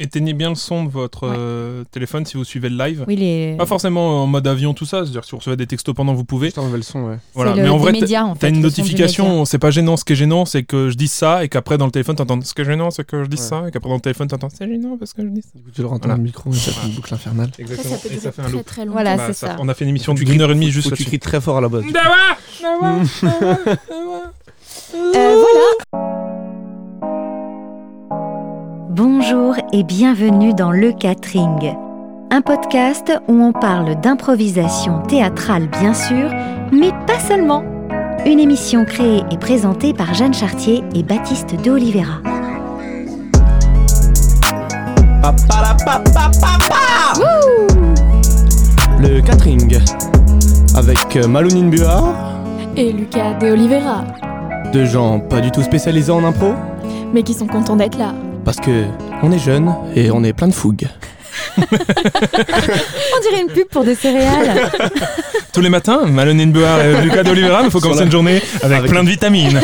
Éteignez bien le son de votre Ouais. euh, téléphone si vous suivez le live. Oui, les... Pas forcément en mode avion, tout ça. C'est-à-dire que si vous recevez des textos pendant, vous pouvez. On le son, ouais. Voilà. le- Mais en vrai, en t'as fait, une le notification, c'est pas gênant. Ce qui est gênant, c'est que je dise ça et qu'après dans le téléphone, t'entends ce qui est gênant, c'est que je dise Ouais. ça et qu'après dans le téléphone, t'entends c'est gênant parce que je dis ça. Du coup, tu leur entends Voilà. le micro et ça fait une boucle infernale. Exactement. ça peut et ça fait un loop. très. Voilà, Bah, c'est ça- ça. On a fait une émission d'une heure et demie juste tu cries très fort à la base. Euh, voilà. Bonjour et bienvenue dans Le Catering, un podcast où on parle d'improvisation théâtrale bien sûr, mais pas seulement. Une émission créée et présentée par Jeanne Chartier et Baptiste de Oliveira. Le catering avec euh, Malounine Buard, Et Lucas de Oliveira, deux gens pas du tout spécialisés en impro, mais qui sont contents d'être là. Parce que on est jeunes et on est plein de fougue. On dirait une pub pour des céréales. Tous les matins, Malonine Buard et Lucas d'Olivera, il faut commencer la- une journée avec, Avec- plein de vitamines.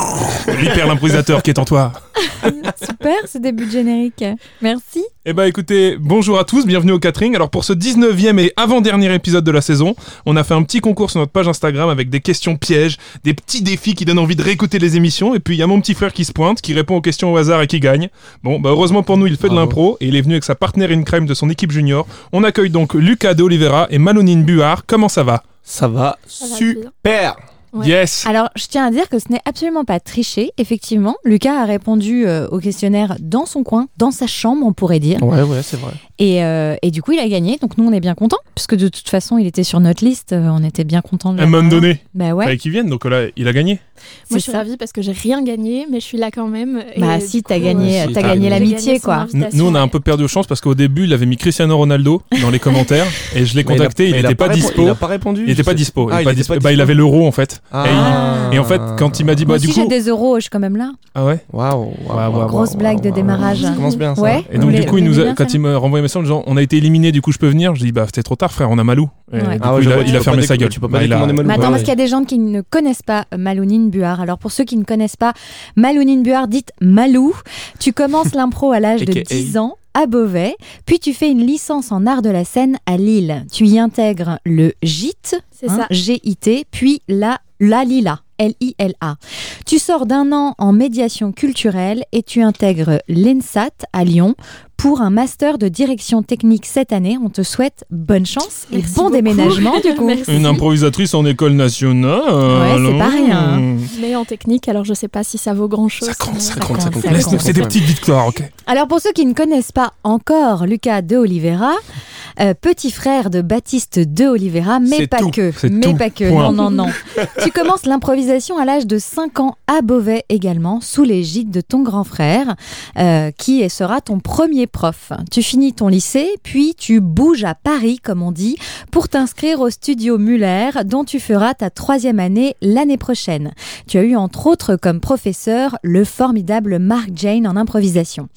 L'hyper l'improvisateur qui est en toi. Super ce début de générique. Merci. Eh bah écoutez, bonjour à tous, bienvenue au catering. Alors pour ce 19e et avant-dernier épisode de la saison, on a fait un petit concours sur notre page Instagram avec des questions pièges, des petits défis qui donnent envie de réécouter les émissions. Et puis il y a mon petit frère qui se pointe, qui répond aux questions au hasard et qui gagne. Bon, bah heureusement pour nous, il fait de l'impro et il est venu avec sa partenaire in crime de son équipe junior. On accueille donc Lucas de Oliveira et Malonine Buard. Comment ça va? Ça va va super. Ouais. Yes Alors, je tiens à dire que ce n'est absolument pas triché. Effectivement, Lucas a répondu euh, au questionnaire dans son coin, dans sa chambre, on pourrait dire. Ouais, ouais, c'est vrai. Et, euh, et du coup, il a gagné. Donc, nous, on est bien contents. Puisque de toute façon, il était sur notre liste. euh, on était bien contents de Un moment donné, Bah ouais. fallait qu'il vienne, donc là, il a gagné. Moi, je suis ça. ravie parce que j'ai rien gagné, mais je suis là quand même. Et Bah si, t'as gagné, si, t'as t'as gagné l'amitié, quoi. Nous, on a un peu perdu de chance parce qu'au début, il avait mis Cristiano Ronaldo dans les commentaires et je l'ai contacté, il n'était a pas, dispo. Il a pas dispo. Ah, il, Bah, avait l'euro en fait. Ah. Et, et en fait, quand il m'a dit bah Moi du aussi, coup, j'ai des euros, je suis quand même là. ah ouais? Waouh, waouh, Grosse waouh, blague de waouh, démarrage. Ça commence bien ça. Ouais. Et donc Vous du les- coup, il vous nous l'aimez a, bien, quand il m'a renvoyé un message en disant on a été éliminé, du coup je peux venir. Je dis bah c'était trop tard frère, on a Malou. Et Ouais. du Ah coup, ouais, il a, vois, il tu a peux fermé pas sa gueule. tu peux pas Bah, il a- décommander Malou. Mais attends, Ouais, parce qu'il y a des gens qui ne connaissent pas Malounine Buard. Alors, pour ceux qui ne connaissent pas Malounine Buard, dite Malou, tu commences l'impro à l'âge de AKA. 10 ans à Beauvais, puis tu fais une licence en art de la scène à Lille. Tu y intègres le GIT, C'est hein, ça. G-I-T, puis la, la Lila. L-I-L-A. Tu sors d'un an en médiation culturelle et tu intègres l'ENSAT à Lyon pour un master de direction technique cette année. On te souhaite bonne chance et Merci bon beaucoup. déménagement du coup. Merci. Une improvisatrice en école nationale. Ouais, c'est pas rien. Mais en technique, alors je sais pas si ça vaut grand chose. Ça compte, ça Ça compte, ça compte, compte. C'est des petites victoires, ok. Alors pour ceux qui ne connaissent pas encore Lucas de Oliveira, euh, petit frère de Baptiste de Oliveira, mais pas tout, que, mais tout, pas que, point. non non non. tu commences l'improvisation à l'âge de 5 ans à Beauvais également, sous l'égide de ton grand frère, euh, qui sera ton premier prof. Tu finis ton lycée, puis tu bouges à Paris, comme on dit, pour t'inscrire au studio Muller, dont tu feras ta troisième année l'année prochaine. Tu as eu entre autres comme professeur le formidable Mark Jane en improvisation.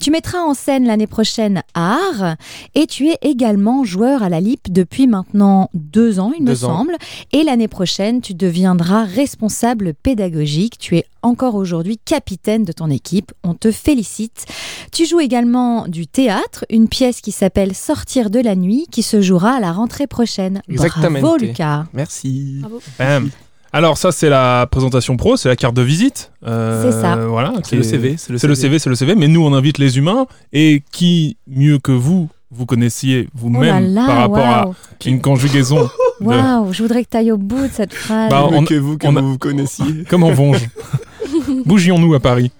Tu mettras en scène l'année prochaine Art et tu es également joueur à la LIP depuis maintenant deux ans, il me ans. semble. Et l'année prochaine, tu deviendras responsable pédagogique. Tu es encore aujourd'hui capitaine de ton équipe. On te félicite. Tu joues également du théâtre, une pièce qui s'appelle Sortir de la nuit qui se jouera à la rentrée prochaine. Exactement. Bravo Lucas. Merci. Bravo. Bam. Alors ça c'est la présentation pro, c'est la carte de visite. Euh, C'est ça. Voilà. C'est le CV. C'est le CV, c'est le CV. Mais nous on invite les humains et qui mieux que vous vous connaissiez Oh vous-même là, par rapport à une conjugaison. de- Waouh, je voudrais que tu ailles au bout de cette phrase. Bah, on- que vous, que on a- vous vous connaissiez. Comme en Vonge. Bougions-nous à Paris.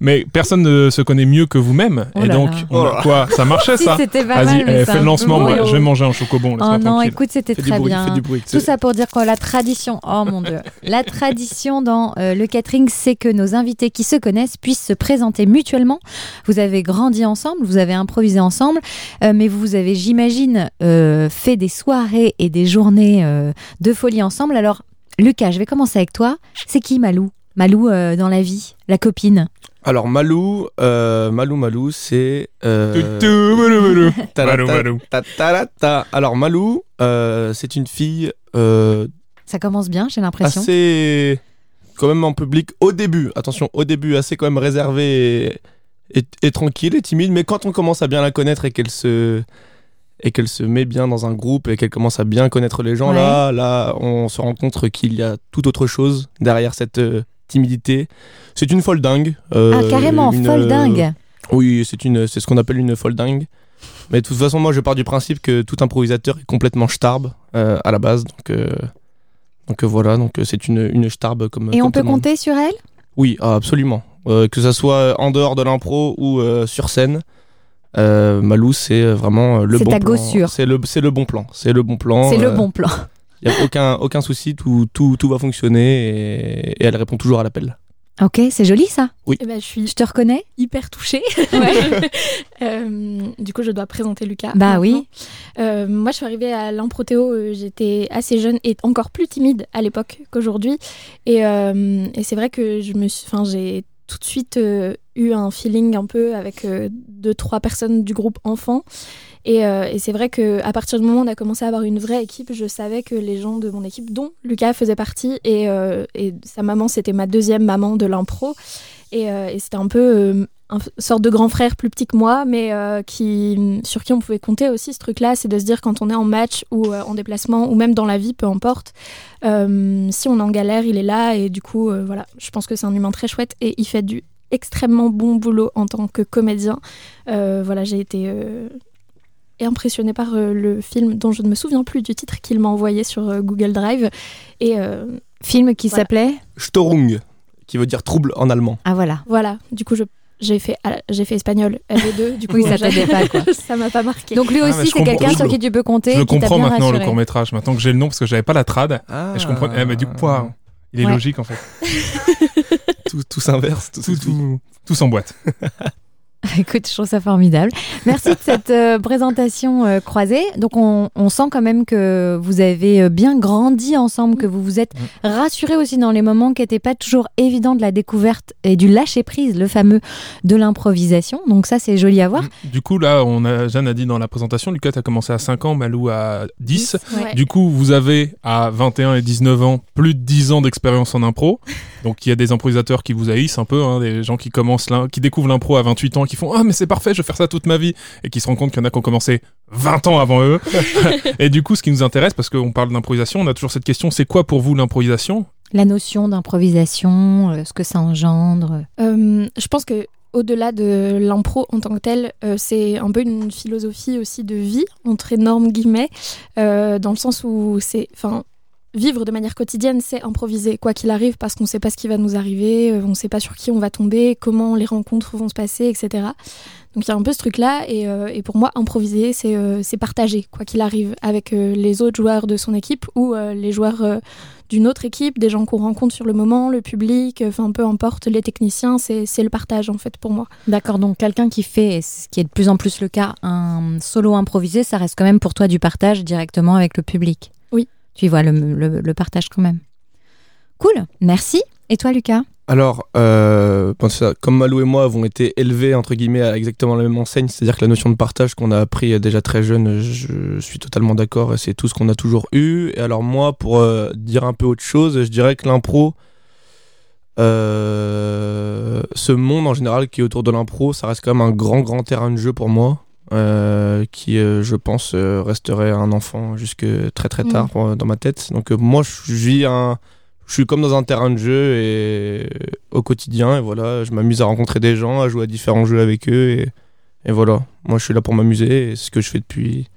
Mais personne ne se connaît mieux que vous-même. Oh et donc, on a Oh quoi Ça marchait si ça Vas-y, eh, fais le lancement, moi. lourd. Je vais manger un chocobon. Oh non, tranquille. écoute, c'était très bruit, bien. fais du bruit. Tout ça pour dire que la tradition, oh mon dieu, la tradition dans euh, le catering, c'est que nos invités qui se connaissent puissent se présenter mutuellement. Vous avez grandi ensemble, vous avez improvisé ensemble, euh, mais vous avez, j'imagine, euh, fait des soirées et des journées euh, de folie ensemble. Alors, Lucas, je vais commencer avec toi. C'est qui Malou? Malou euh, dans la vie, la copine. Alors Malou, euh, Malou, Malou, c'est. euh, Toutou, ta-la-ta- Malou, Malou. ta-ta-la-ta. Alors Malou, euh, c'est une fille euh, Ça commence bien, j'ai l'impression. assez quand même en public au début. Attention, au début assez quand même réservée et, tranquille et timide, mais quand on commence à bien la connaître et qu'elle se et qu'elle se met bien dans un groupe et qu'elle commence à bien connaître les gens, Ouais. là, là, on se rend compte qu'il y a tout autre chose derrière cette euh, timidité. C'est une folle dingue. euh, ah, carrément, une, folle euh, dingue. Oui, c'est une, c'est ce qu'on appelle une folle dingue. Mais de toute façon, moi, je pars du principe que tout improvisateur est complètement starbe euh, à la base, donc. euh, donc voilà, donc c'est une, une starbe comme. Et on peut le compter sur elle? Oui, ah, absolument. Euh, que ça soit en dehors de l'impro ou sur scène, Malou, c'est vraiment le bon ta plan. C'est le, c'est le bon plan. C'est le bon plan. C'est le bon plan. Il n'y a aucun, aucun souci, tout, tout, tout va fonctionner et, et elle répond toujours à l'appel. Ok, c'est joli ça. Eh ben, je suis Je te reconnais hyper touchée. Euh, du coup, je dois présenter Lucas. Bah oui. Euh, moi, je suis arrivée à l'Improtéo, euh, j'étais assez jeune et encore plus timide à l'époque qu'aujourd'hui. Et, euh, et c'est vrai que je me suis, j'ai tout de suite euh, eu un feeling un peu avec euh, deux, trois personnes du groupe enfant. Et, euh, et c'est vrai que à partir du moment où on a commencé à avoir une vraie équipe, je savais que les gens de mon équipe, dont Lucas faisait partie, et, euh, et sa maman, c'était ma deuxième maman de l'impro. Et, euh, c'était un peu un f- sorte de grand frère plus petit que moi, mais sur qui on pouvait compter aussi ce truc-là, c'est de se dire quand on est en match ou en déplacement ou même dans la vie, peu importe, si on est en galère, il est là et du coup, voilà, je pense que c'est un humain très chouette et il fait du extrêmement bon boulot en tant que comédien. Voilà, j'ai été euh, impressionnée par euh, le film dont je ne me souviens plus du titre qu'il m'a envoyé sur euh, Google Drive et euh, Film qui Voilà. s'appelait Störung, qui veut dire trouble en allemand. Ah voilà. voilà, du coup je j'ai fait ah, j'ai fait espagnol LV2 du coup Oui, ça pas, quoi. ça m'a pas marqué Donc lui Ah, aussi, c'est quelqu'un sur qui tu peux compter. Je le comprends bien maintenant, le rassuré. court métrage. Maintenant que j'ai le nom, parce que j'avais pas la trad. Ah, Et je comprends. Eh, mais du coup, il est Ouais. logique en fait. Tout, tout s'inverse. Tout, Tout, tout- tout, tout s'emboîte. Écoute, je trouve ça formidable. Merci de cette euh, présentation euh, croisée. Donc, on, on sent quand même que vous avez euh, bien grandi ensemble, que vous vous êtes rassurés aussi dans les moments qui n'étaient pas toujours évidents de la découverte et du lâcher prise, le fameux de l'improvisation. Donc, ça, c'est joli à voir. Du coup, là, on a, Jeanne a dit dans la présentation, Lucas, a commencé à 5 ans, Malou à 10. Ouais. Du coup, vous avez à 21 et 19 ans plus de 10 ans d'expérience en impro. Donc, il y a des improvisateurs qui vous haïssent un peu, hein, des gens qui commencent qui découvrent l'impro à 28 ans, qui font ah mais c'est parfait, je vais faire ça toute ma vie, et qui se rendent compte qu'il y en a qui ont commencé 20 ans avant eux. et du coup, ce qui nous intéresse, parce qu'on parle d'improvisation, on a toujours cette question c'est quoi pour vous l'improvisation? La notion d'improvisation, euh, ce que ça engendre. Euh, je pense que au-delà de l'impro en tant que tel, euh, c'est un peu une philosophie aussi de vie entre énormes guillemets, euh, dans le sens où c'est, enfin, vivre de manière quotidienne, c'est improviser quoi qu'il arrive parce qu'on ne sait pas ce qui va nous arriver, euh, on ne sait pas sur qui on va tomber, comment les rencontres vont se passer, etc. Donc il y a un peu ce truc-là et, euh, pour moi, improviser, c'est euh, c'est partager quoi qu'il arrive avec les autres joueurs de son équipe ou les joueurs d'une autre équipe, des gens qu'on rencontre sur le moment, le public, enfin peu importe, les techniciens, c'est le partage en fait pour moi. D'accord, donc quelqu'un qui fait, ce qui est de plus en plus le cas, un solo improvisé, ça reste quand même pour toi du partage directement avec le public. Tu vois le, le- partage quand même. Cool, merci. Et toi, Lucas? Alors, euh, comme Malou et moi avons été élevés entre guillemets à exactement la même enseigne, c'est-à-dire que la notion de partage qu'on a appris euh, déjà très jeune, je suis totalement d'accord, c'est tout ce qu'on a toujours eu. Et alors moi, pour euh, dire un peu autre chose, je dirais que l'impro, ce monde en général qui est autour de l'impro, ça reste quand même un grand grand terrain de jeu pour moi. Euh, qui euh, je pense euh, resterait un enfant jusque très très tard Mm. dans ma tête. Donc moi je vis un je suis comme dans un terrain de jeu et au quotidien. Et voilà je m'amuse à rencontrer des gens à jouer à différents jeux avec eux et, et voilà. Moi je suis là pour m'amuser et c'est ce que je fais depuis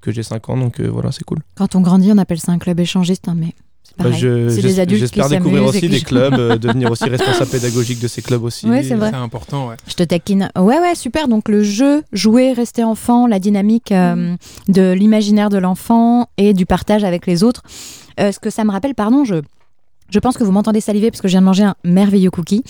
que j'ai 5 ans. Donc voilà c'est cool. Quand on grandit, on appelle ça un club échangiste, hein, mais Bah, pareil. je- c'est j'es- des adultes qui j'espère découvrir aussi des clubs euh, devenir aussi responsable pédagogique de ces clubs aussi Ouais, c'est vrai. C'est important, ouais. Je te taquine. Ouais, ouais, super. Donc le jeu, jouer, rester enfant, la dynamique euh, de l'imaginaire de l'enfant et du partage avec les autres. Euh, ce que ça me rappelle, pardon, je. Je pense que vous m'entendez saliver parce que je viens de manger un merveilleux cookie.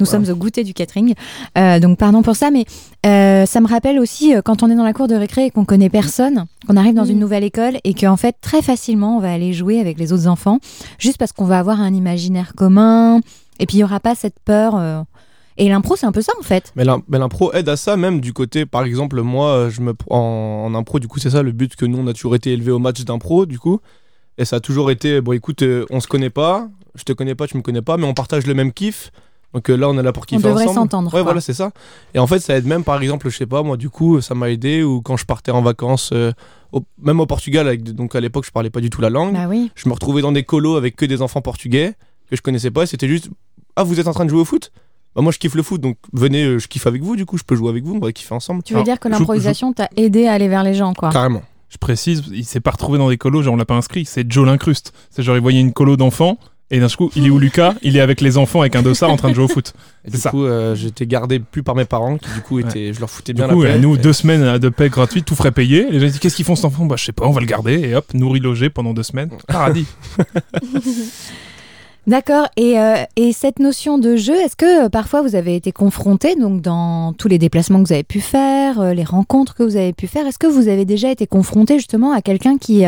Nous Wow. sommes au goûter du catering. Euh, donc pardon pour ça, mais euh, ça me rappelle aussi euh, quand on est dans la cour de récré et qu'on connaît personne, qu'on arrive dans Mm. une nouvelle école et qu'en fait très facilement on va aller jouer avec les autres enfants juste parce qu'on va avoir un imaginaire commun et puis il y aura pas cette peur. Et l'impro c'est un peu ça en fait. Mais l'im- mais l'impro aide à ça même du côté, par exemple, moi, je me en, en impro, du coup, c'est ça le but que nous, on a toujours été élevés au match d'impro, du coup. Et ça a toujours été, bon, écoute, euh, on se connaît pas, je te connais pas, tu me connais pas, mais on partage le même kiff. Donc euh, là, on est là pour On kiffer devrait ensemble. s'entendre. Ouais, quoi. voilà, c'est ça. Et en fait, ça aide même, par exemple, je sais pas, moi, du coup, ça m'a aidé, ou quand je partais en vacances, euh, au- même au Portugal, avec, donc à l'époque, je parlais pas du tout la langue. Bah oui. Je me retrouvais dans des colos avec que des enfants portugais que je connaissais pas. et C'était juste, ah, vous êtes en train de jouer au foot? Bah, moi, je kiffe le foot, donc venez, euh, je kiffe avec vous, du coup, je peux jouer avec vous, on va kiffer ensemble. Tu veux Alors, dire que l'improvisation t'a aidé à aller vers les gens, quoi? Carrément. Je précise, il s'est pas retrouvé dans des colos, genre on l'a pas inscrit, c'est Joe l'incruste. C'est genre il voyait une colo d'enfants, et d'un coup, il est où Lucas? Il est avec les enfants avec un dossard en train de jouer au foot. Et du ça. coup, euh, j'étais gardé plus par mes parents, qui du coup étaient, je leur foutais Du bien coup, la paix. nous, Et- deux semaines de paix gratuite, tout frais payé. Les gens disent Qu'est-ce qu'ils font cet enfant? Bah, je sais pas, on va le garder, et hop, nourri, logé pendant deux semaines. Paradis. D'accord. Et, euh, et cette notion de jeu, est-ce que euh, parfois vous avez été confronté, donc dans tous les déplacements que vous avez pu faire, euh, les rencontres que vous avez pu faire, est-ce que vous avez déjà été confronté justement à quelqu'un qui,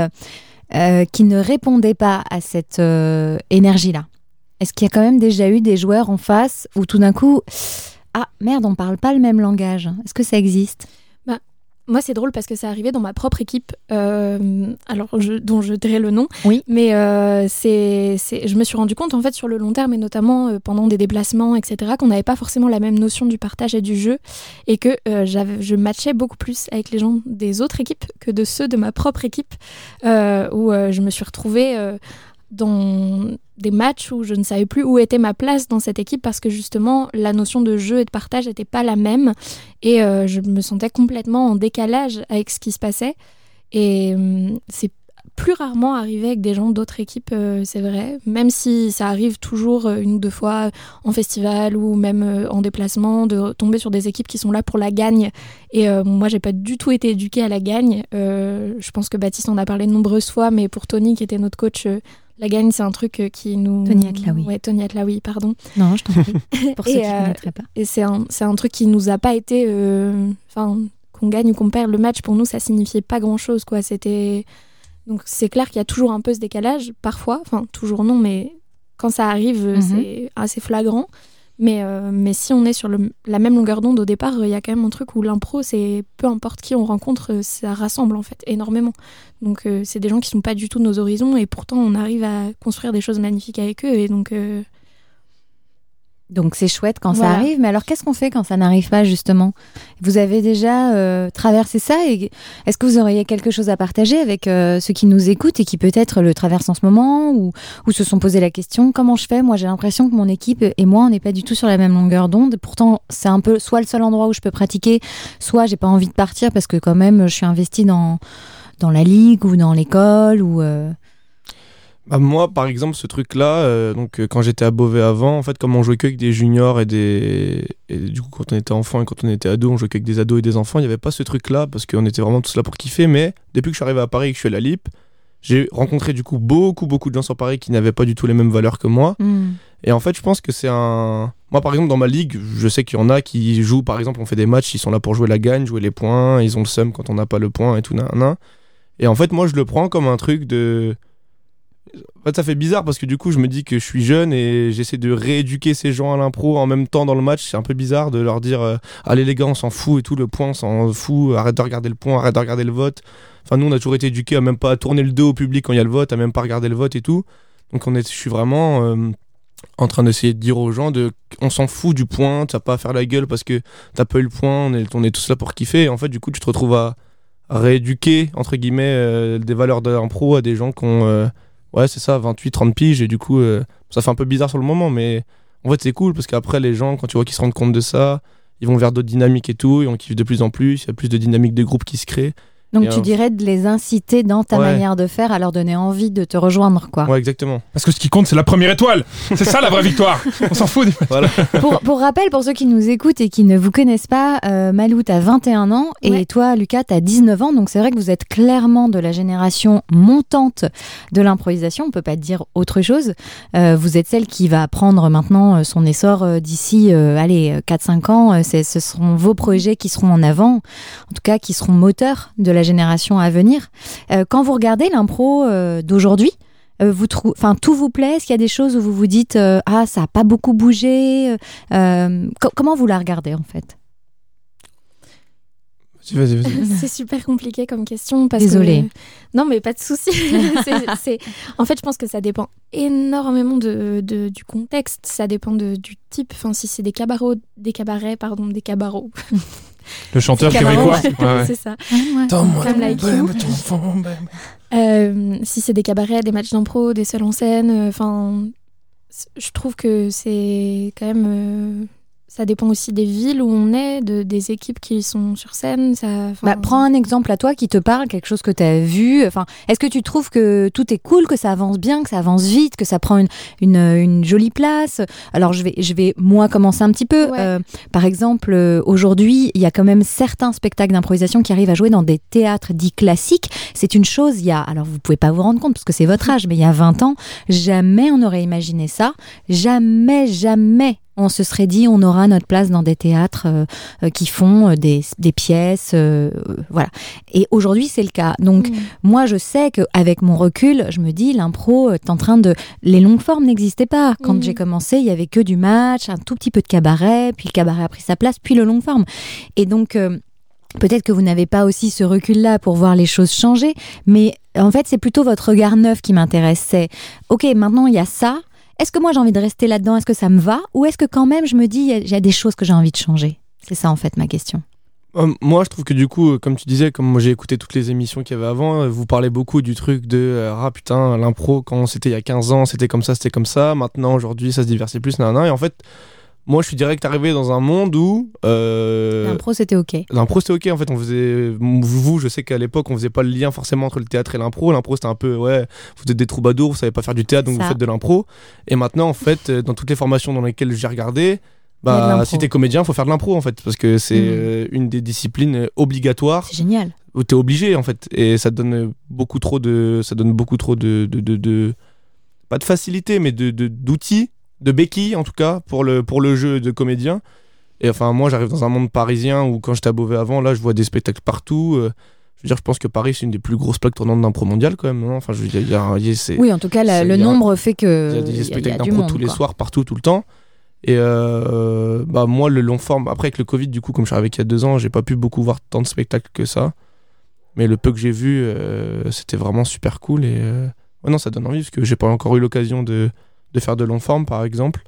euh, qui ne répondait pas à cette euh, énergie-là. Est-ce qu'il y a quand même déjà eu des joueurs en face où tout d'un coup, ah merde, on parle pas le même langage? Est-ce que ça existe? Moi, c'est drôle parce que c'est arrivé dans ma propre équipe, euh, alors je- dont je dirai le nom. Oui. Mais euh, c'est, c'est- je me suis rendu compte, en fait, sur le long terme, et notamment euh, pendant des déplacements, etc., qu'on n'avait pas forcément la même notion du partage et du jeu, et que euh, j'avais, je matchais beaucoup plus avec les gens des autres équipes que de ceux de ma propre équipe, euh, où euh, je me suis retrouvée euh, dans des matchs où je ne savais plus où était ma place dans cette équipe parce que justement la notion de jeu et de partage n'était pas la même et euh, je me sentais complètement en décalage avec ce qui se passait. Et hum, c'est plus rarement arrivé avec des gens d'autres équipes, euh, c'est vrai. Même si ça arrive toujours euh, une ou deux fois en festival ou même en déplacement de tomber sur des équipes qui sont là pour la gagne. Et euh, moi, j'ai pas du tout été éduquée à la gagne. Je pense que Baptiste en a parlé de nombreuses fois, mais pour Tony, qui était notre coach, la gagne, c'est un truc euh, qui nous. Tony Atlaoui. Ouais, Tony Atlaoui, pardon. Non, je t'en prie. Pour ceux qui ne euh, connaîtraient pas. Et c'est un, c'est un truc qui nous a pas été. euh, Enfin, qu'on gagne ou qu'on perde le match, pour nous, ça signifiait pas grand chose, quoi. C'était. Donc, c'est clair qu'il y a toujours un peu ce décalage, parfois. Enfin, toujours non, mais quand ça arrive, Mhm. c'est assez flagrant. Mais, euh, mais si on est sur la même longueur d'onde au départ, il y a quand même un truc où l'impro, c'est peu importe qui on rencontre, euh, ça rassemble en fait énormément. Donc euh, c'est des gens qui sont pas du tout de nos horizons et pourtant on arrive à construire des choses magnifiques avec eux. Et donc Donc c'est chouette quand ça arrive, mais alors qu'est-ce qu'on fait quand ça n'arrive pas justement? Vous avez déjà euh, traversé ça et est-ce que vous auriez quelque chose à partager avec euh, ceux qui nous écoutent et qui peut-être le traversent en ce moment ou, ou se sont posé la question comment je fais? Moi j'ai l'impression que mon équipe et moi on n'est pas du tout sur la même longueur d'onde. Pourtant c'est un peu soit le seul endroit où je peux pratiquer, soit j'ai pas envie de partir parce que quand même je suis investie dans dans la ligue ou dans l'école ou euh, Bah, moi, par exemple, ce truc-là, euh, donc euh, quand j'étais à Beauvais avant, en fait, comme on jouait que avec des juniors et des. Et du coup, quand on était enfant et quand on était ado, on jouait qu'avec des ados et des enfants, il n'y avait pas ce truc-là parce qu'on était vraiment tous là pour kiffer. Mais depuis que je suis arrivé à Paris et que je suis à la LIP, j'ai rencontré du coup beaucoup, beaucoup de gens sur Paris qui n'avaient pas du tout les mêmes valeurs que moi. hmm. Et en fait, je pense que c'est un. Moi, par exemple, dans ma ligue, je sais qu'il y en a qui jouent, par exemple, on fait des matchs, ils sont là pour jouer la gagne, jouer les points, ils ont le seum quand on n'a pas le point et tout, nan, nan. Et en fait, moi, je le prends comme un truc de. En fait, ça fait bizarre parce que du coup, je me dis que je suis jeune et j'essaie de rééduquer ces gens à l'impro en même temps dans le match. C'est un peu bizarre de leur dire euh, Allez, les gars, on s'en fout et tout, le point, on s'en fout, arrête de regarder le point, arrête de regarder le vote. Enfin, nous, on a toujours été éduqués à même pas tourner le dos au public quand il y a le vote, à même pas regarder le vote et tout. Donc, on est, je suis vraiment. euh, en train d'essayer de dire aux gens de on s'en fout du point, t'as pas à faire la gueule parce que t'as pas eu le point, on est, on est tous là pour kiffer. Et en fait, du coup, tu te retrouves à, rééduquer, entre guillemets, euh, des valeurs de l'impro à des gens qui ont, euh, ouais, c'est ça, 28, 30 piges. Et du coup, euh, ça fait un peu bizarre sur le moment, mais en fait, c'est cool parce qu'après, les gens, quand tu vois qu'ils se rendent compte de ça, ils vont vers d'autres dynamiques et tout, et on kiffe de plus en plus, il y a plus de dynamiques de groupe qui se créent. Donc Et tu un- dirais de les inciter dans ta Ouais. manière de faire à leur donner envie de te rejoindre quoi. Ouais, exactement. Parce que ce qui compte, c'est la première étoile. C'est ça la vraie victoire. On s'en fout. des- Voilà. pour, pour rappel, pour ceux qui nous écoutent et qui ne vous connaissent pas, euh, Malou, t'as 21 ans et Ouais. toi, Lucas, t'as 19 ans. Donc c'est vrai que vous êtes clairement de la génération montante de l'improvisation. On peut pas dire autre chose. Euh, vous êtes celle qui va prendre maintenant euh, son essor euh, d'ici, euh, allez, 4-5 ans. Ce seront vos projets qui seront en avant, en tout cas qui seront moteurs de la génération à venir. Euh, quand vous regardez l'impro euh, d'aujourd'hui, euh, vous enfin tout vous plaît? Est-ce qu'il y a des choses où vous vous dites euh, ah ça a pas beaucoup bougé Euh, co- Comment vous la regardez en fait? Vas-y, vas-y, vas-y. C'est super compliqué comme question parce Désolée. que non mais pas de souci. En fait je pense que ça dépend énormément de, de- du contexte, ça dépend de, du type. Enfin si c'est des cabarets, des cabarets pardon, des cabarets. Le chanteur québécois. ouais. Ouais, ouais. c'est ça. Euh, si c'est des cabarets, des matchs d'impro, des seuls en scène, euh, enfin, je trouve que c'est quand même. Ça dépend aussi des villes où on est, de, des équipes qui sont sur scène. Ça, Bah, prends un exemple à toi qui te parle, quelque chose que tu as vu. Enfin, est-ce que tu trouves que tout est cool, que ça avance bien, que ça avance vite, que ça prend une, une, une jolie place? Alors, je vais, je vais moi commencer un petit peu. Ouais. Euh, par exemple, euh, aujourd'hui, il y a quand même certains spectacles d'improvisation qui arrivent à jouer dans des théâtres dits classiques. C'est une chose, il y a, alors vous pouvez pas vous rendre compte parce que c'est votre âge, mais il y a 20 ans, jamais on aurait imaginé ça. Jamais, jamais on se serait dit on aura notre place dans des théâtres euh, euh, qui font euh, des, des pièces, euh, euh, voilà. Et aujourd'hui c'est le cas. Donc Mm. moi je sais qu'avec mon recul, je me dis l'impro est en train de, les longues formes n'existaient pas. Quand Mhm. j'ai commencé, il y avait que du match, un tout petit peu de cabaret, puis le cabaret a pris sa place, puis le long forme. Et donc euh, Peut-être que vous n'avez pas aussi ce recul-là pour voir les choses changer, mais en fait, c'est plutôt votre regard neuf qui m'intéresse. C'est, ok, maintenant il y a ça. Est-ce que moi j'ai envie de rester là-dedans? Est-ce que ça me va? Ou est-ce que quand même je me dis, il y a- des choses que j'ai envie de changer? C'est ça en fait ma question. Euh, moi, je trouve que du coup, euh, comme tu disais, comme moi j'ai écouté toutes les émissions qu'il y avait avant, euh, vous parlez beaucoup du truc de ah putain, l'impro quand c'était il y a 15 ans, c'était comme ça, c'était comme ça. Maintenant, aujourd'hui, ça se diversifie plus, nanana. Et en fait, moi, je suis direct arrivé dans un monde où euh, L'impro c'était ok. L'impro c'était ok en fait on faisait vous je sais qu'à l'époque on faisait pas le lien forcément entre le théâtre et l'impro l'impro c'était un peu ouais vous êtes des troubadours vous savez pas faire du théâtre donc Ça. vous faites de l'impro et maintenant en fait euh, dans toutes les formations dans lesquelles j'ai regardé bah si t'es comédien faut faire de l'impro en fait parce que c'est Mhm. euh, une des disciplines obligatoires C'est génial. où t'es obligé en fait et ça donne beaucoup trop de ça donne beaucoup trop de de, de, de- pas de facilité mais de- d'outils de béquilles en tout cas pour le pour le jeu de comédien et enfin moi j'arrive dans un monde parisien où quand j'étais à Beauvais avant là je vois des spectacles partout euh, je veux dire je pense que Paris c'est une des plus grosses plaques tournantes d'impro mondial quand même enfin je veux dire il y a, il y a- c'est- Oui, en tout cas, la- le a- nombre fait que il y a des y a- spectacles d'impro tous les soirs, partout, tout le temps. Et euh, bah moi, le long forme, après avec le Covid, du coup, comme je suis arrivé il y a deux ans, j'ai pas pu beaucoup voir tant de spectacles que ça. Mais le peu que j'ai vu, euh, c'était vraiment super cool. Et ouais, non, ça donne envie parce que j'ai pas encore eu l'occasion de, de faire de long forme, par exemple.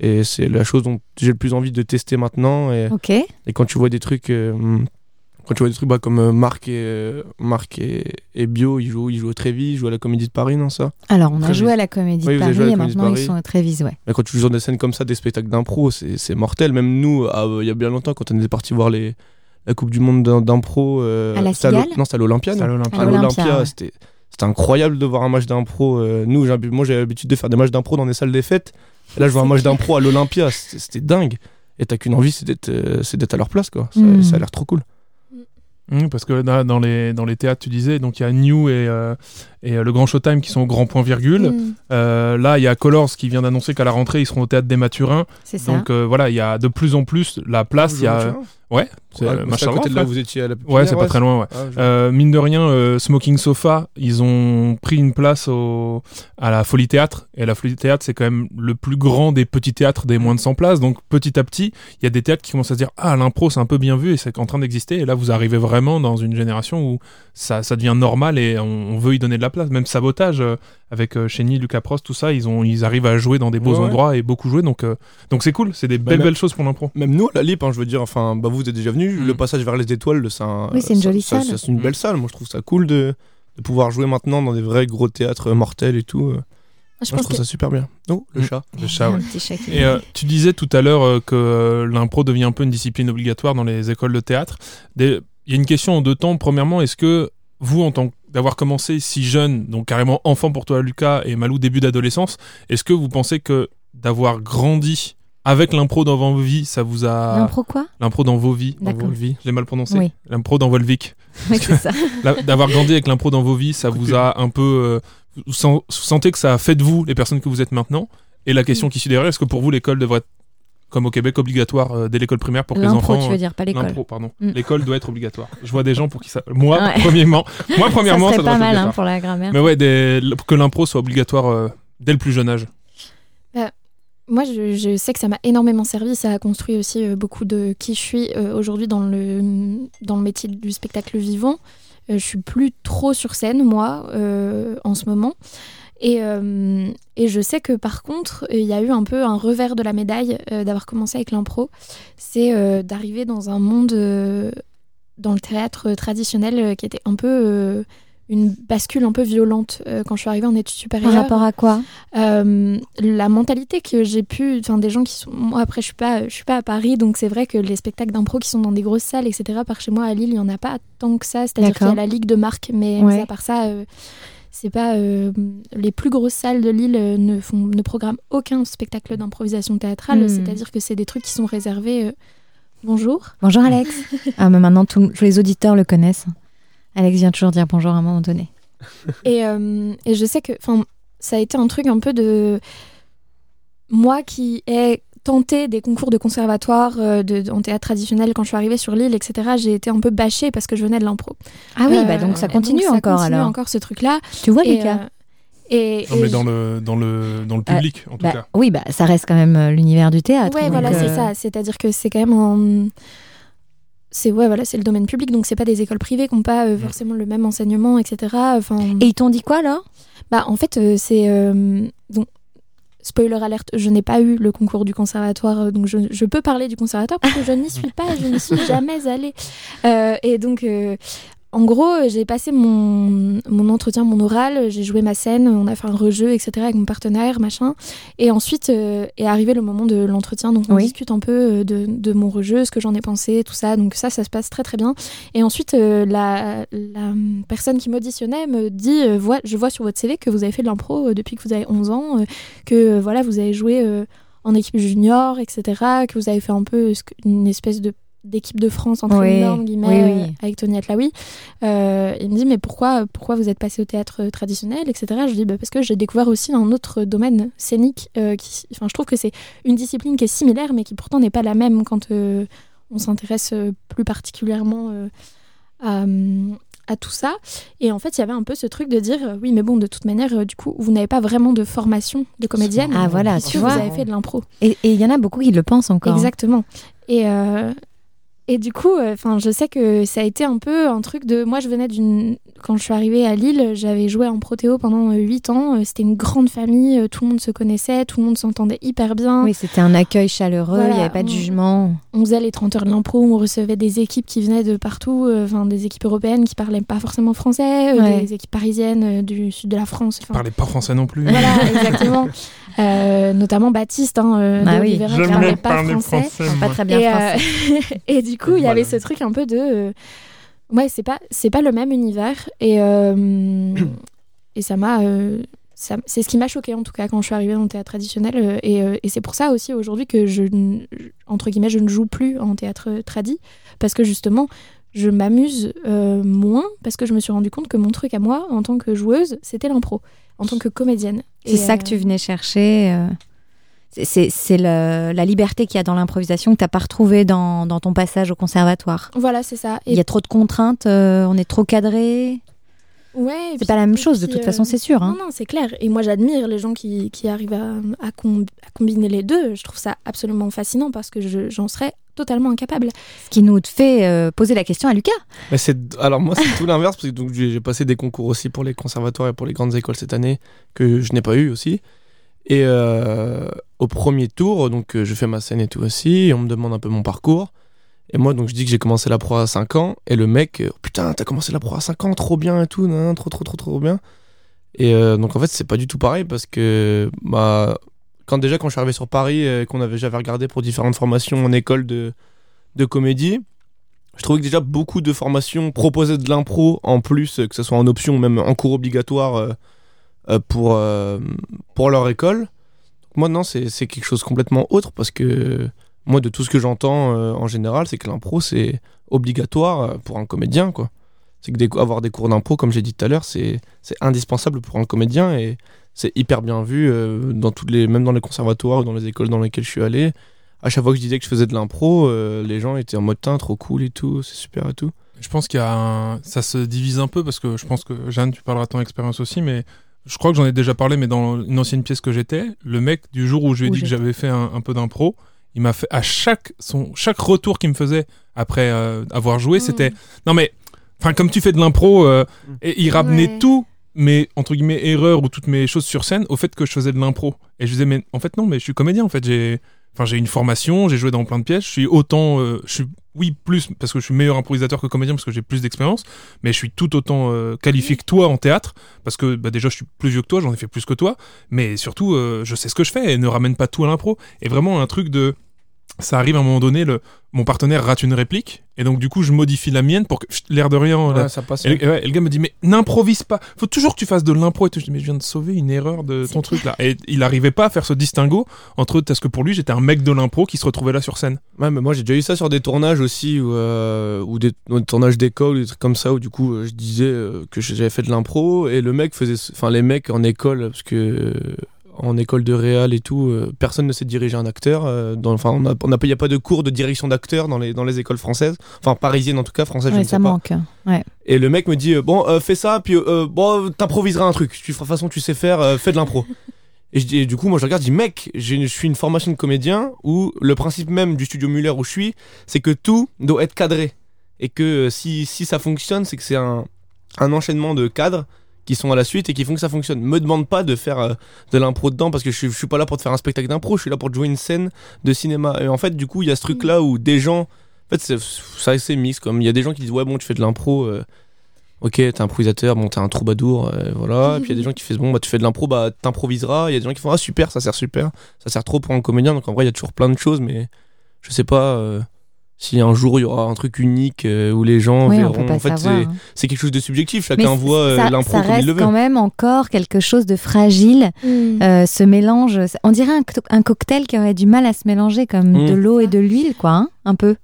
Et c'est la chose dont j'ai le plus envie de tester maintenant. Et, quand tu vois des trucs, euh, quand tu vois des trucs bah, comme euh, Marc et euh, Marc et, et Bio, ils jouent, ils jouent au Trévis, ils jouent à la Comédie de Paris, non ça? Alors, on a joué à la Comédie de Paris et maintenant ils sont à Trévise, ouais. Mais quand tu joues dans des scènes comme ça, des spectacles d'impro, c'est c'est mortel. Même nous, il y a bien longtemps, quand on était parti voir les, la Coupe du Monde d'im- d'impro. euh, À la Cigale? Non, c'était à l'Olympia. C'est à l'Olympia. Ouais. c'était c'était incroyable de voir un match d'impro. euh, nous, j'ai moi, j'ai l'habitude de faire des matchs d'impro dans des salles des fêtes. Et là, je vois un match d'impro à l'Olympia. C'était c'était dingue. Et t'as qu'une envie, c'est d'être euh, c'est d'être à leur place, quoi. Ça, Mm. ça a l'air trop cool. Mmh, parce que là, dans les, dans les théâtres, tu disais, donc il y a New et, euh, et le Grand Showtime qui sont au grand point virgule. Mm. Euh, là, il y a Colors qui vient d'annoncer qu'à la rentrée, ils seront au théâtre des Mathurins. C'est ça. Donc euh, voilà, il y a de plus en plus la place. Il y a... Ouais, c'est Ouais, euh, c'est à côté de là où vous étiez à la Ouais, c'est pas très loin, ouais. Ah, Euh, mine de rien, euh, Smoking Sofa, ils ont pris une place au, à la Folie Théâtre. Et la Folie Théâtre, c'est quand même le plus grand des petits théâtres des moins de 100 places. Donc petit à petit, il y a des théâtres qui commencent à se dire Ah, l'impro, c'est un peu bien vu et c'est en train d'exister. Et là, vous arrivez vraiment dans une génération où ça, ça devient normal et on, on veut y donner de la place. Même Sabotage, euh, avec Chény, Lucas Prost, tout ça, ils, ont, ils arrivent à jouer dans des beaux Ouais, ouais. endroits et beaucoup jouer. Donc donc c'est cool, c'est des belles, même- belles choses pour l'impro. Même nous, à la Lip, hein, je veux dire, enfin, bah, vous êtes déjà venus, Mm. le passage vers les étoiles, c'est un. Oui, c'est une ça- jolie ça- salle. C'est une Mm. belle salle. Moi, je trouve ça cool de, de pouvoir jouer maintenant dans des vrais gros théâtres mortels et tout. Je Moi, je pense trouve que ça super bien. Oh, le Mm. chat. Le chat, ouais. Un petit chat qui- Et euh, tu disais tout à l'heure euh, que euh, l'impro devient un peu une discipline obligatoire dans les écoles de théâtre. Des- Il y a une question en deux temps. Premièrement, est-ce que vous, en tant que- d'avoir commencé si jeune, donc carrément enfant pour toi Lucas et Malou début d'adolescence, est-ce que vous pensez que d'avoir grandi avec l'impro dans vos vies, ça vous a L'impro quoi? L'impro dans vos vies, D'accord. Volvi. je l'ai mal prononcé, Oui. l'impro dans Volvic, Oui, c'est ça. D'avoir grandi avec l'impro dans vos vies, ça vous a un peu, euh, vous, sen- vous sentez que ça a fait de vous les personnes que vous êtes maintenant. Et la question qui suit derrière, est-ce que pour vous l'école devrait être comme au Québec obligatoire euh, dès l'école primaire pour que les L'impro, enfants tu veux dire, pas l'école. L'impro, pardon. Mm. L'école doit être obligatoire. Je vois des gens pour qui ça. Moi, Ouais. premièrement, moi, Ça premièrement, ça, serait doit pas être mal hein, pour la grammaire. Mais ouais, des- que l'impro soit obligatoire euh, dès le plus jeune âge. Moi, je, sais que ça m'a énormément servi. Ça a construit aussi euh, beaucoup de qui je suis euh, aujourd'hui dans le, dans le métier du spectacle vivant. Euh, je suis plus trop sur scène, moi, euh, en ce moment. Et, et je sais que par contre, il y a eu un peu un revers de la médaille d'avoir commencé avec l'impro. C'est d'arriver dans un monde, dans le théâtre traditionnel, qui était un peu une bascule un peu violente euh, quand je suis arrivée en études Par supérieures. rapport à quoi? Euh, la mentalité que j'ai pu, enfin des gens qui sont, moi après je suis pas, je suis pas à Paris, donc c'est vrai que les spectacles d'impro qui sont dans des grosses salles, etc. Par chez moi à Lille, il y en a pas tant que ça. C'est-à-dire qu'il y a la ligue de marque, mais Ouais. à part ça, euh, c'est pas euh, les plus grosses salles de Lille ne font, ne programment aucun spectacle d'improvisation théâtrale. Hmm. C'est-à-dire que c'est des trucs qui sont réservés. euh, Bonjour. Bonjour Alex. ah, mais maintenant tous les auditeurs le connaissent. Alex vient toujours dire bonjour à un moment donné. Et, euh, et je sais que enfin, ça a été un truc un peu de. Moi qui ai tenté des concours de conservatoire euh, de, en théâtre traditionnel quand je suis arrivée sur l'île, etc., j'ai été un peu bâchée parce que je venais de l'impro. Ah oui, Euh, bah donc ça et continue ça encore continue alors. encore ce truc-là. Tu vois Et, Lucas euh, et, Non, et mais je- dans le, dans le, dans le public, en tout Bah, cas. oui, bah ça reste quand même euh, l'univers du théâtre. Ouais, donc, voilà, c'est euh, ça. C'est-à-dire que c'est quand même un. C'est ouais, voilà, c'est le domaine public, donc c'est pas des écoles privées qui n'ont pas euh, forcément le même enseignement, etc. Enfin, Et ils t'ont dit quoi là? Bah, en fait, euh, c'est. euh, donc, spoiler alerte, je n'ai pas eu le concours du conservatoire, donc je, je peux parler du conservatoire parce que je n'y suis pas, je n'y suis jamais allée. Euh, et donc, euh, en gros, j'ai passé mon, mon entretien, mon oral, j'ai joué ma scène, on a fait un rejeu, etc. avec mon partenaire, machin. Et ensuite euh, est arrivé le moment de l'entretien, donc on Oui. discute un peu euh, de, de mon rejeu, ce que j'en ai pensé, tout ça. Donc ça, ça se passe très très bien. Et ensuite, euh, la, la personne qui m'auditionnait me dit euh, Je vois sur votre CV que vous avez fait de l'impro depuis que vous avez 11 ans, que voilà, vous avez joué en équipe junior, etc., que vous avez fait un peu une espèce de d'équipe de France entre Oui, énormes guillemets oui, oui. euh, avec Tony Atlaoui. Euh, il me dit mais pourquoi pourquoi vous êtes passé au théâtre traditionnel etc. Je dis bah, parce que j'ai découvert aussi un autre domaine scénique euh, qui enfin je trouve que c'est une discipline qui est similaire mais qui pourtant n'est pas la même quand euh, on s'intéresse plus particulièrement à, à tout ça. Et en fait, il y avait un peu ce truc de dire, euh, oui, mais bon, de toute manière, euh, du coup, vous n'avez pas vraiment de formation de comédienne. Ah, voilà, tu vous vois. avez fait de l'impro. Et il y en a beaucoup qui le pensent encore. Exactement. Et, euh, et du coup, enfin, je sais que ça a été un peu un truc de. Moi, je venais d'une. Quand je suis arrivée à Lille, j'avais joué en protéo pendant 8 ans. Euh, C'était une grande famille, euh, tout le monde se connaissait, tout le monde s'entendait hyper bien. Oui, c'était un accueil chaleureux, il Voilà, n'y avait pas de on- jugement. On faisait les 30 heures de l'impro, on recevait des équipes qui venaient de partout, euh, enfin des équipes européennes qui parlaient pas forcément français, euh, Ouais. des équipes parisiennes euh, du sud de la France. enfin, Parlez pas français non plus. Voilà, exactement. Euh, notamment Baptiste, hein, euh, Ah de oui. Oliveira, qui parlait pas français. Pas très bien Et, français. euh, et du coup, il y avait ce truc un peu de. euh, ouais, c'est pas, c'est pas le même univers. Et, euh, et ça m'a. Euh, c'est ce qui m'a choqué en tout cas quand je suis arrivée dans le théâtre traditionnel. euh, et euh, et c'est pour ça aussi aujourd'hui que je, entre guillemets, je ne joue plus en théâtre tradi. Parce que justement, je m'amuse euh, moins parce que je me suis rendu compte que mon truc à moi, en tant que joueuse, c'était l'impro, en tant que comédienne. C'est ça euh, que tu venais chercher. euh, c'est- la liberté qu'il y a dans l'improvisation que tu n'as pas retrouvée dans, dans ton passage au conservatoire. Voilà, c'est ça. Il y a trop de contraintes, euh, on est trop cadré. Ouais, C'est pas la même chose, de toute euh, façon, c'est sûr. hein. Non, non, c'est clair. Et moi, j'admire les gens qui, qui arrivent à, à, com- à combiner les deux. Je trouve ça absolument fascinant parce que je- j'en serais totalement incapable. Ce qui nous fait euh, poser la question à Lucas. Mais alors moi c'est tout l'inverse parce que donc j'ai passé des concours aussi pour les conservatoires et pour les grandes écoles cette année que je n'ai pas eu aussi. Et euh, au premier tour, donc euh, je fais ma scène et tout aussi, et on me demande un peu mon parcours. Et moi donc je dis que j'ai commencé la pro à 5 ans et le mec euh, putain, t'as commencé la pro à 5 ans, trop bien et tout, nan, trop trop trop trop bien. Et euh, donc en fait, c'est pas du tout pareil parce que bah quand déjà quand je suis arrivé sur Paris euh, qu'on avait j'avais regardé pour différentes formations en école de de comédie, je trouvais que déjà beaucoup de formations proposaient de l'impro en plus, euh, que ce soit en option ou même en cours obligatoire pour, pour leur école. Moi, non, c'est quelque chose complètement autre parce que moi, de tout ce que j'entends euh, en général, c'est que l'impro, c'est obligatoire euh, pour un comédien, quoi. C'est que des- avoir des cours d'impro, comme j'ai dit tout à l'heure, c'est c'est indispensable pour un comédien et c'est hyper bien vu, euh, dans toutes les, même dans les conservatoires ou dans les écoles dans lesquelles je suis allé. À chaque fois que je disais que je faisais de l'impro, euh, les gens étaient en mode Tain, trop cool et tout, c'est super et tout. Je pense qu'il y a un... ça se divise un peu parce que je pense que Jeanne, tu parleras de ton expérience aussi, mais je crois que j'en ai déjà parlé, mais dans une ancienne pièce que j'étais, le mec, du jour où je lui ai Où dit que j'avais fait un, un peu d'impro, il m'a fait à chaque son chaque retour qu'il me faisait après euh, avoir joué, Mm. c'était non mais enfin comme tu fais de l'impro, euh, et il ramenait Ouais. tout mes entre guillemets erreurs ou toutes mes choses sur scène au fait que je faisais de l'impro. Et je disais mais en fait non, mais je suis comédien en fait, j'ai enfin j'ai une formation, j'ai joué dans plein de pièces, je suis autant euh, je suis oui plus parce que je suis meilleur improvisateur que comédien parce que j'ai plus d'expérience, mais je suis tout autant euh, qualifié que toi en théâtre parce que bah, déjà je suis plus vieux que toi, j'en ai fait plus que toi, mais surtout euh, je sais ce que je fais et ne ramène pas tout à l'impro. Et vraiment un truc de ça arrive à un moment donné, le, mon partenaire rate une réplique et donc du coup je modifie la mienne pour que l'air de rien. là, Ouais, ça passe. et, le- et ouais, et le gars me dit mais n'improvise pas. Faut toujours que tu fasses de l'impro et tout. Je dis mais je viens de sauver une erreur de ton truc là. Et il arrivait pas à faire ce distinguo entre parce que pour lui j'étais un mec de l'impro qui se retrouvait là sur scène. Ouais, mais moi j'ai déjà eu ça sur des tournages aussi, ou, euh, des tournages d'école, ou des trucs comme ça, où du coup euh, je disais euh, que j'avais fait de l'impro, et le mec faisait. Enfin, les mecs en école, parce que. En école de réal et tout, euh, personne ne sait diriger un acteur. euh, dans, enfin, on a, on a, il n'y a pas de cours de direction d'acteur dans les, dans les écoles françaises. Enfin, parisiennes en tout cas, françaises, je sais ça pas. manque. Ouais. Et le mec me dit euh, bon fais ça puis bon t'improviseras un truc. Tu de toute façon tu sais faire, fais de l'impro. et, je dis- et du coup moi je regarde, je dis mec, je suis une formation de comédien où le principe même du studio Muller où je suis, c'est que tout doit être cadré et que si, si ça fonctionne, c'est que c'est un, un enchaînement de cadres qui sont à la suite et qui font que ça fonctionne. Me demande pas de faire euh, de l'impro dedans parce que je suis, je suis pas là pour te faire un spectacle d'impro, je suis là pour te jouer une scène de cinéma. Et en fait, du coup, il y a ce truc là où des gens en fait, c'est assez mixte. Comme il y a des gens qui disent ouais bon tu fais de l'impro, euh, ok t'es improvisateur, bon t'es un troubadour, euh, voilà. Et puis il y a des gens qui font bon bah tu fais de l'impro, bah t'improviseras. Il y a des gens qui font ah super, ça sert super, ça sert trop pour un comédien. Donc en vrai il y a toujours plein de choses, mais je sais pas euh, si un jour il y aura un truc unique euh, où les gens Oui, verront. en fait c'est hein. c'est quelque chose de subjectif. Mais Chacun voit euh, ça, l'impro ça comme il reste le veut. quand même encore quelque chose de fragile. Mm. Euh, ce mélange, on dirait un, co- un cocktail qui aurait du mal à se mélanger comme Mm. de l'eau et de l'huile, quoi, hein, un peu.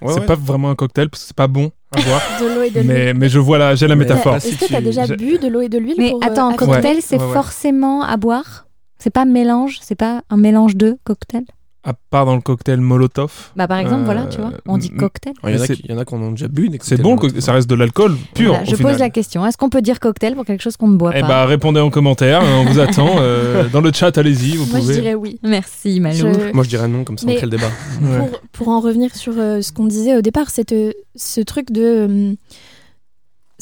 Ouais, c'est ouais. pas vraiment un cocktail parce que c'est pas bon à boire. De l'eau et de l'huile. mais, mais je vois la, j'ai la métaphore. Est-ce que tu as déjà bu de l'eau et de l'huile Mais pour, euh, attends, un cocktail, c'est Ouais, ouais. forcément à boire? C'est pas mélange C'est pas un mélange de cocktail À part dans le cocktail Molotov. Bah par exemple, Euh, voilà, tu vois, on dit cocktail. Il y, en a qui, en a qui en ont déjà bu. C'est bon, Molotov. ça reste de l'alcool pur. Voilà, au je final. pose la question, est-ce qu'on peut dire cocktail pour quelque chose qu'on ne boit Eh pas bah répondez en commentaire, on vous attend. euh, dans le chat, allez-y, vous Moi, je pouvez. dirais oui. Merci Malou. Je- Moi je dirais non, comme ça on crée le débat. Ouais. pour, pour en revenir sur euh, ce qu'on disait au départ, c'est euh, ce truc de.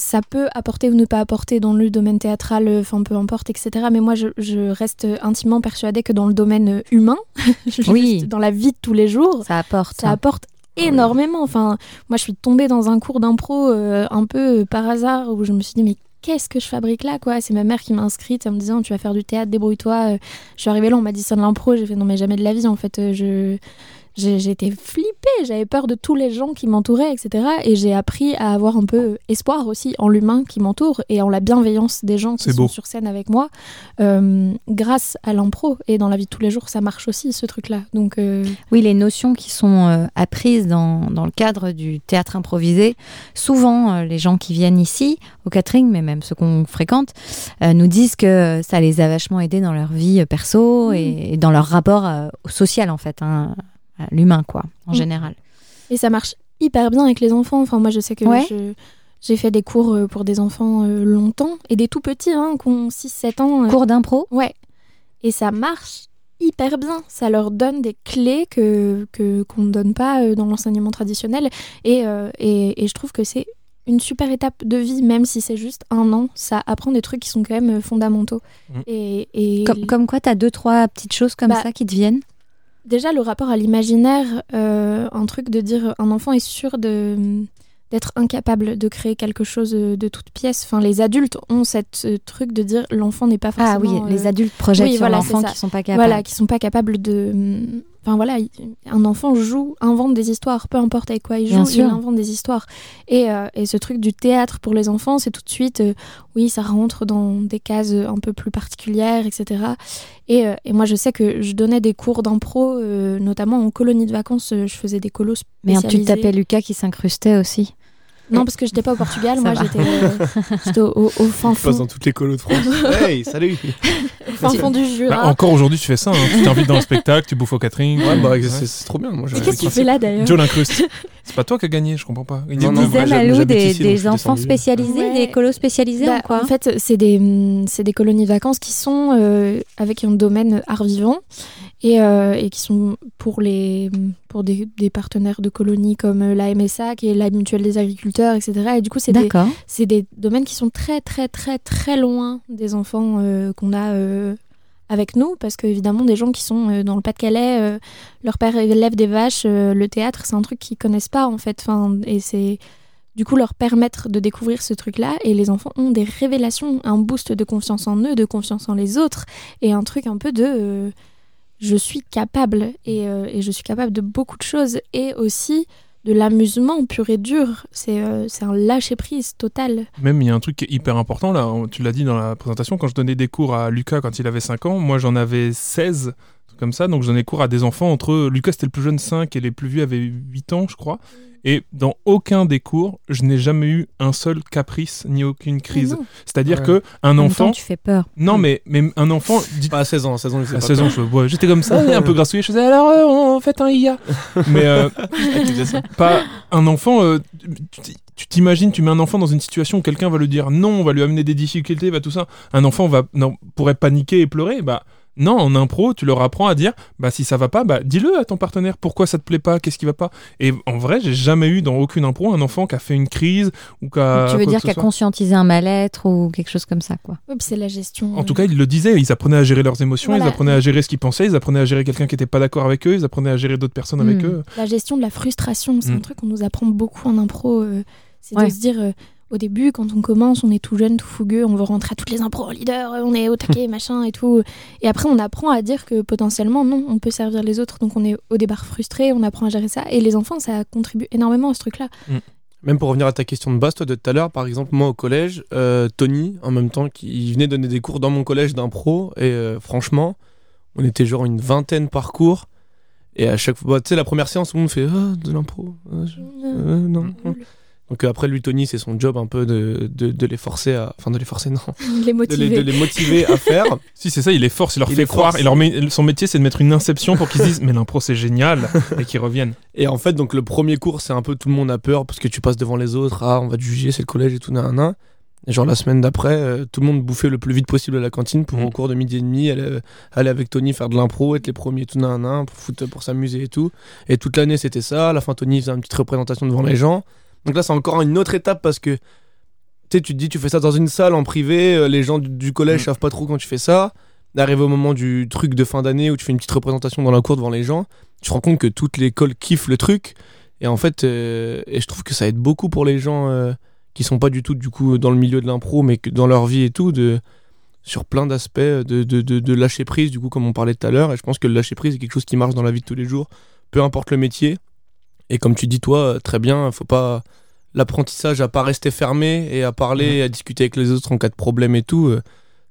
Ça peut apporter ou ne pas apporter dans le domaine théâtral, euh, enfin peu importe, etc. Mais moi, je, je reste intimement persuadée que dans le domaine euh, humain, Oui. dans la vie de tous les jours, Ça apporte. ça apporte énormément. Enfin, moi, je suis tombée dans un cours d'impro euh, un peu euh, par hasard où je me suis dit, mais qu'est-ce que je fabrique là, quoi? C'est ma mère qui m'a inscrite en me disant, tu vas faire du théâtre, débrouille-toi. Euh, Je suis arrivée là, on m'a dit c'est de l'impro. J'ai fait, non, mais jamais de la vie, en fait. Euh, Je. Été flippée, j'avais peur de tous les gens qui m'entouraient, etc. Et j'ai appris à avoir un peu espoir aussi en l'humain qui m'entoure et en la bienveillance des gens qui sont beau. sur scène avec moi, euh, grâce à l'impro. Et dans la vie de tous les jours, ça marche aussi, ce truc-là. Donc, euh, Oui, les notions qui sont euh, apprises dans, dans le cadre du théâtre improvisé, souvent euh, les gens qui viennent ici au catering, mais même ceux qu'on fréquente, euh, nous disent que ça les a vachement aidés dans leur vie euh, perso et, et dans leur rapport euh, au social en fait, hein, l'humain quoi, en Mm. général. Et ça marche hyper bien avec les enfants. Enfin, moi, je sais que Ouais. je- j'ai fait des cours euh, pour des enfants euh, longtemps et des tout petits, hein, qui ont 6-7 ans. euh, Cours d'impro Ouais. Et ça marche hyper bien. Ça leur donne des clés que que- qu'on ne donne pas euh, dans l'enseignement traditionnel. Et, euh, et, et je trouve que c'est une super étape de vie, même si c'est juste un an. Ça apprend des trucs qui sont quand même fondamentaux. Mm. Et, et comme, comme quoi, t'as deux, trois petites choses comme Bah, ça qui te viennent déjà le rapport à l'imaginaire, euh, un truc de dire un enfant est sûr de d'être incapable de créer quelque chose de toute pièce. Enfin, les adultes ont cette euh, truc de dire l'enfant n'est pas Ah forcément. oui, les euh, adultes projettent oui, sur voilà, l'enfant ça. qui sont pas capables. voilà, qui sont pas capables de. Enfin voilà, il- un enfant joue, invente des histoires, peu importe avec quoi il Bien joue, il sûr. invente des histoires. Et, euh, et ce truc du théâtre pour les enfants, c'est tout de suite, euh, oui, ça rentre dans des cases un peu plus particulières, etc. Et, euh, et moi, je sais que je donnais des cours d'impro, notamment en colonie de vacances, je faisais des colos Merde, tu spécialisés. tapais Lucas qui s'incrustait aussi. Non, parce que j'étais pas au Portugal, Ça moi va. j'étais euh, au, au- au fin Je passe fond, dans toutes les colos de France. hey, salut au fin fond du Bah, Jura. encore aujourd'hui, tu fais ça. hein. Tu t'invites dans un spectacle, tu bouffes au catering. Ouais, bah, Ouais. c'est trop bien. Moi, Et j'ai- qu'est-ce que tu fais là d'ailleurs Joe l'incruste. C'est pas toi qui as gagné, je comprends pas. Il Non, non, Malou, j'habite des, ici, des enfants spécialisés, Ouais. des colos spécialisés Bah, en quoi En fait, c'est des, c'est des colonies de vacances qui sont euh, avec un domaine art vivant et, euh, et qui sont pour, les, pour des, des partenaires de colonies comme euh, la MSA, qui est la Mutuelle des agriculteurs, etc. Et du coup, c'est des, domaines qui sont très, très, très, très loin des enfants euh, qu'on a euh, avec nous, parce qu'évidemment, des gens qui sont dans le Pas-de-Calais, leur père élève des vaches, le théâtre, c'est un truc qu'ils connaissent pas, en fait. Enfin, et c'est du coup leur permettre de découvrir ce truc-là, et les enfants ont des révélations, un boost de confiance en eux, de confiance en les autres, et un truc un peu de... euh, je suis capable, et, euh, et je suis capable de beaucoup de choses, et aussi de l'amusement pur et dur. C'est euh, un lâcher-prise total. Même il y a un truc qui est hyper important là, tu l'as dit dans la présentation, quand je donnais des cours à Lucas quand il avait 5 ans, moi j'en avais 16, trucs comme ça, donc je donnais cours à des enfants entre, Lucas c'était le plus jeune 5 et les plus vieux avaient 8 ans je crois, et dans aucun des cours, je n'ai jamais eu un seul caprice ni aucune crise. C'est-à-dire Ouais. que un En même enfant, temps, tu fais peur. non mais, mais un enfant, dit, Pas à 16 ans, à 16 ans, à pas 16 ans, je, ouais, j'étais comme ça, un peu grassouillé, je faisais alors euh, on fait un IA. Mais euh, pas un enfant. euh, tu t'imagines, tu mets un enfant dans une situation où quelqu'un va lui dire non, on va lui amener des difficultés, va tout ça. Un enfant va non, pourrait paniquer et pleurer. Bah non, en impro, tu leur apprends à dire bah si ça va pas, bah dis-le à ton partenaire. Pourquoi ça te plaît pas Qu'est-ce qui va pas? Et en vrai, j'ai jamais eu dans aucune impro un enfant qui a fait une crise ou qui a. tu veux dire qu'à soit. conscientiser un mal-être ou quelque chose comme ça, quoi. Puis c'est la gestion. En tout euh, cas, ils le disaient, ils apprenaient à gérer leurs émotions, Voilà. ils apprenaient à gérer ce qu'ils pensaient, ils apprenaient à gérer quelqu'un qui était pas d'accord avec eux, ils apprenaient à gérer d'autres personnes avec Mm. eux. la gestion de la frustration, c'est un truc qu'on nous apprend beaucoup en impro. euh, c'est Ouais. de se dire, euh, au début, quand on commence, on est tout jeune, tout fougueux, on veut rentrer à toutes les impros en leader, euh, on est au taquet, machin et tout. Et après, on apprend à dire que potentiellement, non, on peut servir les autres. Donc, on est au départ frustré, on apprend à gérer ça. Et les enfants, ça contribue énormément à ce truc-là. Même pour revenir à ta question de base, toi, de tout à l'heure, par exemple, moi au collège, euh, Tony, en même temps, qui il venait donner des cours dans mon collège d'impro, et euh, franchement, on était genre une vingtaine par cours, et à chaque fois, bah, tu sais, la première séance, tout le monde fait Ah, de l'impro, ah, je- euh, non. Mm. Donc euh, après, lui, Tony, c'est son job un peu de, de, de les forcer à. Enfin, de les forcer, non. Les De les, motiver. de les motiver à faire. Si, c'est ça, il les force, il leur Il fait croire, et leur son métier, c'est de mettre une inception pour qu'ils se disent Mais l'impro, c'est génial, et qu'ils reviennent. Et en fait, donc le premier cours, c'est un peu tout le monde a peur parce que tu passes devant les autres. Ah, on va te juger, c'est le collège et tout, nan, Et genre la semaine d'après, euh, tout le monde bouffait le plus vite possible à la cantine pour Mm. au cours de midi et demi aller, euh, aller avec Tony faire de l'impro, être les premiers, tout nan, nan, pour, foutre- pour s'amuser et tout. Et toute l'année, c'était ça. À la fin, Tony faisait une petite représentation devant les gens. Donc là, c'est encore une autre étape parce que tu sais, tu te dis, tu fais ça dans une salle en privé, euh, les gens du, du collège Mm. savent pas trop quand tu fais ça. D'arriver au moment du truc de fin d'année où tu fais une petite représentation dans la cour devant les gens, tu te rends compte que toute l'école kiffe le truc. Et en fait, euh, et je trouve que ça aide beaucoup pour les gens euh, qui sont pas du tout du coup dans le milieu de l'impro, mais que dans leur vie et tout, de, sur plein d'aspects, de, de, de, de lâcher prise, du coup, comme on parlait tout à l'heure. Et je pense que le lâcher prise est quelque chose qui marche dans la vie de tous les jours, peu importe le métier. Et comme tu dis, toi, très bien, faut pas. L'apprentissage à pas rester fermé et à parler, à discuter avec les autres en cas de problème et tout, euh,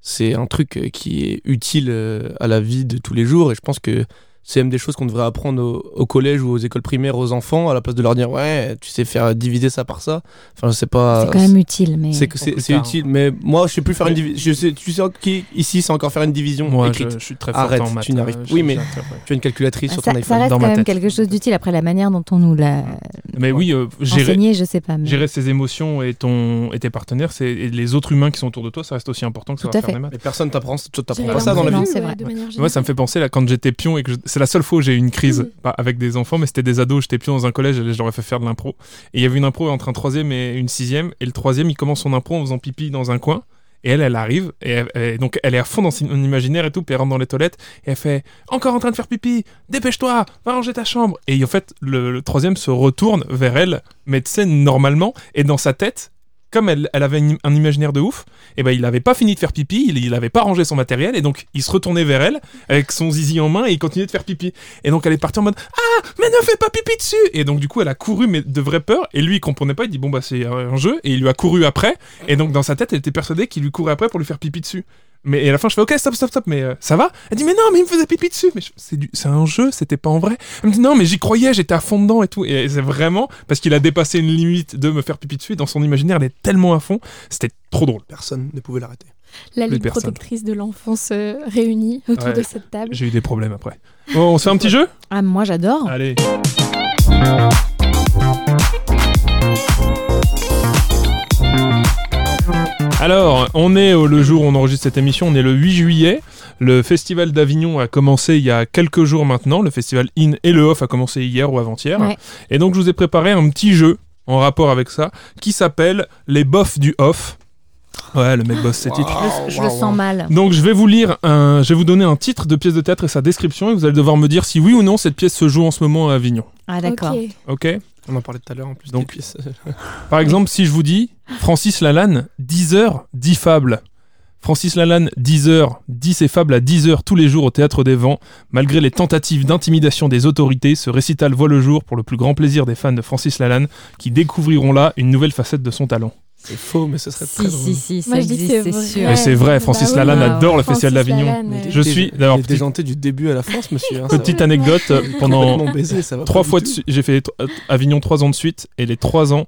c'est un truc euh, qui est utile euh, à la vie de tous les jours. Et je pense que c'est même des choses qu'on devrait apprendre au, au collège ou aux écoles primaires aux enfants, à la place de leur dire ouais, tu sais faire diviser ça par ça. Enfin, je sais pas. c'est quand même utile, mais. C'est utile, mais moi je sais plus faire une division. Je sais, tu sais qui ici c'est encore faire une division Moi, écrite. je, je suis très fort Arrête, en maths. tu n'y arrives pas. je- Oui, mais-. Tu as une calculatrice Ah, sur ça, ton ça iPhone. reste dans quand ma même tête. quelque chose d'utile. Après, la manière dont on nous l'a Mais oui, euh, gérer, enseigné, je sais pas. mais- gérer ses émotions et, ton, et tes partenaires, c'est et les autres humains qui sont autour de toi, ça reste aussi important que Tout ça à faire fait. des maths. Mais personne t'apprend pas ça dans la vie. Moi, ça me fait penser là quand j'étais pion et que c'est la seule fois où j'ai eu une crise Mhm. pas avec des enfants, mais c'était des ados. J'étais pion dans un collège je leur ai fait faire de l'impro. Et il y avait une impro entre un troisième et une sixième. Et le troisième, il commence son impro en faisant pipi dans un coin. Et elle, elle arrive, et, elle- elle- donc elle est à fond dans son imaginaire et tout, puis elle rentre dans les toilettes, et elle fait Encore en train de faire pipi, dépêche-toi, va ranger ta chambre. Et en fait, le, le troisième se retourne vers elle, mais tu sais, normalement, et dans sa tête, comme elle, avait un, imaginaire de ouf, et ben il avait pas fini de faire pipi, il, il avait pas rangé son matériel, et donc il se retournait vers elle, avec son zizi en main, et il continuait de faire pipi. Et donc elle est partie en mode Ah, mais ne fais pas pipi dessus Et donc du coup, elle a couru, mais de vraie peur, et lui, il comprenait pas, il dit Bon, bah c'est un jeu, et il lui a couru après, et donc dans sa tête, elle était persuadée qu'il lui courait après pour lui faire pipi dessus. Mais et à la fin, je fais ok, stop, stop, stop, mais euh, ça va? Elle dit mais non, mais il me faisait pipi dessus. Mais c'est du- c'est un jeu, c'était pas en vrai. Elle me dit non, mais j'y croyais, j'étais à fond dedans et tout. Et c'est vraiment parce qu'il a dépassé une limite de me faire pipi dessus. Et dans son imaginaire, elle est tellement à fond, c'était trop drôle. Personne ne pouvait l'arrêter. La Ligue protectrice de l'enfance euh, réunie autour Ouais. de cette table. J'ai eu des problèmes après. Bon, on se fait un petit jeu? Ah, moi j'adore. Allez. Alors, on est au- le jour où on enregistre cette émission, on est le 8 juillet. Le festival d'Avignon a commencé il y a quelques jours maintenant. Le festival In et le Off a commencé hier ou avant-hier. Ouais. Et donc, je vous ai préparé un petit jeu en rapport avec ça qui s'appelle Les Bofs du Off. Ouais, le mec bosse ses titres. Je, je le sens mal. Donc je vais vous lire un, je vais vous donner un titre de pièce de théâtre et sa description et vous allez devoir me dire si oui ou non cette pièce se joue en ce moment à Avignon. Ah, d'accord. Ok. Ok? On en parlait tout à l'heure en plus. Donc-. Par exemple, si je vous dis Francis Lalanne, 10 heures, 10 fables. Francis Lalanne, 10 heures, 10 ses fables à 10 heures tous les jours au Théâtre des Vents. Malgré les tentatives d'intimidation des autorités, ce récital voit le jour pour le plus grand plaisir des fans de Francis Lalanne qui découvriront là une nouvelle facette de son talent. C'est faux, mais ce serait Si, très drôle. si, si, ça Moi je dis existe, c'est sûr. Mais c'est vrai, Francis Bah oui. Lalanne Ah, adore le Francis Festival d'Avignon. Euh, Je suis d'ailleurs petit- déjanté du début à la fin, ce monsieur. hein, petite anecdote euh, pendant ça va trois pas du fois de tout. suite, j'ai fait euh, Avignon trois ans de suite et les trois ans,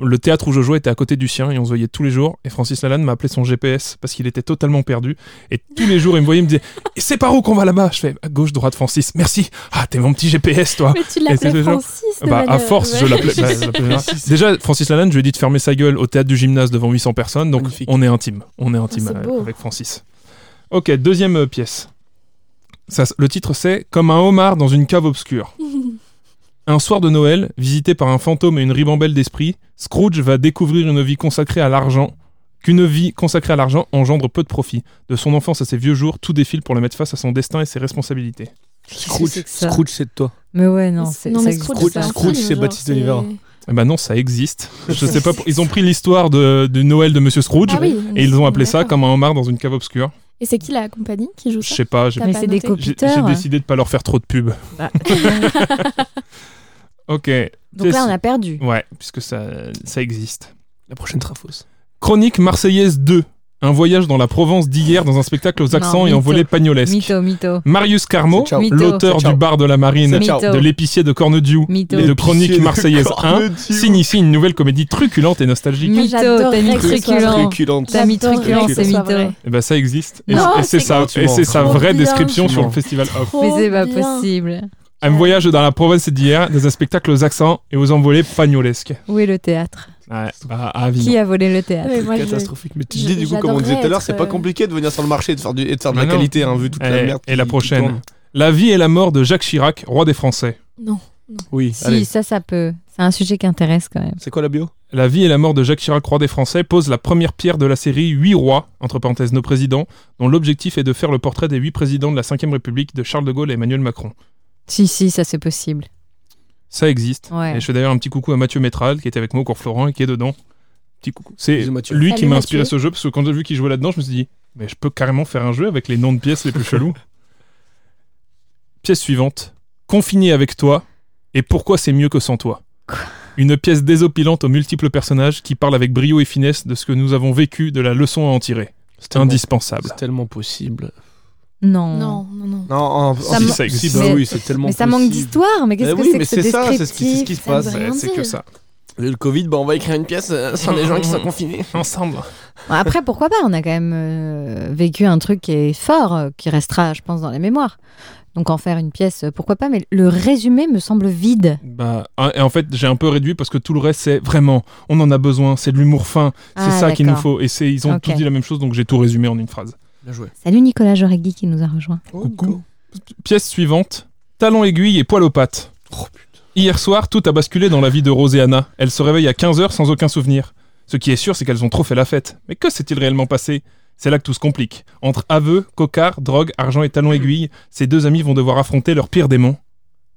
le théâtre où je jouais était à côté du sien et on se voyait tous les jours. Et Francis Lalanne m'a appelé son GPS parce qu'il était totalement perdu. Et tous les jours, il me voyait, il me disait Et c'est par où qu'on va là-bas? Je fais à gauche, droite, Francis. Merci. Ah, t'es mon petit GPS, toi. Mais tu l'appelais Francis de Bah, à force, je ouais. l'appelais. bah, je l'appelais Gérard. Déjà, Francis Lalanne, je lui ai dit de fermer sa gueule au théâtre du gymnase devant 800 personnes. Donc, Magnifique. on est intime. On est intime beau. avec Francis. Ok, deuxième euh, pièce. Ça, le titre, c'est Comme un homard dans une cave obscure. Un soir de Noël, visité par un fantôme et une ribambelle d'esprit, Scrooge va découvrir une vie consacrée à l'argent, qu'une vie consacrée à l'argent engendre peu de profit. De son enfance à ses vieux jours, tout défile pour le mettre face à son destin et ses responsabilités. Scrooge, c'est que ça Scrooge, c'est de toi. Mais ouais, non, c'est Scrooge, Scrooge, c'est Baptiste Olivera. Eh ben non, ça existe. Je sais pas, pour- ils ont pris l'histoire de, du Noël de Monsieur Scrooge Ah oui, et ils ont appelé ça comme un homard dans une cave obscure. Et c'est qui la compagnie qui joue Je ça sais pas, j'ai j'ai- j'ai copiteurs. décidé de pas leur faire trop de pub. Bah, Ok. Donc là, on a perdu. Ouais, puisque ça, ça existe. La prochaine sera fausse. Chronique Marseillaise 2. Un voyage dans la Provence d'hier dans un spectacle aux accents et en volée pagnolesque. Marius Carmo, l'auteur du bar de la marine, de l'épicier de Cornedieu et de Chronique Marseillaise 1, Cornedieu. signe ici une nouvelle comédie truculente et nostalgique. Mytho, J'adorerais t'as mis truculent. T'as mis truculent, c'est vrai. Et ben ça existe. Et, c'est sa, et c'est vraie description sur le festival Off. Mais c'est pas possible. Un voyage dans la Provence d'hier, dans un spectacle aux accents et aux envolées pagnolesques. Où est le théâtre? Ouais, à Avignon. Qui a volé le théâtre je- catastrophique. Mais tu je- dis du coup, comme on disait tout à l'heure, c'est pas j'adorerais compliqué de venir sur le marché et de faire, du, et de, faire de la non. qualité, hein, vu toute la Allez, merde. et la qui- prochaine. La vie et la mort de Jacques Chirac, roi des Français. Non. Oui, Si, allez. ça, ça peut. C'est un sujet qui intéresse quand même. C'est quoi la bio? La vie et la mort de Jacques Chirac, roi des Français, pose la première pierre de la série 8 rois, entre parenthèses nos présidents, dont l'objectif est de faire le portrait des 8 présidents de la 5ème République de Charles de Gaulle à Emmanuel Macron. Si, si, ça c'est possible. Ça existe. Ouais. Et je fais d'ailleurs un petit coucou à Mathieu Métral, qui était avec moi au cours Florent et qui est dedans. Petit coucou. C'est lui qui m'a inspiré ce jeu, parce que quand j'ai vu qu'il jouait là-dedans, je me suis dit, mais je peux carrément faire un jeu avec les noms de pièces les plus chelous. Pièce suivante. Confiné avec toi, et pourquoi c'est mieux que sans toi? Une pièce désopilante aux multiples personnages qui parle avec brio et finesse de ce que nous avons vécu, de la leçon à en tirer. C'est Indispensable. C'est tellement possible. Non. Non, non, non. Non, en, Ça en- bah Mais- oui, c'est tellement Mais ça manque d'histoire. Mais qu'est-ce Eh que oui, c'est que ce c'est ça, c'est ce qui, c'est ce qui se passe. c'est que ça. Le Covid, bah, on va écrire une pièce euh, sur des gens qui sont confinés. Ensemble. Après, pourquoi pas On a quand même euh, vécu un truc qui est fort, euh, qui restera, je pense, dans les mémoires. Donc en faire une pièce, pourquoi pas Mais le résumé me semble vide. Bah, et en fait, j'ai un peu réduit parce que tout le reste, c'est vraiment, on en a besoin, c'est de l'humour fin, c'est Ah, ça qu'il nous faut. Et c'est, ils ont Ok. tous dit la même chose, donc j'ai tout résumé en une phrase. Bien joué. Salut Nicolas Joregui qui nous a rejoint. Coucou. Pièce suivante talon aiguille et poil aux pattes. Oh, putain. Hier soir, tout a basculé dans la vie de Rose et Anna. Elles se réveillent à 15h sans aucun souvenir. Ce qui est sûr, c'est qu'elles ont trop fait la fête. Mais que s'est-il réellement passé? C'est là que tout se complique. Entre aveux, cocards, drogue, argent et talon aiguille, ces deux amies vont devoir affronter leur pire démon.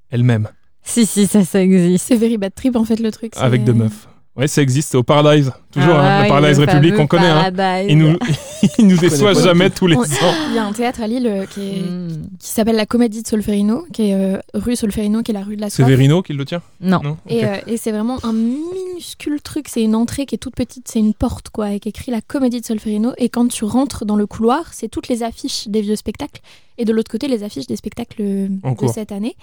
Elles-mêmes, Si, si, ça, ça existe. C'est Very Bad Trip en fait le truc. avec deux meufs. Ouais, ça existe, c'est au Paradise. Toujours, Ah hein, le Paradise le République, fameux on connaît. Hein. Paradise. Il nous, il nous déçoit jamais tous les On- ans. Il y a un théâtre à Lille euh, qui, est- Mm. qui s'appelle la Comédie de Solferino, qui est euh, rue Solferino, qui est la rue de la C'est Soif. Verino qui le tient? Non. Non Et, Ok. euh, et c'est vraiment un minuscule truc, c'est une entrée qui est toute petite, c'est une porte quoi, avec écrit la comédie de Solferino. Et quand tu rentres dans le couloir, c'est toutes les affiches des vieux spectacles, et de l'autre côté les affiches des spectacles En de cours. cette année.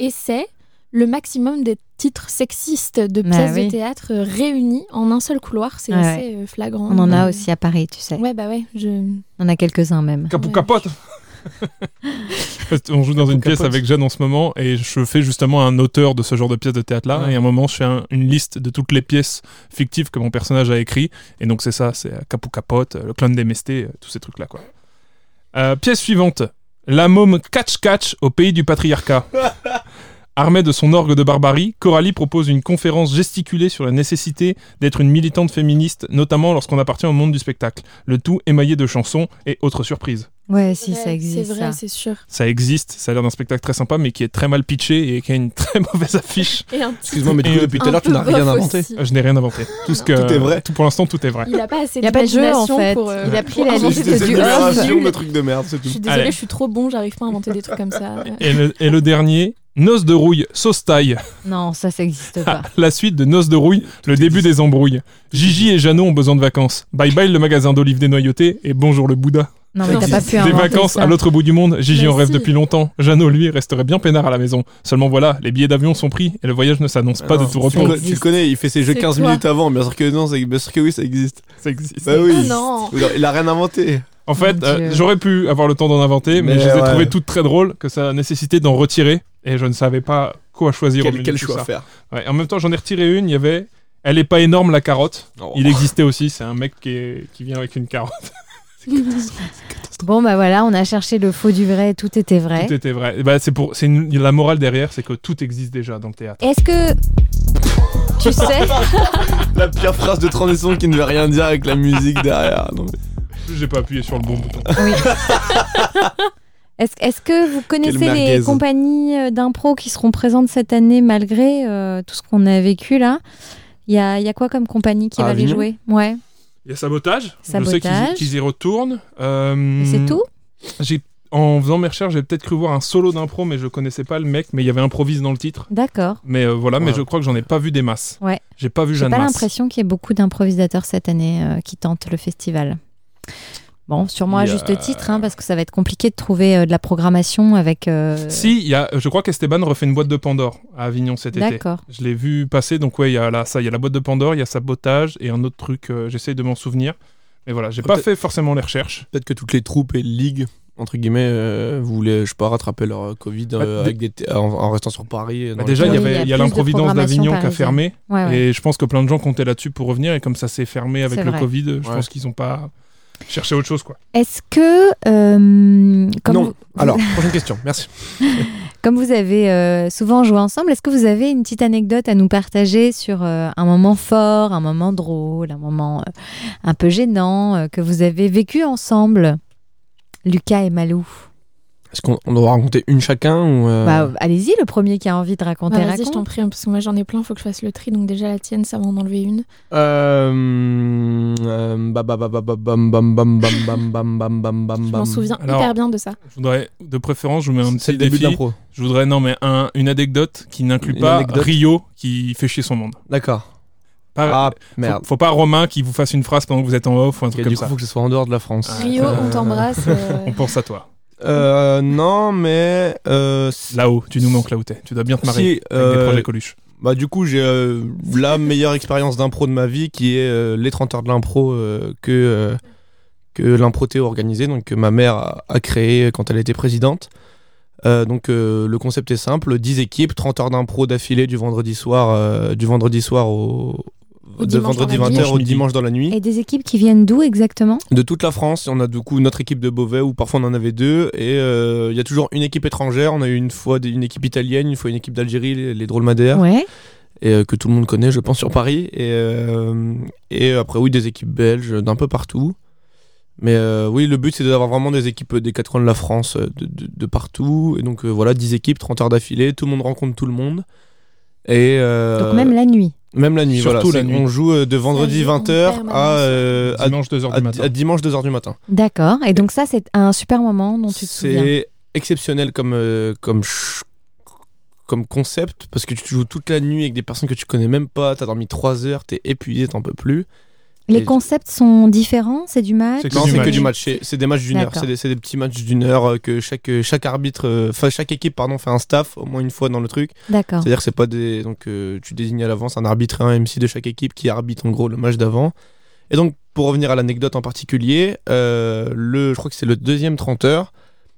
Et c'est le maximum des titres sexistes de Ah pièces oui. de théâtre réunis en un seul couloir, c'est Ouais, assez euh, flagrant. On en a Euh, aussi à Paris, tu sais. Ouais bah ouais, je... On a quelques-uns même. Capou Ouais. capote qu'on joue dans une pièce avec Jeanne en ce moment et je fais justement un auteur de ce genre de pièce de théâtre là Ouais. et à un moment je fais un- une liste de toutes les pièces fictives que mon personnage a écrit et donc c'est ça c'est euh, Capou Capote, le clown des Mestés, tous ces trucs là quoi. Euh, pièce suivante, la môme Catch Catch au pays du patriarcat. Armée de son orgue de barbarie, Coralie propose une conférence gesticulée sur la nécessité d'être une militante féministe, notamment lorsqu'on appartient au monde du spectacle. Le tout émaillé de chansons et autres surprises. Ouais, si, Ouais, ça existe. C'est vrai, c'est sûr. Ça existe, ça a l'air d'un spectacle très sympa, mais qui est très mal pitché et qui a une très mauvaise affiche. Excuse-moi, mais du coup, Et, depuis tout à l'heure, tu n'as rien inventé. aussi. Euh, Je n'ai rien inventé. Tout, ce que, Tout est vrai. Tout pour l'instant, tout est vrai. Il a pas assez Il y a pas de jeu, en fait. pour, euh, Il a pris la liste des du off. de trucs de merde, c'est Je suis désolée, Allez. je suis trop bon, j'arrive pas à inventer des trucs comme ça. Et le, et le dernier, Noces de rouille, sauce taille. Non, ça, ça existe pas. La suite de Noces de rouille, le début des embrouilles. Gigi et Jeannot ont besoin de vacances. Bye bye le magasin d'olives dénoyautées et bonjour le Bouddha. Non, mais t'as pas pu Des vacances ça. à l'autre bout du monde. Gigi Mais en rêve si. depuis longtemps. Jeannot, lui, resterait bien peinard à la maison. Seulement voilà, les billets d'avion sont pris et le voyage ne s'annonce pas de tout tu, repos. tu le connais, il fait ses jeux C'est 15 toi. minutes avant. Bien sûr que non, bien sûr que oui, ça existe. Ça existe. Bah oui. Oh non. Il a rien inventé. En fait, Mon euh, j'aurais pu avoir le temps d'en inventer, mais, Mais je les ai ouais. trouvées toutes très drôles, que ça a nécessité d'en retirer, et je ne savais pas quoi choisir au Quel, milieu quel de choix ça. faire Ouais, en même temps, j'en ai retiré une, il y avait « Elle est pas énorme, la carotte Oh. Il existait aussi, c'est un mec qui, est- qui vient avec une carotte. Bon, bah voilà, on a cherché le faux du vrai, tout était vrai. Tout était vrai. Bah, c'est pour, c'est une- la morale derrière, c'est que tout existe déjà dans le théâtre. Est-ce que. Tu sais La pire phrase de transition qui ne veut rien dire avec la musique derrière. Non, mais- J'ai pas appuyé sur le bon bouton. Oui. Est-ce que vous connaissez les compagnies euh, d'impro qui seront présentes cette année malgré euh, tout ce qu'on a vécu là? Il y a, il y a quoi comme compagnie qui va les Avignon jouer? Ouais. Il y a Sabotage. Je sais qu'ils y- Sabotage. qu'ils y retournent. Euh, C'est tout? j'ai, En faisant mes recherches, j'ai peut-être cru voir un solo d'impro, mais je connaissais pas le mec, mais il y avait improvise dans le titre. D'accord. Mais euh, voilà, mais je crois que j'en ai pas vu des masses. Ouais. J'ai pas vu J'ai Jeanne pas Masse. l'impression qu'il y ait beaucoup d'improvisateurs cette année euh, qui tentent le festival. Bon, sûrement à juste titre, hein, parce que ça va être compliqué de trouver euh, de la programmation avec. euh, Si, il y a, je crois qu'Esteban refait une boîte de Pandore à Avignon cet été. D'accord. Je l'ai vu passer, donc ouais, il y a là, ça, il y a la boîte de Pandore, il y a Sabotage et un autre truc, euh, j'essaye de m'en souvenir. Mais voilà, j'ai pas Peut-être- fait forcément les recherches. Peut-être que toutes les troupes et ligues, entre guillemets, euh, voulaient, je sais pas, rattraper leur euh, Covid euh, Bah, avec des en, en restant sur Paris. Bah, déjà, il y avait, il y a l'improvidence d'Avignon qui a fermé. Ouais, ouais. Et je pense que plein de gens comptaient là-dessus pour revenir. Et comme ça s'est fermé avec le vrai. Covid, je Ouais. pense qu'ils ont pas cherché autre chose, quoi. Est-ce que. euh, comme Non. vous- Alors, prochaine question, merci. Comme vous avez euh, souvent joué ensemble, est-ce que vous avez une petite anecdote à nous partager sur euh, un moment fort, un moment drôle, un moment euh, un peu gênant euh, que vous avez vécu ensemble? Lucas et Malou. Est-ce qu'on doit raconter une chacun ou euh... bah, Allez-y, le premier qui a envie de bah, raconter. Bah, vas-y, je t'en prie, hein, parce que moi j'en ai plein, faut que je fasse le tri. Donc déjà la tienne, ça va en enlever une. Je m'en souviens Alors, hyper bien de ça. Je voudrais, de préférence, je vous mets un petit début défi. Je voudrais, non mais un, une anecdote qui n'inclut pas. Rio qui fait chier son monde. D'accord. Pas, ah, merde. Faut, faut, pas Romain qui vous fasse une phrase pendant que vous êtes en off ou un truc Et comme du coup, ça. faut que ce soit en dehors de la France. Rio, on euh, t'embrasse. Euh... on pense à toi. Euh, non, mais euh, Là-haut, tu nous manques là où t'es. Tu dois bien te marrer si, avec euh, des projets Coluche. Bah du coup j'ai euh, la meilleure expérience d'impro de ma vie qui est euh, les 30 heures de l'impro euh, que, euh, que l'impro Théo organisé, donc que ma mère a, a créé quand elle était présidente. Euh, donc euh, le concept est simple, 10 équipes, 30 heures d'impro d'affilée du vendredi soir, euh, du vendredi soir au, Au de vendredi dans la 20h nuit. au dimanche dans la nuit. Et des équipes qui viennent d'où exactement? De toute la France, on a du coup notre équipe de Beauvais où parfois on en avait deux et euh, il y a toujours une équipe étrangère. On a eu une fois une équipe italienne, une fois une équipe d'Algérie, les, les Drôles Madères. Ouais. et euh, que tout le monde connaît, je pense, sur Paris. Et, euh, et après, oui, des équipes belges d'un peu partout. Mais euh, oui, le but, c'est d'avoir vraiment des équipes des quatre coins de la France, de, de- de partout. Et donc, euh, voilà, 10 équipes, 30 heures d'affilée, tout le monde rencontre tout le monde. Et, euh, Donc même la nuit. Même la nuit, Surtout voilà. la nuit. On joue euh, de vendredi joue en 20h permanence. à, euh, à, Dimanche 2h à- du matin. à dimanche 2h du matin. D'accord. Et donc ça, c'est un super moment dont tu te souviens. C'est exceptionnel comme, euh, comme, comme concept parce que tu joues toute la nuit avec des personnes que tu connais même pas. T'as dormi 3 heures, t'es épuisé, t'en peux plus. Les Et- concepts sont différents C'est du match C'est que non, du c'est que match. du match. C'est- des matchs d'une heure. C'est des, petits matchs d'une heure euh, que chaque, euh, chaque arbitre, euh, enfin chaque équipe, pardon, fait un staff au moins une fois dans le truc. D'accord. C'est-à-dire que c'est pas des. Donc euh, tu désignes à l'avance un arbitre et un MC de chaque équipe qui arbitre en gros le match d'avant. Et donc pour revenir à l'anecdote en particulier, euh, le, je crois que c'est le deuxième 30 heures,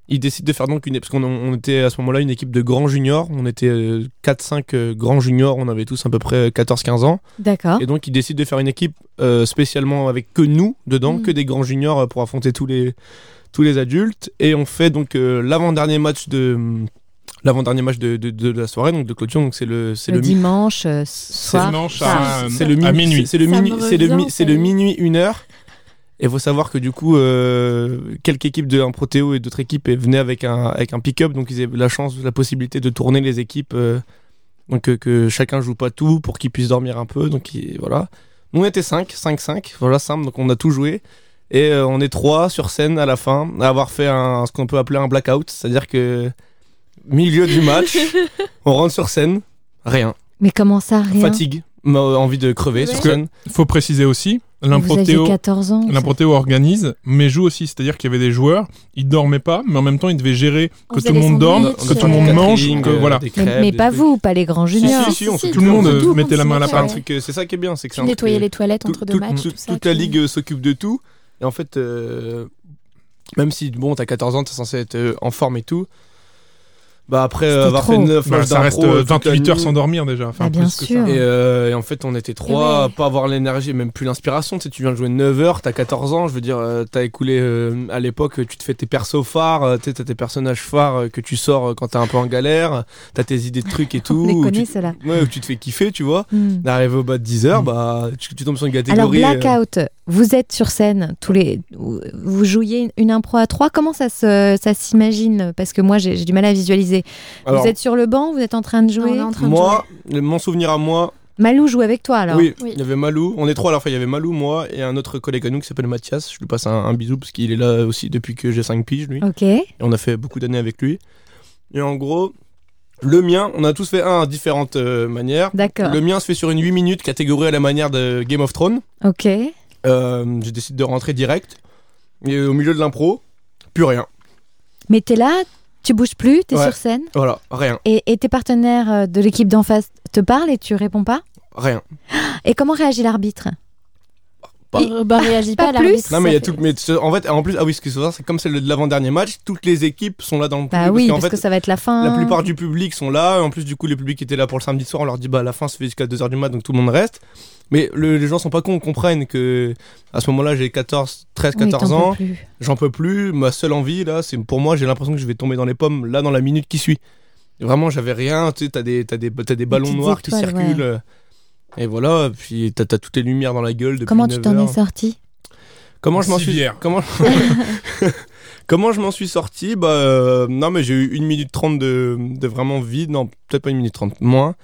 il décide de faire donc une. Parce qu'on on était à ce moment-là une équipe de grands juniors, on était euh, 4-5 euh, grands juniors, on avait tous à peu près 14-15 ans. D'accord. Et donc il décide de faire une équipe euh, spécialement avec que nous dedans, Mm. que des grands juniors euh, pour affronter tous les, tous les adultes. Et on fait donc euh, l'avant-dernier match de. L'avant-dernier match de, de, de la soirée, donc de clôture, donc c'est le, c'est Le le, mi- dimanche euh, soir. dimanche à, c'est le à minuit, minuit. c'est le Ça minuit, me c'est le, mi- c'est le y est. minuit une heure. Et il faut savoir que du coup, euh, quelques équipes de un Protéo et d'autres équipes venaient avec un avec un pick-up, donc ils avaient la chance, la possibilité de tourner les équipes, euh, donc euh, que chacun joue pas tout pour qu'ils puissent dormir un peu. Donc il- voilà. Nous on était 5, 5, 5, voilà simple, donc on a tout joué. Et euh, on est trois sur scène à la fin, à avoir fait un, ce qu'on peut appeler un blackout, c'est-à-dire que milieu du match, on rentre sur scène, rien, Mais comment ça, rien? Fatigue, envie de crever Ouais. sur que- scène. Faut préciser aussi, l'improtéo 14 ans. l'improtéo organise, mais joue aussi. C'est-à-dire qu'il y avait des joueurs, ils dormaient pas, mais en même temps ils devaient gérer On que tout le monde dorme, que tout le monde mange, que euh, voilà. Mais, pas trucs. vous, pas les grands juniors. si, si, on Si, fait Tout le monde tout, euh, mettait la main à la pâte. euh, c'est ça qui est bien, c'est que truc, les toilettes tout- entre deux matchs. toute la ligue s'occupe de tout. Et en fait, même si bon, t'as 14 ans, t'es censé être en forme et tout. Bah après euh, avoir trop. fait 9 Bah, matchs ça reste d'impro, euh, toute la 28 heures sans dormir déjà. Enfin, Bah, bien plus que ça. Et, euh, et en fait, on était trois, Ouais. pas avoir l'énergie, même plus l'inspiration. Tu sais, tu viens de jouer 9 heures, t'as 14 ans, je veux dire, t'as écoulé euh, à l'époque, tu te fais tes persos phares, tu t'as tes personnages phares que tu sors quand t'es un peu en galère, t'as tes idées de trucs et tout. On les connaît, tu, ceux-là. ouais, où tu te fais kiffer, tu vois. Hmm. D'arriver au bas de 10 heures, Mm. bah, tu, tu tombes sur une Alors, catégorie. euh, Blackout, vous êtes sur scène, tous les, vous jouiez une- une impro à trois. Comment ça se, ça s'imagine? Parce que moi, j'ai du mal à visualiser. Alors, vous êtes sur le banc, vous êtes en train de Non, jouer. on est en train de moi, mon souvenir à moi, Malou joue avec toi alors. oui, Oui. il y avait Malou, on est trois à la fois, il y avait Malou, moi et un autre collègue à nous qui s'appelle Mathias. Je lui passe un, un bisou parce qu'il est là aussi depuis que j'ai 5 piges, lui. Ok. Et on a fait beaucoup d'années avec lui. Et en gros, le mien, on a tous fait un à différentes euh, manières. D'accord. Le mien se fait sur une 8 minutes, catégorie à la manière de Game of Thrones. Ok. Euh, je décide de rentrer direct. Et au milieu de l'impro, plus rien. Mais t'es là, tu bouges plus, t'es Ouais. sur scène. Voilà, rien, Et, et tes partenaires euh, de l'équipe d'en face te parlent et tu réponds pas? Rien. Et comment réagit l'arbitre? Pas- Euh, Bah, réagis Pas pas, plus l'arbitre, Non mais il y a tout, mais ce- en fait, en plus, ah oui, ce que c'est comme c'est de l'avant-dernier match, toutes les équipes sont là dans le Bah public, oui, qu'en parce fait, que ça va être la fin. La plupart du public sont là. En plus, du coup, les publics qui étaient là pour le samedi soir, on leur dit bah la fin, ça fait jusqu'à 2h du mat, donc tout le monde reste. Mais le- les gens sont pas cons, comprennent que à ce moment-là, j'ai 14, 13, Oui, 14 t'en peux ans, j'en peux plus. Ma seule envie, là, c'est pour moi, j'ai l'impression que je vais tomber dans les pommes, là, dans la minute qui suit. Vraiment, j'avais rien. Tu sais, t'as des, t'as des, t'as des ballons noirs qui circulent. euh, Et voilà, puis t'as, t'as toutes les lumières dans la gueule depuis Comment tu 9 t'en es sorti? Comment je m'en suis comment comment je m'en suis sorti? Bah euh, non mais j'ai eu une minute trente de, de vraiment vide non peut-être pas une minute trente moins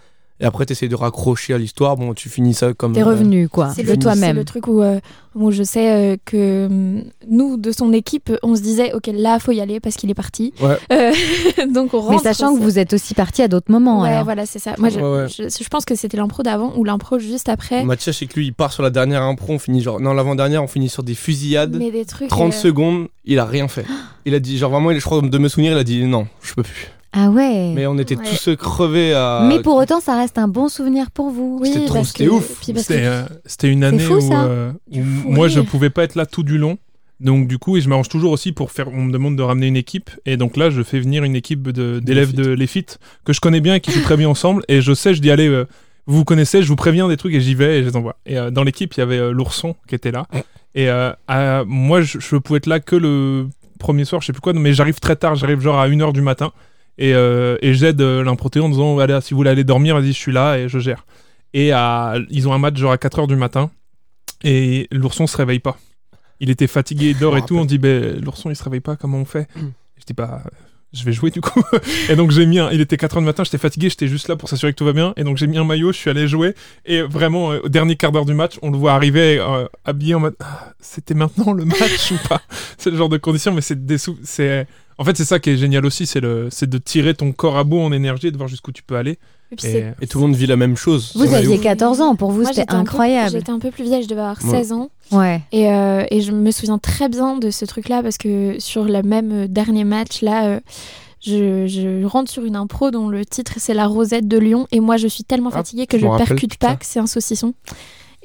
et après t'essayes de raccrocher à l'histoire bon tu finis ça comme T'es euh, revenu quoi, C'est de le, c'est toi-même. le truc où, euh, où je sais euh, que hum, nous, de son équipe, on se disait, ok, là, faut y aller parce qu'il est parti. Ouais. Euh, donc on Mais rentre. sachant que c'est- vous êtes aussi parti à d'autres moments. Ouais, alors. voilà, c'est ça. Moi, je, Ouais, ouais. je, je pense que c'était l'impro d'avant ou l'impro juste après. Mathias c'est que lui il part sur la dernière impro on finit genre non l'avant-dernière on finit sur des fusillades Mais des trucs. 30 euh, secondes il a rien fait il a dit genre vraiment il- je crois de me souvenir il a dit non je peux plus Ah ouais. mais on était Ouais. tous crevés à Mais pour autant, ça reste un bon souvenir pour vous. Oui, C'était trop- c'était que- ouf. C'était euh, c'était une année fou, où, ça. euh, où fou moi je rire. pouvais pas être là tout du long. Donc du coup, et je m'arrange toujours aussi pour faire. On me demande de ramener une équipe, et donc là, je fais venir une équipe d'élèves de l'EFIT que je connais bien et qui jouent très bien ensemble. Et je sais, je dis allez, euh, vous vous connaissez, je vous préviens des trucs et j'y vais et je les envoie. Et euh, dans l'équipe, il y avait euh, l'ourson qui était là. Et euh, à- moi, je, je pouvais être là que le premier soir, je sais plus quoi, mais j'arrive très tard, j'arrive genre à 1h du matin. Et, euh, et j'aide euh, l'improté en disant allez, si vous voulez aller dormir, vas-y, je suis là et je gère. Et à- ils ont un match genre à 4h du matin. Et l'ourson se réveille pas. Il était fatigué, il dort et tout. On dit ben, l'ourson il se réveille pas, comment on fait Je dis bah je vais jouer du coup. et donc j'ai mis un, il était 4h du matin, j'étais fatigué, j'étais juste là pour s'assurer que tout va bien. Et donc j'ai mis un maillot, je suis allé jouer. Et vraiment, euh, au dernier quart d'heure du match, on le voit arriver euh, habillé en mode, ah, c'était maintenant le match ou pas? C'est le genre de condition, mais c'est des sous, c'est, en fait c'est ça qui est génial aussi, c'est le, c'est de tirer ton corps à bout en énergie et de voir jusqu'où tu peux aller. Et puis Et- c'est- Et tout le monde vit la même chose. Vous aviez ouf. 14 ans, pour vous c'était j'étais un peu- incroyable. J'étais un peu plus vieille, je devais avoir Ouais. 16 ans. Ouais. Et, euh, et je me souviens très bien de ce truc-là parce que sur le même euh, dernier match, là, euh, je, je rentre sur une impro dont le titre c'est La Rosette de Lyon. Et moi, je suis tellement Ah, fatiguée que je je percute pas que c'est un saucisson.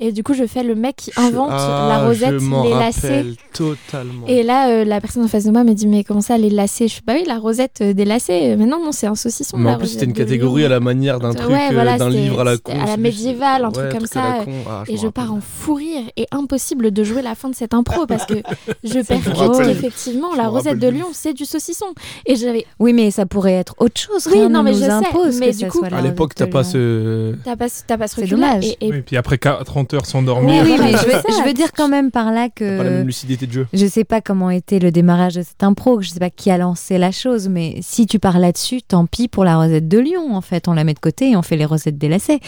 Et du coup, je fais le mec qui invente Ah, la rosette, je m'en les lacets. totalement. Et là, euh, la personne en face de moi me dit Mais comment ça, les lacets? Je fais Bah oui, la rosette euh, des lacets. Mais non, non, c'est un saucisson. Mais en plus, c'était une rosette catégorie à la manière d'un Ouais, truc, euh, voilà, d'un livre à la con. à la médiévale, un truc ouais, comme ça. Ah, Et je pars en fou rire et impossible de jouer la fin de cette impro parce que je percute rappelle. effectivement Je la rosette de. Lyon, c'est du saucisson. Et j'avais, Oui, mais ça pourrait être autre chose. Oui, non, mais je sais, impose mais du coup- À l'époque, Rosette t'as pas ce. t'as pas, t'as pas ce C'est recul-là. dommage. Et, puis après 30 s'endormir. Oui, mais je veux, ça. je veux dire quand même par là t'as pas la même que lucidité de jeu. je sais pas comment était le démarrage de cette impro, je sais pas qui a lancé la chose, mais si tu pars là-dessus, tant pis pour la rosette de Lyon. En fait, on la met de côté et on fait les rosettes des lacets.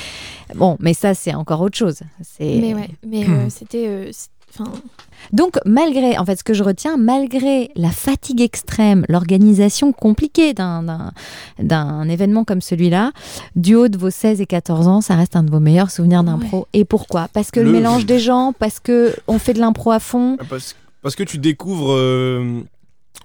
Bon, mais ça c'est encore autre chose. C'est mais ouais, mais euh, c'était, euh, c'est- enfin, Donc, malgré, en fait, ce que je retiens, malgré la fatigue extrême, l'organisation compliquée d'un- événement comme celui-là, du haut de vos 16 et 14 ans, ça reste un de vos meilleurs souvenirs d'impro. Et pourquoi? Parce que le... Le- mélange des gens, parce que on fait de l'impro à fond? Parce, parce que tu découvres. euh,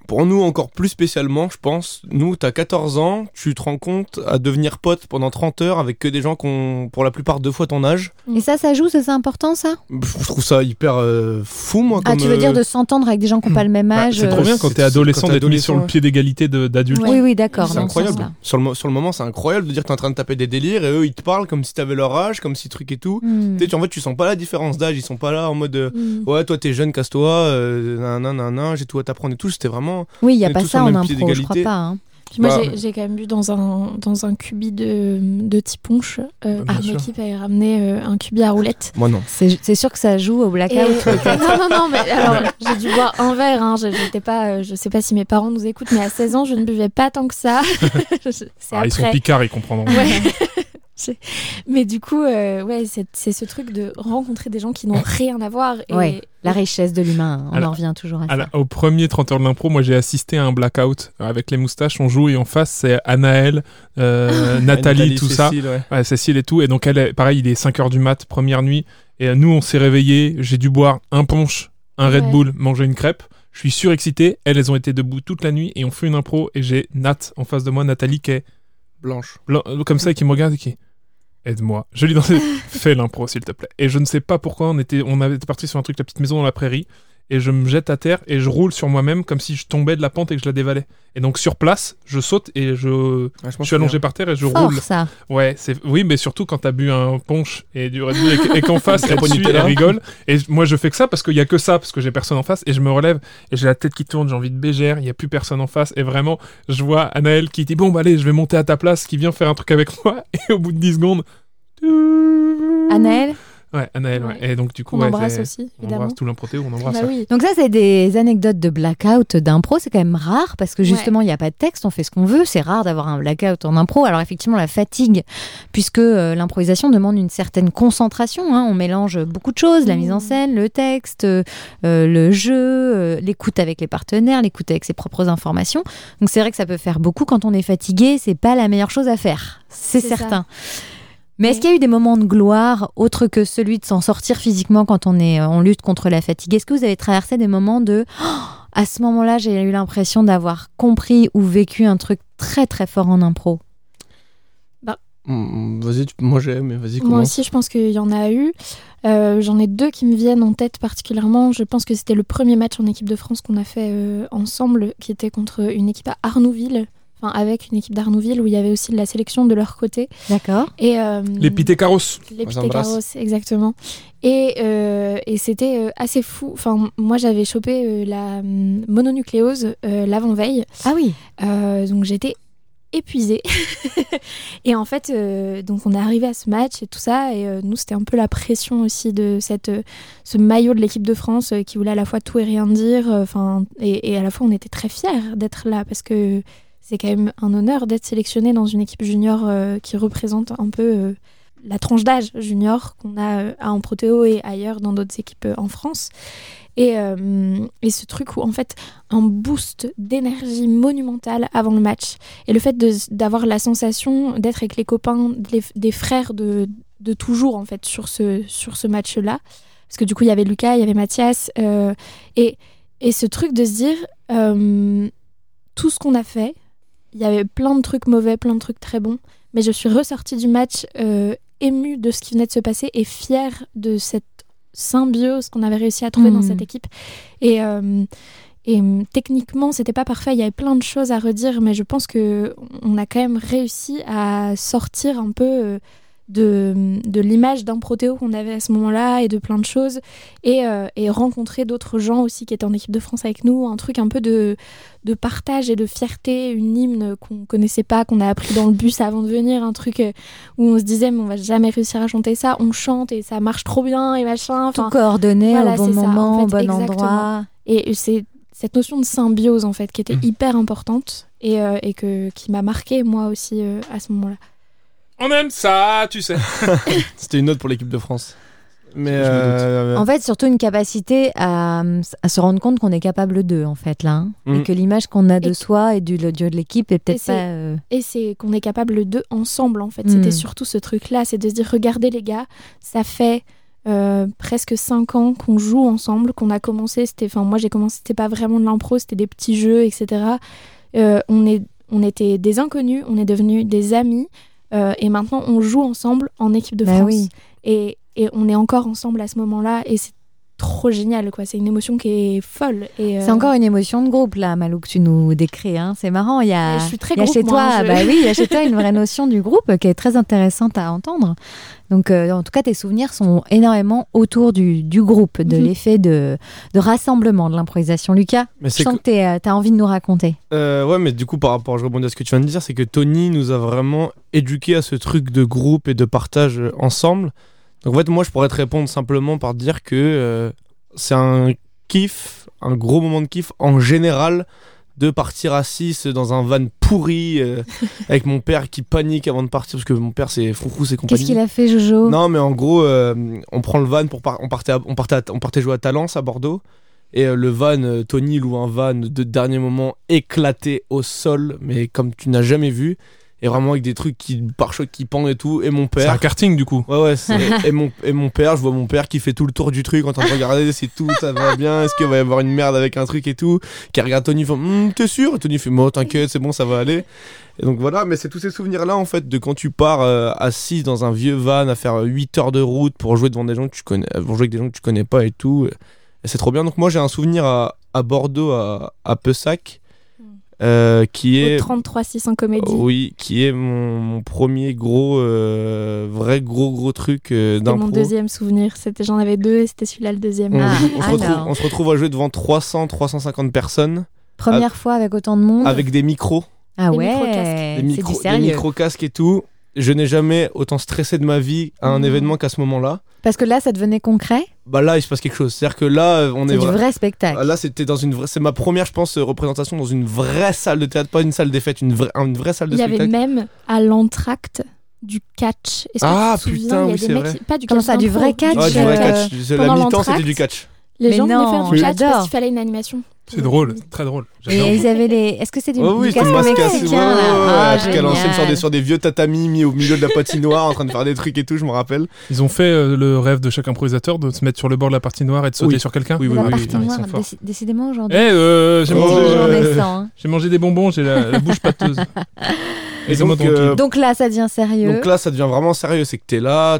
pour nous, encore plus spécialement, je pense, nous, t'as 14 ans, tu te rends compte à devenir pote pendant 30 heures avec que des gens qui ont, pour la plupart, deux fois ton âge. Et ça, ça joue, ça, c'est important, ça? Je trouve ça hyper euh, fou, moi. Ah, comme, tu veux dire euh, de s'entendre avec des gens qui n'ont pas le même Bah, âge c'est trop euh, bien quand t'es adolescent d'être mis sur le pied d'égalité d'adultes. Oui, oui, d'accord. C'est incroyable. Sur le, sur le moment, c'est incroyable de dire que t'es en train de taper des délires et eux, ils te parlent comme si t'avais leur âge, comme si truc et tout. Hmm. Tu en fait, tu sens pas la différence d'âge. Ils sont pas là en mode euh, mm. ouais, toi t'es jeune, casse-toi, euh, nan, nan, nan, nan, j'ai tout à t'apprendre et tout. C'était vraiment. Oui, il n'y a est pas ça en impro, je crois pas. hein. Puis moi, Bah, j'ai- j'ai quand même bu dans un, dans un cubi de, de Tiponche. Euh, Ah, une équipe avait ramené euh, un cubi à roulettes. Moi non. C'est sûr que ça joue au Et- blackout. non, non, non, mais alors j'ai dû boire un verre. Hein. Je, j'étais pas, euh, je sais pas si mes parents nous écoutent, mais à 16 ans, je ne buvais pas tant que ça. Ah, ils sont picards, ils comprendront. Ouais. Mais du coup, euh, ouais, c'est, ce truc de rencontrer des gens qui n'ont rien à voir. Et, Ouais, la richesse de l'humain, on Alors, en revient toujours à À ça. au premier 30 heures de l'impro, moi j'ai assisté à un blackout avec les moustaches. On joue et en face c'est Anaël, euh, Nathalie, tout ça. Cécile, ouais. Ouais, Cécile et tout. Et donc elle, est- pareil, il est 5 heures du mat, première nuit. Et euh, nous on s'est réveillés. J'ai dû boire un punch, un Red Ouais. Bull, manger une crêpe. Je suis surexcité. Elles, elles ont été debout toute la nuit et on fait une impro. Et j'ai Nat en face de moi, Nathalie qui est Blanche. blanc- comme ça et qui me regarde et qui aide-moi. Je lui dis fais l'impro s'il te plaît. Et je ne sais pas pourquoi on était on avait parti sur un truc la petite maison dans la prairie et je me jette à terre et je roule sur moi-même comme si je tombais de la pente et que je la dévalais. Et donc sur place, je saute et je, Ouais, je je m'en suis allongé par terre et je Fort, roule. ça. Ouais, c'est oui, mais surtout quand t'as bu un punch et du Red Bull et, que- et qu'en face elle suit, elle rigole. Et moi je fais que ça parce qu'il y a que ça parce que j'ai personne en face et je me relève et j'ai la tête qui tourne, j'ai envie de bégère, il y a plus personne en face et vraiment je vois Anaël qui dit bon bah allez je vais monter à ta place, qui vient faire un truc avec moi et au bout de 10 secondes. Anaël? Ouais, Anaël, ouais. Ouais. Et donc du coup, On ouais, embrasse aussi, on évidemment. embrasse tout l'improté, on embrasse. Bah ça. oui. Donc ça, c'est des anecdotes de blackout d'impro. C'est quand même rare parce que justement, il n'y a pas de texte, on fait ce qu'on veut. C'est rare d'avoir un blackout en impro. Alors effectivement, la fatigue, puisque euh, l'improvisation demande une certaine concentration. hein. On mélange beaucoup de choses, la mise en Mmh. scène, le texte, euh, euh, le jeu, euh, l'écoute avec les partenaires, l'écoute avec ses propres informations. Donc c'est vrai que ça peut faire beaucoup quand on est fatigué. C'est pas la meilleure chose à faire, c'est ça. Mais est-ce qu'il y a eu des moments de gloire autres que celui de s'en sortir physiquement quand on est euh, en lutte contre la fatigue? Est-ce que vous avez traversé des moments de Oh, à ce moment-là, j'ai eu l'impression d'avoir compris ou vécu un truc très très fort en impro? Mm, Vas-y, tu- moi j'aime, mais vas-y, Moi aussi, je pense qu'il y en a eu. Euh, J'en ai deux qui me viennent en tête particulièrement. Je pense que c'était le premier match en équipe de France qu'on a fait euh, ensemble, qui était contre une équipe à Arnouville. Enfin, avec une équipe d'Arnouville où il y avait aussi de la sélection de leur côté. D'accord Et, euh, Les Pitécaros. les exactement. Et, euh, et c'était euh, assez fou. Enfin, moi, j'avais chopé euh, la hum, mononucléose euh, l'avant-veille. Ah oui Euh, donc j'étais épuisée. et en fait, euh, donc on est arrivé à ce match et tout ça. Et euh, nous, c'était un peu la pression aussi de cette, ce maillot de l'équipe de France qui voulait à la fois tout et rien dire. Enfin, et, et à la fois, on était très fiers d'être là parce que c'est quand même un honneur d'être sélectionné dans une équipe junior euh, qui représente un peu euh, la tranche d'âge junior qu'on a euh, en protéo et ailleurs dans d'autres équipes euh, en France. Et, et ce truc où en fait un boost d'énergie monumentale avant le match et le fait d'avoir la sensation d'être avec les copains, des frères de, de toujours en fait sur ce, sur ce match-là. Parce que du coup il y avait Lucas, il y avait Mathias et, et ce truc de se dire tout ce qu'on a fait, il y avait plein de trucs mauvais, plein de trucs très bons, mais je suis ressortie du match euh, émue de ce qui venait de se passer et fière de cette symbiose qu'on avait réussi à trouver dans cette équipe. Et, euh, et euh, techniquement, c'était pas parfait, il y avait plein de choses à redire, mais je pense que on a quand même réussi à sortir un peu euh, de, de l'image d'un protéo qu'on avait à ce moment-là et de plein de choses et, euh, et rencontrer d'autres gens aussi qui étaient en équipe de France avec nous, un truc un peu de, de partage et de fierté, une hymne qu'on connaissait pas, qu'on a appris dans le bus avant de venir, un truc euh, où on se disait mais on va jamais réussir à chanter ça, on chante et ça marche trop bien et machin. Tout Enfin, coordonné voilà, au bon c'est ça, en moment, au bon exactement. endroit. et c'est cette notion de symbiose en fait qui était Mhm. hyper importante et, euh, et que, qui m'a marqué moi aussi euh, à ce moment-là. On aime ça, tu sais. C'était une note pour l'équipe de France. Mais euh, En fait, surtout une capacité à, à se rendre compte qu'on est capable d'eux, en fait, là. hein. Mm. Et que l'image qu'on a de Et- soi et du l'audio de l'équipe est peut-être pas. euh, Et c'est qu'on est capable de ensemble en fait. Mm. C'était surtout ce truc-là, c'est de se dire regardez les gars, ça fait euh, presque cinq ans qu'on joue ensemble, qu'on a commencé. C'était, enfin moi j'ai commencé, c'était pas vraiment de l'impro, c'était des petits jeux, etc. Euh, on est, on était des inconnus, on est devenus des amis, euh, et maintenant on joue ensemble en équipe de Bah France. oui. Et, et on est encore ensemble à ce moment-là, et c'est trop génial quoi. C'est une émotion qui est folle. Et C'est euh, encore une émotion de groupe, là, Malou, que tu nous décris. Hein. C'est marrant. Il y a, je suis très il y a chez moi, toi, hein, je- bah oui, il y a chez toi une vraie notion du groupe qui est très intéressante à entendre. Donc, euh, en tout cas, tes souvenirs sont énormément autour du, du groupe, de Mhm. l'effet de, de rassemblement, de l'improvisation. Lucas, mais je sens que tu as envie de nous raconter. Euh, ouais, mais du coup, par rapport, je rebondis à ce que tu viens de dire, c'est que Tony nous a vraiment éduqués à ce truc de groupe et de partage euh, ensemble. Donc, en fait, moi, je pourrais te répondre simplement par dire que euh, c'est un kiff, un gros moment de kiff en général de partir à 6 dans un van pourri euh, avec mon père qui panique avant de partir parce que mon père c'est froufrous et compagnie. Qu'est-ce qu'il a fait, Jojo? Non, mais en gros, euh, on prend le van pour par- on partait à- on partait à- on partait jouer à Talence à Bordeaux. Et euh, le van Tony loue un van de dernier moment éclaté au sol mais comme tu n'as jamais vu et vraiment avec des trucs qui pare-chocs qui pendent et tout et mon C'est un père karting du coup. Ouais ouais, et mon et mon père, je vois mon père qui fait tout le tour du truc en train de regarder si tout ça va bien, est-ce qu'il va y avoir une merde avec un truc et tout, qui regarde Tony il fait Hum, t'es sûr? Et Tony fait moi t'inquiète, c'est bon, ça va aller. Et donc voilà, mais c'est tous ces souvenirs là en fait de quand tu pars euh, assis dans un vieux van à faire 8 heures de route pour jouer devant des gens que tu connais pour jouer avec des gens que tu connais pas et tout. Et c'est trop bien. Donc moi j'ai un souvenir à, à Bordeaux à, à Pessac euh, qui est Au 33 6 en comédie. oui, qui est mon, mon premier gros, euh, vrai gros gros truc euh, C'était mon d'impro. deuxième souvenir. C'était, j'en avais deux et c'était celui-là le deuxième. On, Ah, on se retrouve, on se retrouve à jouer devant 300, 350 personnes Première fois avec autant de monde. avec des micros, Ah Des ouais, micro-casques. des, du des sérieux. micro-casques et tout. Je n'ai jamais autant stressé de ma vie à un Mmh. événement qu'à ce moment-là. Parce que là, ça devenait concret? Bah là, il se passe quelque chose. C'est-à-dire que là, euh, on est, C'est du vra- vrai spectacle. Ah, Là, c'était dans une vraie. C'est ma première, je pense, euh, représentation dans une vraie salle de théâtre, pas une salle des fêtes, une vraie, une vraie salle de Il y avait spectacle. même à l'entracte du catch. Que Ah, tu te souviens, putain, oui, c'est vrai. Pas du Comment catch ça, du d'impro, vrai catch, Ah, du vrai catch. La mi-temps, c'était du catch. Les Mais gens venaient non, faire du parce qu'il fallait une animation. C'est drôle, très drôle. Et J'adore. ils avaient les. Est-ce que c'est du, Oh oui, du c'était casque masque mexicain, cassé. Ouais, là? Ah, Jusqu'à l'ancienne sur des, sur des vieux tatamis mis au milieu de la patinoire en train de faire des trucs et tout, je me rappelle. Ils ont fait euh, le rêve de chaque improvisateur de se mettre sur le bord de la partie noire et de sauter Oui. sur quelqu'un. Oui, oui, la oui, partie putain, ils noire, sont forts. déci- décidément Eh, aujourd'hui. euh, j'ai c'est Oh, mangé, euh, hein. j'ai mangé des bonbons, j'ai la, la bouche pâteuse. Et donc, euh, Donc là, ça devient sérieux. Donc là, ça devient vraiment sérieux. C'est que t'es là,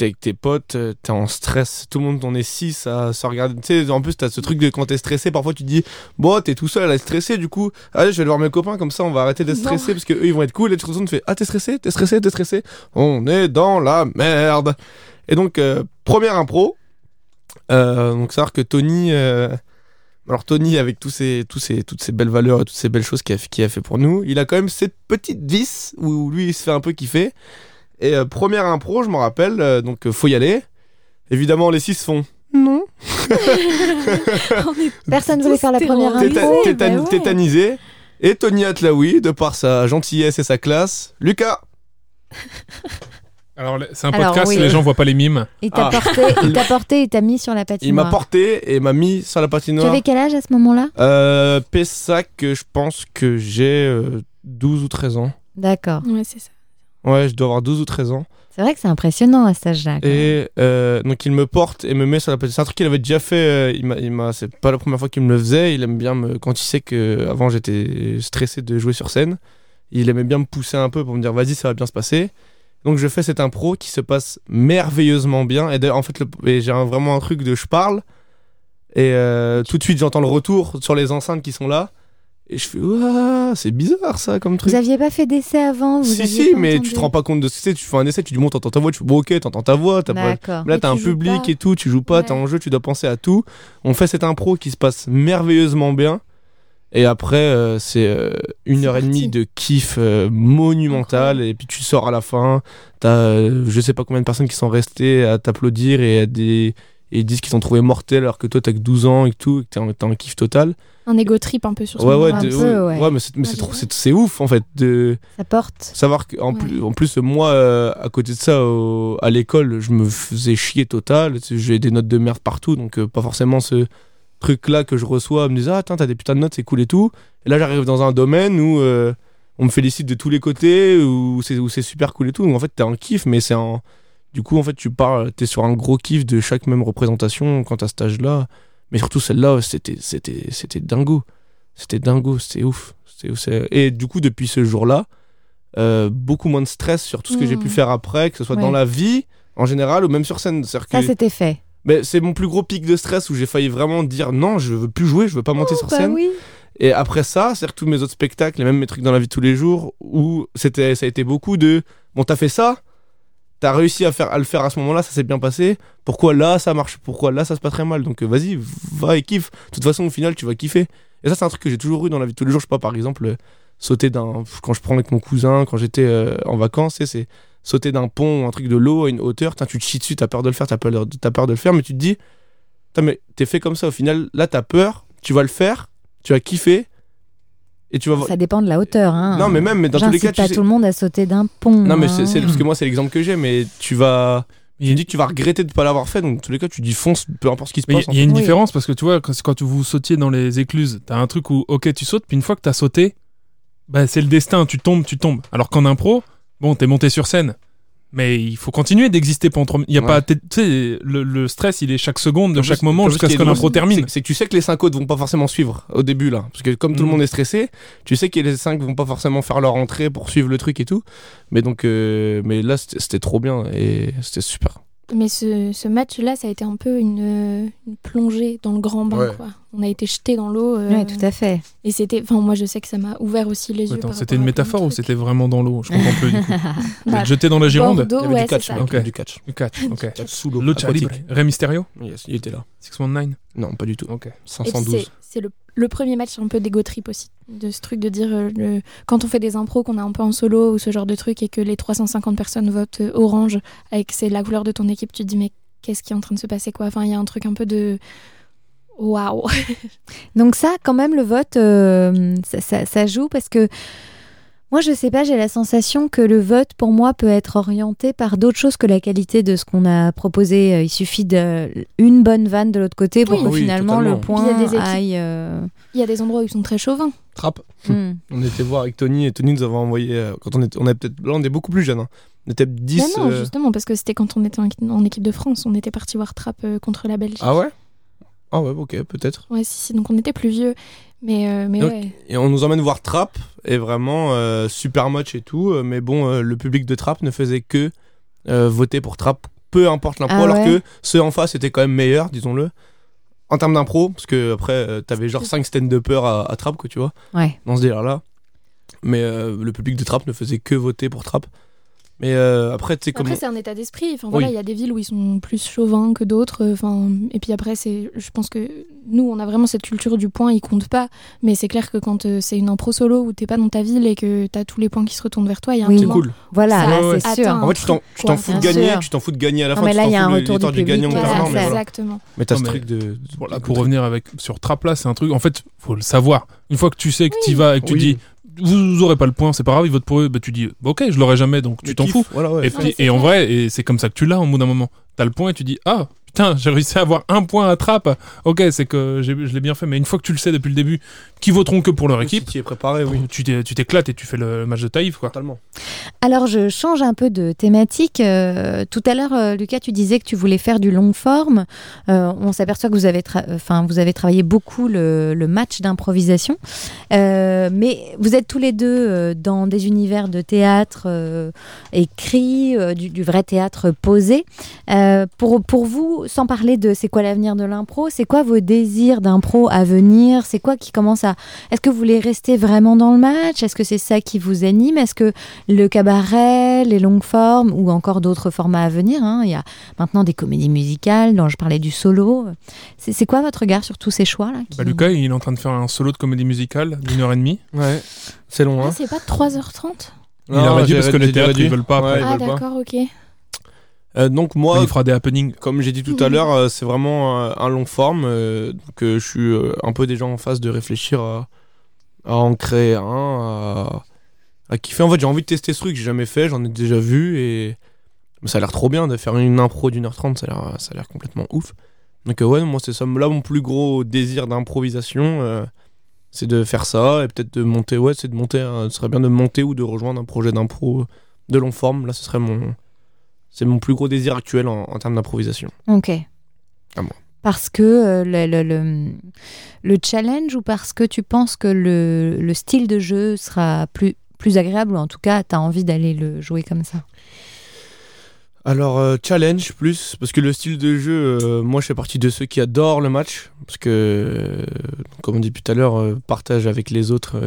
avec tes potes, euh, t'es en stress. Tout le monde, on est six à se regarder. Tu sais, en plus, t'as ce truc de quand t'es stressé, parfois tu te dis, bon, t'es tout seul à être stressé, du coup, allez, je vais aller voir mes copains, comme ça, on va arrêter d'être Non. stressé parce que eux, ils vont être cool. Et tu te retournes, tu fais, ah, t'es stressé, t'es stressé, t'es stressé. On est dans la merde. Et donc, euh, première impro. Euh, donc, savoir que Tony. euh, alors Tony, avec tous ces, tous ces, toutes ces belles valeurs et toutes ces belles choses qu'il a, qu'il a fait pour nous, il a quand même cette petite vis où lui il se fait un peu kiffer. Et euh, première impro, je me rappelle, euh, donc euh, faut y aller. Évidemment, les six font non. Personne voulait faire la première impro. Tétan- bah ouais. Tétanisé. Et Tony Atlaoui, de par sa gentillesse et sa classe. Lucas Alors, c'est un Alors, podcast, oui. les gens voient pas les mimes. Il t'a Ah. porté, il t'a porté et t'a mis sur la Il patinoire. m'a porté et m'a mis sur la Tu patinoire. avais quel âge à ce moment-là? Euh, Pessac, je pense que j'ai euh, 12 ou 13 ans. D'accord. Ouais, c'est ça. Ouais, je dois avoir 12 ou 13 ans. C'est vrai que c'est impressionnant à cet âge-là. Et euh, donc il me porte et me met sur la patinoire. C'est un truc qu'il avait déjà fait. euh, il m'a, c'est pas la première fois qu'il me le faisait. Il aime bien me, quand il sait que avant j'étais stressé de jouer sur scène. Il aimait bien me pousser un peu pour me dire vas-y ça va bien se passer. Donc je fais cette impro qui se passe merveilleusement bien. Et en fait le- j'ai vraiment un truc de je parle et euh, tout de suite j'entends le retour sur les enceintes qui sont là. Et je fais c'est bizarre ça comme truc. Vous aviez pas fait d'essai avant vous Si, si, mais entendu tu te rends pas compte de ce que c'est. Tu fais un essai, tu dis, bon, t'entends ta voix, tu fais, bon, ok, t'entends ta voix, t'as pas. Là, t'as un public et tout, tu joues pas, t'es Ouais. en jeu, tu dois penser à tout. On fait cette impro qui se passe merveilleusement bien. Et après, euh, c'est euh, une heure et demie de kiff euh, monumental. Et puis tu sors à la fin, t'as je sais pas combien de personnes qui sont restées à t'applaudir et à des. Et ils disent qu'ils t'ont trouvé mortel alors que toi t'as que 12 ans et tout, et que t'es en, en kiff total. Un ego trip un peu sur ce Ouais, ouais, de- Un peu, ouais, ouais. mais c'est mais c'est Ouais, ouais. ouf en fait de Ça porte. savoir qu'en Ouais. plus, en plus moi euh, à côté de ça au- à l'école je me faisais chier total j'ai des notes de merde partout donc euh, pas forcément ce truc là que je reçois me disant ah attends t'as des putains de notes c'est cool et tout et là j'arrive dans un domaine où euh, on me félicite de tous les côtés où c'est super cool et tout donc en fait t'es en kiff mais c'est en du coup en fait tu pars t'es sur un gros kiff de chaque même représentation quand t'as cet âge là mais surtout celle-là c'était c'était c'était dingo c'était dingo c'était ouf C'était- et du coup depuis ce jour là euh, beaucoup moins de stress sur tout ce que j'ai pu faire après, que ce soit Ouais. dans la vie en général ou même sur scène. C'est-à-dire Ça que- c'était fait. mais c'est mon plus gros pic de stress où j'ai failli vraiment dire non, je veux plus jouer, je veux pas monter sur Bah scène. oui. Et après ça, c'est-à-dire que tous mes autres spectacles et même mes trucs dans la vie de tous les jours où c'était, ça a été beaucoup de bon, t'as fait ça, t'as réussi à, faire, le faire à ce moment-là, ça s'est bien passé. Pourquoi là ça marche? Pourquoi là ça se passe très mal? Donc euh, vas-y, va et kiffe. De toute façon, au final, tu vas kiffer. Et ça, c'est un truc que j'ai toujours eu dans la vie de tous les jours. Je sais pas, par exemple, euh, sauter d'un. Quand je prends avec mon cousin, quand j'étais euh, en vacances, c'est sauter d'un pont ou un truc de l'eau à une hauteur. Tu te chies dessus, t'as peur de le faire, t'as peur t'as peur de le faire, mais tu te dis, mais t'es fait comme ça. Au final, là, t'as peur, tu vas le faire, tu vas kiffer. Et tu vas voir. Ça dépend de la hauteur. Hein. Non, mais même, mais dans tous les cas, tu pas sais- tout le monde à sauter d'un pont. Non, mais hein. c'est c'est- parce que moi, c'est l'exemple que j'ai, mais tu vas. Il dit que tu vas regretter de pas l'avoir fait, donc dans tous les cas, tu dis fonce, peu importe ce qui se Mais passe. Il y, a une Oui. différence parce que tu vois, quand, quand vous sautiez dans les écluses, t'as un truc où, ok, tu sautes, puis une fois que t'as sauté, bah, c'est le destin, tu tombes, tu tombes. Alors qu'en impro, bon, t'es monté sur scène, mais il faut continuer d'exister pendant trois- Il y a Ouais. pas, tu sais, le, le stress, il est chaque seconde de chaque moment jusqu'à ce que drôle, termine. c'est- que tu sais que les 5 autres vont pas forcément suivre au début là. Parce que comme tout le Mhm. monde est stressé, tu sais que les 5 vont pas forcément faire leur entrée pour suivre le truc et tout. Mais donc, euh, mais là c'était trop bien et c'était super. Mais ce, ce match-là, ça a été un peu une, une plongée dans le grand bain. Ouais. Quoi. On a été jetés dans l'eau. euh, Ouais, tout à fait. Et c'était. Enfin, moi, je sais que ça m'a ouvert aussi les yeux. Attends, c'était une métaphore ou c'était vraiment dans l'eau? Je comprends plus du coup. Vous Bah, êtes jeté dans la Gironde? Bordeaux, Il y avait ouais, du catch, mec, du catch. Du catch, ok. Catch sous l'eau. Libre. Rey Mysterio Yes, il était là. 619 Non, pas du tout. Ok. Et puis 512. C'est- le, premier match un peu d'ego trip aussi. De ce truc de dire, euh, quand on fait des impros, qu'on est un peu en solo ou ce genre de truc et que les 350 personnes votent orange avec que c'est la couleur de ton équipe, tu te dis, mais qu'est-ce qui est en train de se passer quoi? Enfin, il y a un truc un peu de. Waouh Donc ça, quand même, le vote, euh, ça- ça joue parce que moi, je sais pas, j'ai la sensation que le vote, pour moi, peut être orienté par d'autres choses que la qualité de ce qu'on a proposé. Euh, Il suffit d'une bonne vanne de l'autre côté pour Oui. que Oui, finalement totalement. le point Il y a des aille... euh, Il y a des endroits où ils sont très chauvins. Trappe. hmm. On était voir avec Tony et Tony nous avait envoyé euh, quand on était on peut-être là on est beaucoup plus jeunes. hein. On était 10 Mais non, euh, justement, parce que c'était quand on était en, en équipe de France, on était parti voir Trapp euh, contre la Belgique. Ah ouais? Ah ouais, OK, peut-être. Ouais, si, si, donc on était plus vieux. Mais, euh, mais Donc, ouais. Et on nous emmène voir Trap, et vraiment euh, super match et tout. euh, mais bon, euh, le public de Trap ne faisait que euh, voter pour Trap, peu importe l'impro, Ah alors ouais que ceux en face étaient quand même meilleurs, disons-le. En termes d'impro, parce que après, euh, t'avais genre 5 stand-uppers à, à Trap, quoi, tu vois, Ouais. dans ce délire-là. Mais euh, le public de Trap ne faisait que voter pour Trap. Mais euh, après, tu comme. C'est un état d'esprit. Enfin, voilà, Oui. il y a des villes où ils sont plus chauvins que d'autres. euh, Enfin, et puis après, c'est, je pense que nous, on a vraiment cette culture du point, il compte pas. Mais c'est clair que quand euh, c'est une impro solo où t'es pas dans ta ville et que t'as tous les points qui se retournent vers toi, il y a un Oui. C'est moment. cool. Voilà, Ça, là, ouais, c'est sûr. En fait, tu t'en, tu t'en Quoi, fous de gagner, tu t'en fous de gagner à la Non, fin. mais tu là, t'en il y a fous un retour du du gagnant c'est. Exactement. Mais t'as ce truc de. pour revenir avec sur Trapla, c'est un truc. En fait, faut le savoir. Une fois que tu sais que tu y vas et que tu dis, vous, vous aurez pas le point, c'est pas grave, il vote pour eux. Bah, tu dis, bah, ok, je l'aurai jamais, donc tu t'en fous. Voilà, ouais. Et, puis- et en vrai, et c'est comme ça que tu l'as au bout d'un moment. T'as le point et tu dis, ah, putain, j'ai réussi à avoir un point à trappe. Ok, c'est que j'ai- je l'ai bien fait. Mais une fois que tu le sais depuis le début, qui voteront que pour leur Si équipe, tu es préparé, oui. tu t'es- tu t'éclates et tu fais le match de Taïf, quoi. Totalement. Alors, je change un peu de thématique. Euh, tout à l'heure, euh, Lucas, tu disais que tu voulais faire du long forme. Euh, on s'aperçoit que vous avez, enfin, vous avez travaillé beaucoup le, le match d'improvisation. Euh, mais vous êtes tous les deux dans des univers de théâtre euh, écrit, euh, du, du vrai théâtre posé. Euh, pour, pour vous, sans parler de c'est quoi l'avenir de l'impro, c'est quoi vos désirs d'impro à venir? C'est quoi qui commence à... Est-ce que vous voulez rester vraiment dans le match? Est-ce que c'est ça qui vous anime? Est-ce que le cabaret, les longues formes ou encore d'autres formats à venir. hein. Il y a maintenant des comédies musicales, dont je parlais du solo. C'est c'est quoi votre regard sur tous ces choix-là qui- Bah, Lucas, il est en train de faire un solo de comédie musicale d'une heure et demie. Ouais. C'est long, Ah, hein. c'est pas 3h30 Il a réduit parce que les théâtres, ils veulent pas Ouais, après. ils Ah, veulent pas. d'accord, ok. Euh, donc moi, il fera des happenings. comme j'ai dit tout à l'heure, euh, c'est vraiment euh, un long forme. euh, donc euh, je suis euh, un peu déjà en phase de réfléchir à, à en créer un, à, à kiffer. En fait, j'ai envie de tester ce truc, j'ai jamais fait, j'en ai déjà vu et mais ça a l'air trop bien de faire une impro d'une heure trente, ça a l'air, ça a l'air complètement ouf. Donc euh, ouais, moi c'est ça, là mon plus gros désir d'improvisation, euh, c'est de faire ça et peut-être de monter. Ouais, c'est de monter. ce serait bien de monter ou de rejoindre un projet d'impro de long forme. Là, ce serait mon, c'est mon plus gros désir actuel en, en termes d'improvisation. Ok. À moi. Parce que euh, le, le, le- le challenge ou parce que tu penses que le, le style de jeu sera plus, plus agréable ou en tout cas tu as envie d'aller le jouer comme ça? Alors, euh, challenge plus, parce que le style de jeu, euh, moi je fais partie de ceux qui adorent le match, parce que, euh, comme on dit tout à l'heure, partage avec les autres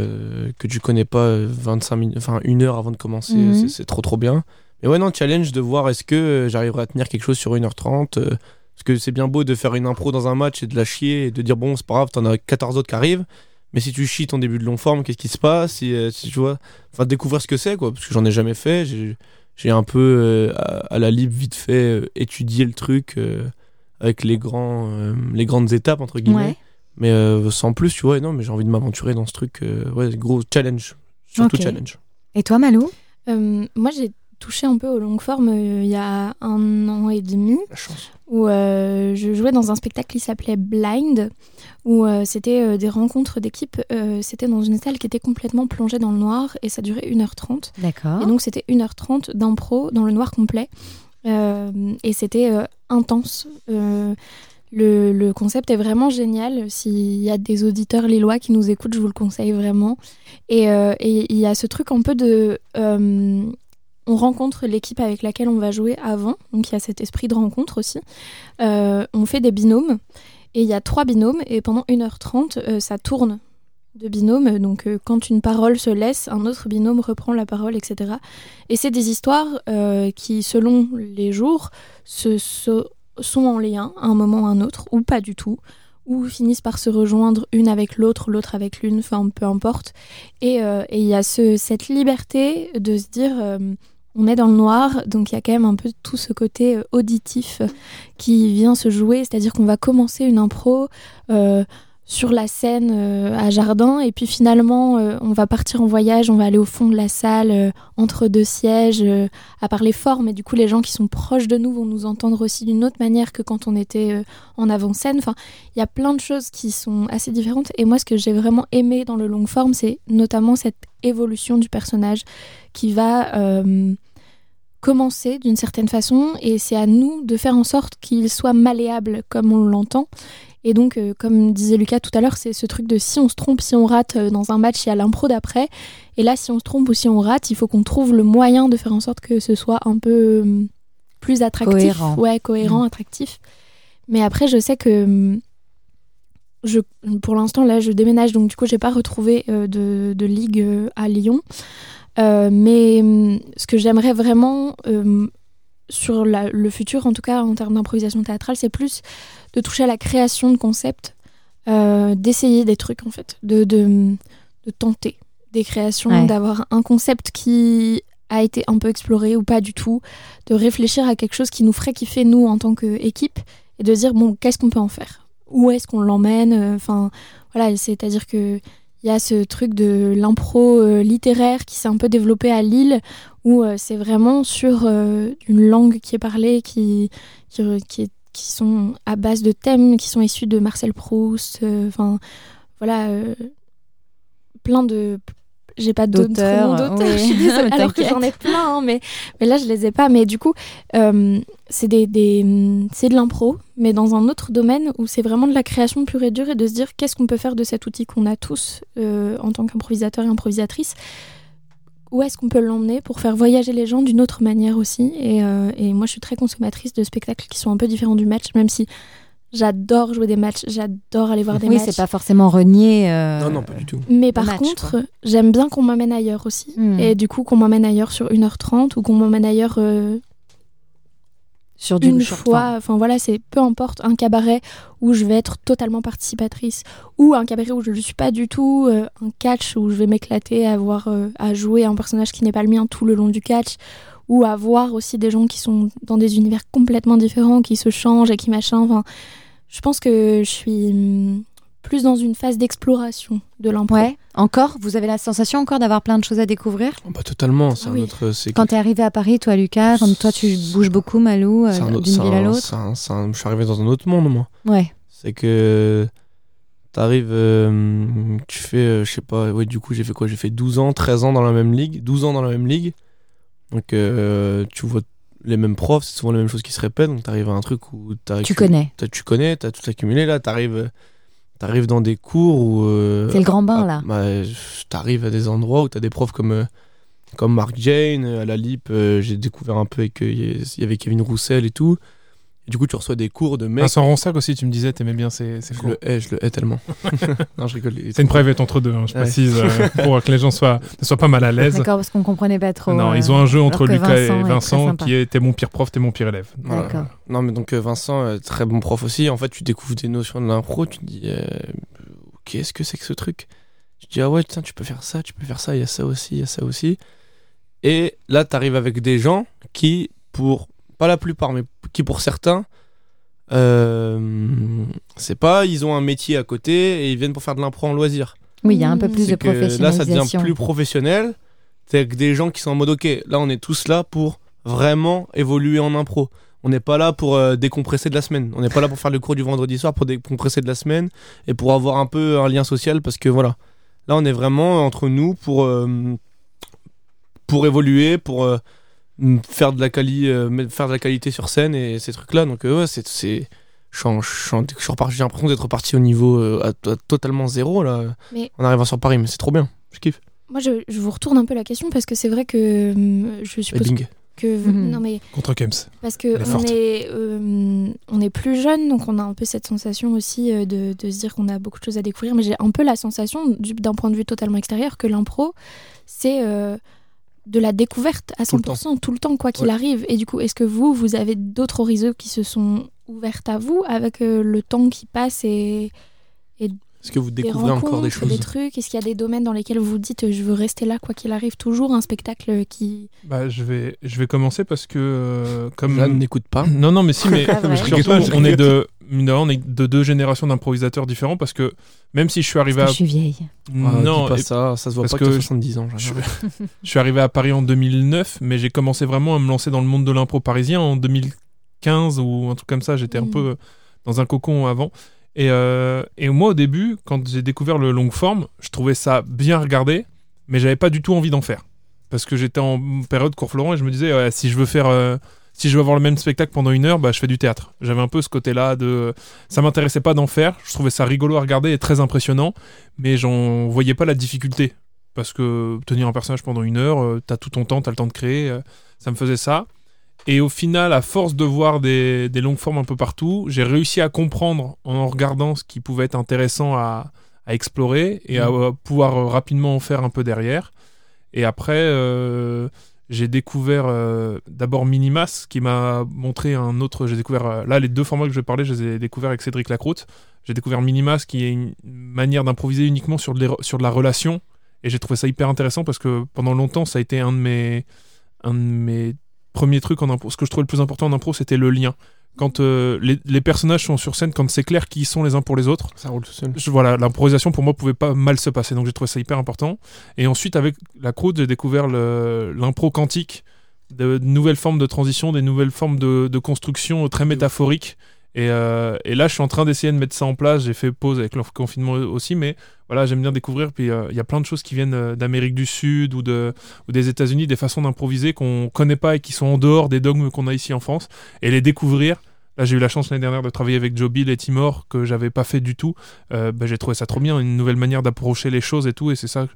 que tu connais pas euh, 25 minutes, enfin une heure avant de commencer, Mhm. c'est trop trop bien. Mais ouais, non, challenge de voir est-ce que euh, j'arriverai à tenir quelque chose sur 1h30, euh, parce que c'est bien beau de faire une impro dans un match et de la chier et de dire bon, c'est pas grave, t'en as 14 autres qui arrivent. Mais si tu chies ton début de long forme, qu'est-ce qui se passe? Si, euh, si tu vois, enfin découvrir ce que c'est quoi, parce que j'en ai jamais fait. J'ai, un peu euh, à, à la libre vite fait euh, étudié le truc euh, avec les grands, euh, les grandes étapes entre guillemets. Ouais. Mais euh, sans plus, tu vois, non, mais j'ai envie de m'aventurer dans ce truc, euh, ouais, gros challenge, surtout challenge. Et toi Malou? Euh, moi, j'ai touché un peu aux longues formes euh, il y a un an et demi. La chance. où euh, je jouais dans un spectacle qui s'appelait Blind, où euh, c'était euh, des rencontres d'équipe. Euh, c'était dans une salle qui était complètement plongée dans le noir et ça durait 1h30. D'accord. Et donc c'était 1h30 d'impro dans le noir complet. Euh, et c'était euh, intense. Euh, le, le concept est vraiment génial. S'il y a des auditeurs lillois qui nous écoutent, je vous le conseille vraiment. Et euh, et il y a ce truc un peu de... euh, on rencontre l'équipe avec laquelle on va jouer avant, donc il y a cet esprit de rencontre aussi. Euh, on fait des binômes, et il y a trois binômes, et pendant 1h30, euh, ça tourne de binômes. Donc euh, quand une parole se laisse, un autre binôme reprend la parole, etc. Et c'est des histoires qui, selon les jours, sont en lien à un moment ou à un autre, ou pas du tout, ou finissent par se rejoindre une avec l'autre, l'autre avec l'une, enfin peu importe. Et il y a ce, cette liberté de se dire... on est dans le noir, donc il y a quand même un peu tout ce côté euh, auditif qui vient se jouer, c'est-à-dire qu'on va commencer une impro euh, sur la scène euh, à Jardin, et puis finalement euh, on va partir en voyage, on va aller au fond de la salle, euh, entre deux sièges, à parler fort, mais du coup les gens qui sont proches de nous vont nous entendre aussi d'une autre manière que quand on était en avant-scène. Enfin, il y a plein de choses qui sont assez différentes, et moi ce que j'ai vraiment aimé dans le long forme, c'est notamment cette évolution du personnage qui va commencer d'une certaine façon et c'est à nous de faire en sorte qu'il soit malléable comme on l'entend. Et donc, euh, comme disait Lucas tout à l'heure, c'est ce truc de si on se trompe, si on rate euh, dans un match, il y a l'impro d'après. Et là, si on se trompe ou si on rate, il faut qu'on trouve le moyen de faire en sorte que ce soit un peu euh, plus attractif. Cohérent. Ouais, cohérent, attractif. Mais après, je sais que hum, je, pour l'instant, là, je déménage, donc du coup, j'ai pas retrouvé de, de ligue à Lyon. Mais hum, ce que j'aimerais vraiment sur la- le futur, en tout cas en termes d'improvisation théâtrale, c'est plus de toucher à la création de concepts. euh, d'essayer des trucs en fait, de, de, de tenter des créations, Ouais. d'avoir un concept qui a été un peu exploré ou pas du tout, de réfléchir à quelque chose qui nous ferait kiffer nous en tant qu'équipe et de dire bon qu'est-ce qu'on peut en faire, où est-ce qu'on l'emmène, euh, enfin voilà, c'est-à-dire que il y a ce truc de l'impro euh, littéraire qui s'est un peu développé à Lille où euh, c'est vraiment sur euh, une langue qui est parlée qui qui, qui sont à base de thèmes qui sont issus de Marcel Proust enfin voilà plein de j'ai pas oui. Mais alors que j'en ai plein hein, mais mais là je les ai pas. Mais du coup euh, c'est des, des c'est de l'impro mais dans un autre domaine où c'est vraiment de la création pure et dure et de se dire qu'est-ce qu'on peut faire de cet outil qu'on a tous euh, en tant qu'improvisateur et improvisatrice. Où est-ce qu'on peut l'emmener pour faire voyager les gens d'une autre manière aussi? Et, euh, et moi je suis très consommatrice de spectacles qui sont un peu différents du match même si j'adore jouer des matchs j'adore aller voir des Oui, matchs c'est pas forcément renier. euh, Non, non, pas du tout. mais par match, contre j'aime bien qu'on m'emmène ailleurs aussi Hmm. et du coup qu'on m'emmène ailleurs sur 1h30 ou qu'on m'emmène ailleurs euh, sur du une fois, enfin voilà, c'est peu importe un cabaret où je vais être totalement participatrice ou un cabaret où je ne suis pas du tout, euh, un catch où je vais m'éclater à avoir euh, à jouer un personnage qui n'est pas le mien tout le long du catch ou à voir aussi des gens qui sont dans des univers complètement différents, qui se changent et qui machin. Enfin, je pense que je suis hum, plus dans une phase d'exploration de l'impro. Ouais. Encore, vous avez la sensation encore d'avoir plein de choses à découvrir? Oh, bah, totalement, c'est Ah oui. Quand t'es arrivé à Paris, toi, Lucas, quand toi tu bouges beaucoup, Malou, euh, c'est un autre- d'une ville à l'autre. un- Je suis arrivé dans un autre monde, moi. Ouais. C'est que t'arrives, euh, tu fais, euh, je sais pas, ouais, du coup j'ai fait quoi? J'ai fait 12 ans, 13 ans dans la même ligue, 12 ans dans la même ligue. Donc euh, tu vois les mêmes profs, c'est souvent les mêmes choses qui se répètent. Donc t'arrives à un truc où Tu connais. t'as- tu connais, t'as tout accumulé. Là, t'arrives, t'arrives dans des cours où. euh, C'est le grand bain, ah, là. bah, t'arrives à des endroits où t'as des profs comme. euh, comme Mark Jane, euh, à la LIP, euh, j'ai découvert un peu avec. Il y avait Kevin Roussel et tout. Et du coup, tu reçois des cours de mecs. Vincent Ronsac aussi, tu me disais, t'aimais bien ces, ces je cours. le hais, je le hais tellement. non, je rigole. C'est une private entre deux, hein, je Ouais. précise, euh, pour que les gens soient, ne soient pas mal à l'aise. D'accord, parce qu'on comprenait pas trop. Non, euh, ils ont un jeu entre Lucas et Vincent est qui est t'es mon pire prof, t'es mon pire élève. Voilà. D'accord. Non, mais donc euh, Vincent, très bon prof aussi. En fait, tu découvres des notions de l'impro. Tu te dis, euh, qu'est-ce que c'est que ce truc? Tu te dis, ah ouais, tiens, tu peux faire ça, tu peux faire ça, il y a ça aussi, il y a ça aussi. Et là, tu arrives avec des gens qui, pour, pas la plupart, mais qui pour certains, euh, c'est pas, ils ont un métier à côté et ils viennent pour faire de l'impro en loisir. Oui, il y a un peu plus de que là, ça devient professionnalisation. plus professionnel. C'est avec des gens qui sont en mode, ok, là, on est tous là pour vraiment évoluer en impro. On n'est pas là pour euh, décompresser de la semaine. On n'est pas là pour faire le cours du vendredi soir pour décompresser de la semaine et pour avoir un peu un lien social parce que voilà. Là, on est vraiment entre nous pour, euh, pour évoluer, pour faire, de la quali, euh, faire de la qualité sur scène et ces trucs-là. Donc, euh, ouais, c'est. c'est- J'ai l'impression d'être reparti au niveau euh, à- à totalement zéro là, Mais- en arrivant sur Paris, mais c'est trop bien. Je kiffe. Moi, je, je vous retourne un peu la question parce que c'est vrai que hum, je suppose bing. que Mhm. non mais Contre Kems. parce que on forte. est euh, on est plus jeune donc on a un peu cette sensation aussi euh, de, de se dire qu'on a beaucoup de choses à découvrir mais j'ai un peu la sensation du- d'un point de vue totalement extérieur que l'impro c'est euh, de la découverte à Tout le 100% tout le temps quoi qu'il Ouais. arrive et du coup est-ce que vous vous avez d'autres horizons qui se sont ouvertes à vous avec euh, le temps qui passe et Est-ce que vous découvrez encore des choses des trucs? Est-ce qu'il y a des domaines dans lesquels vous vous dites je veux rester là quoi qu'il arrive toujours un spectacle qui Bah, je vais, je vais commencer parce que euh, comme Jeanne n'écoute pas. Non, non, mais si, mais pas vrai. surtout, Je rigole, je on est de, mine de rien, on est de deux générations d'improvisateurs différents parce que même si je suis arrivé Parce à, que je suis vieille. Ah, non, dis pas et- ça, ça se voit parce pas que, que t'as 70 ans. je, suis arrivé à Paris en 2009, mais j'ai commencé vraiment à me lancer dans le monde de l'impro parisien en 2015 ou un truc comme ça. J'étais un Mhm. peu dans un cocon avant. Et, euh, et moi, au début, quand j'ai découvert le long form, je trouvais ça bien regardé, mais j'avais pas du tout envie d'en faire. Parce que j'étais en période cours Florent et je me disais, ouais, si je veux faire. euh, si je veux avoir le même spectacle pendant une heure, bah, je fais du théâtre. J'avais un peu ce côté-là de. Ça m'intéressait pas d'en faire. Je trouvais ça rigolo à regarder et très impressionnant, mais j'en voyais pas la difficulté. Parce que tenir un personnage pendant une heure, euh, t'as tout ton temps, t'as le temps de créer. euh, ça me faisait ça. Et au final, à force de voir des, des longues formes un peu partout, j'ai réussi à comprendre en regardant ce qui pouvait être intéressant à, à explorer et à euh, pouvoir euh, rapidement en faire un peu derrière. Et après, euh, j'ai découvert euh, d'abord Minimas qui m'a montré un autre. J'ai découvert euh, là les deux formats que je vais parler, je les ai découverts avec Cédric Lacroute. j'ai découvert Minimas, qui est une manière d'improviser uniquement sur de, sur de la relation. Et j'ai trouvé ça hyper intéressant parce que pendant longtemps, ça a été un de mes, un de mes premiers trucs en impro. Ce que je trouvais le plus important en impro, c'était le lien. Quand euh, les, les personnages sont sur scène, quand c'est clair qui ils sont les uns pour les autres, Ça roule tout seul. je- voilà, l'improvisation pour moi pouvait pas mal se passer, donc j'ai trouvé ça hyper important. Et ensuite, avec la croûte, j'ai découvert l'impro quantique, de, de nouvelles formes de transition, des nouvelles formes de, de construction très métaphoriques. Et, euh, et là, je suis en train d'essayer de mettre ça en place. J'ai fait pause avec le confinement aussi, mais voilà, j'aime bien découvrir. Puis euh, il y a plein de choses qui viennent euh, d'Amérique du Sud ou des États-Unis, des façons d'improviser qu'on connaît pas et qui sont en dehors des dogmes qu'on a ici en France, et les découvrir. Là, j'ai eu la chance l'année dernière de travailler avec Joe Bill et Timor, que j'avais pas fait du tout. Euh, bah, j'ai trouvé ça trop bien, une nouvelle manière d'approcher les choses et tout, et c'est ça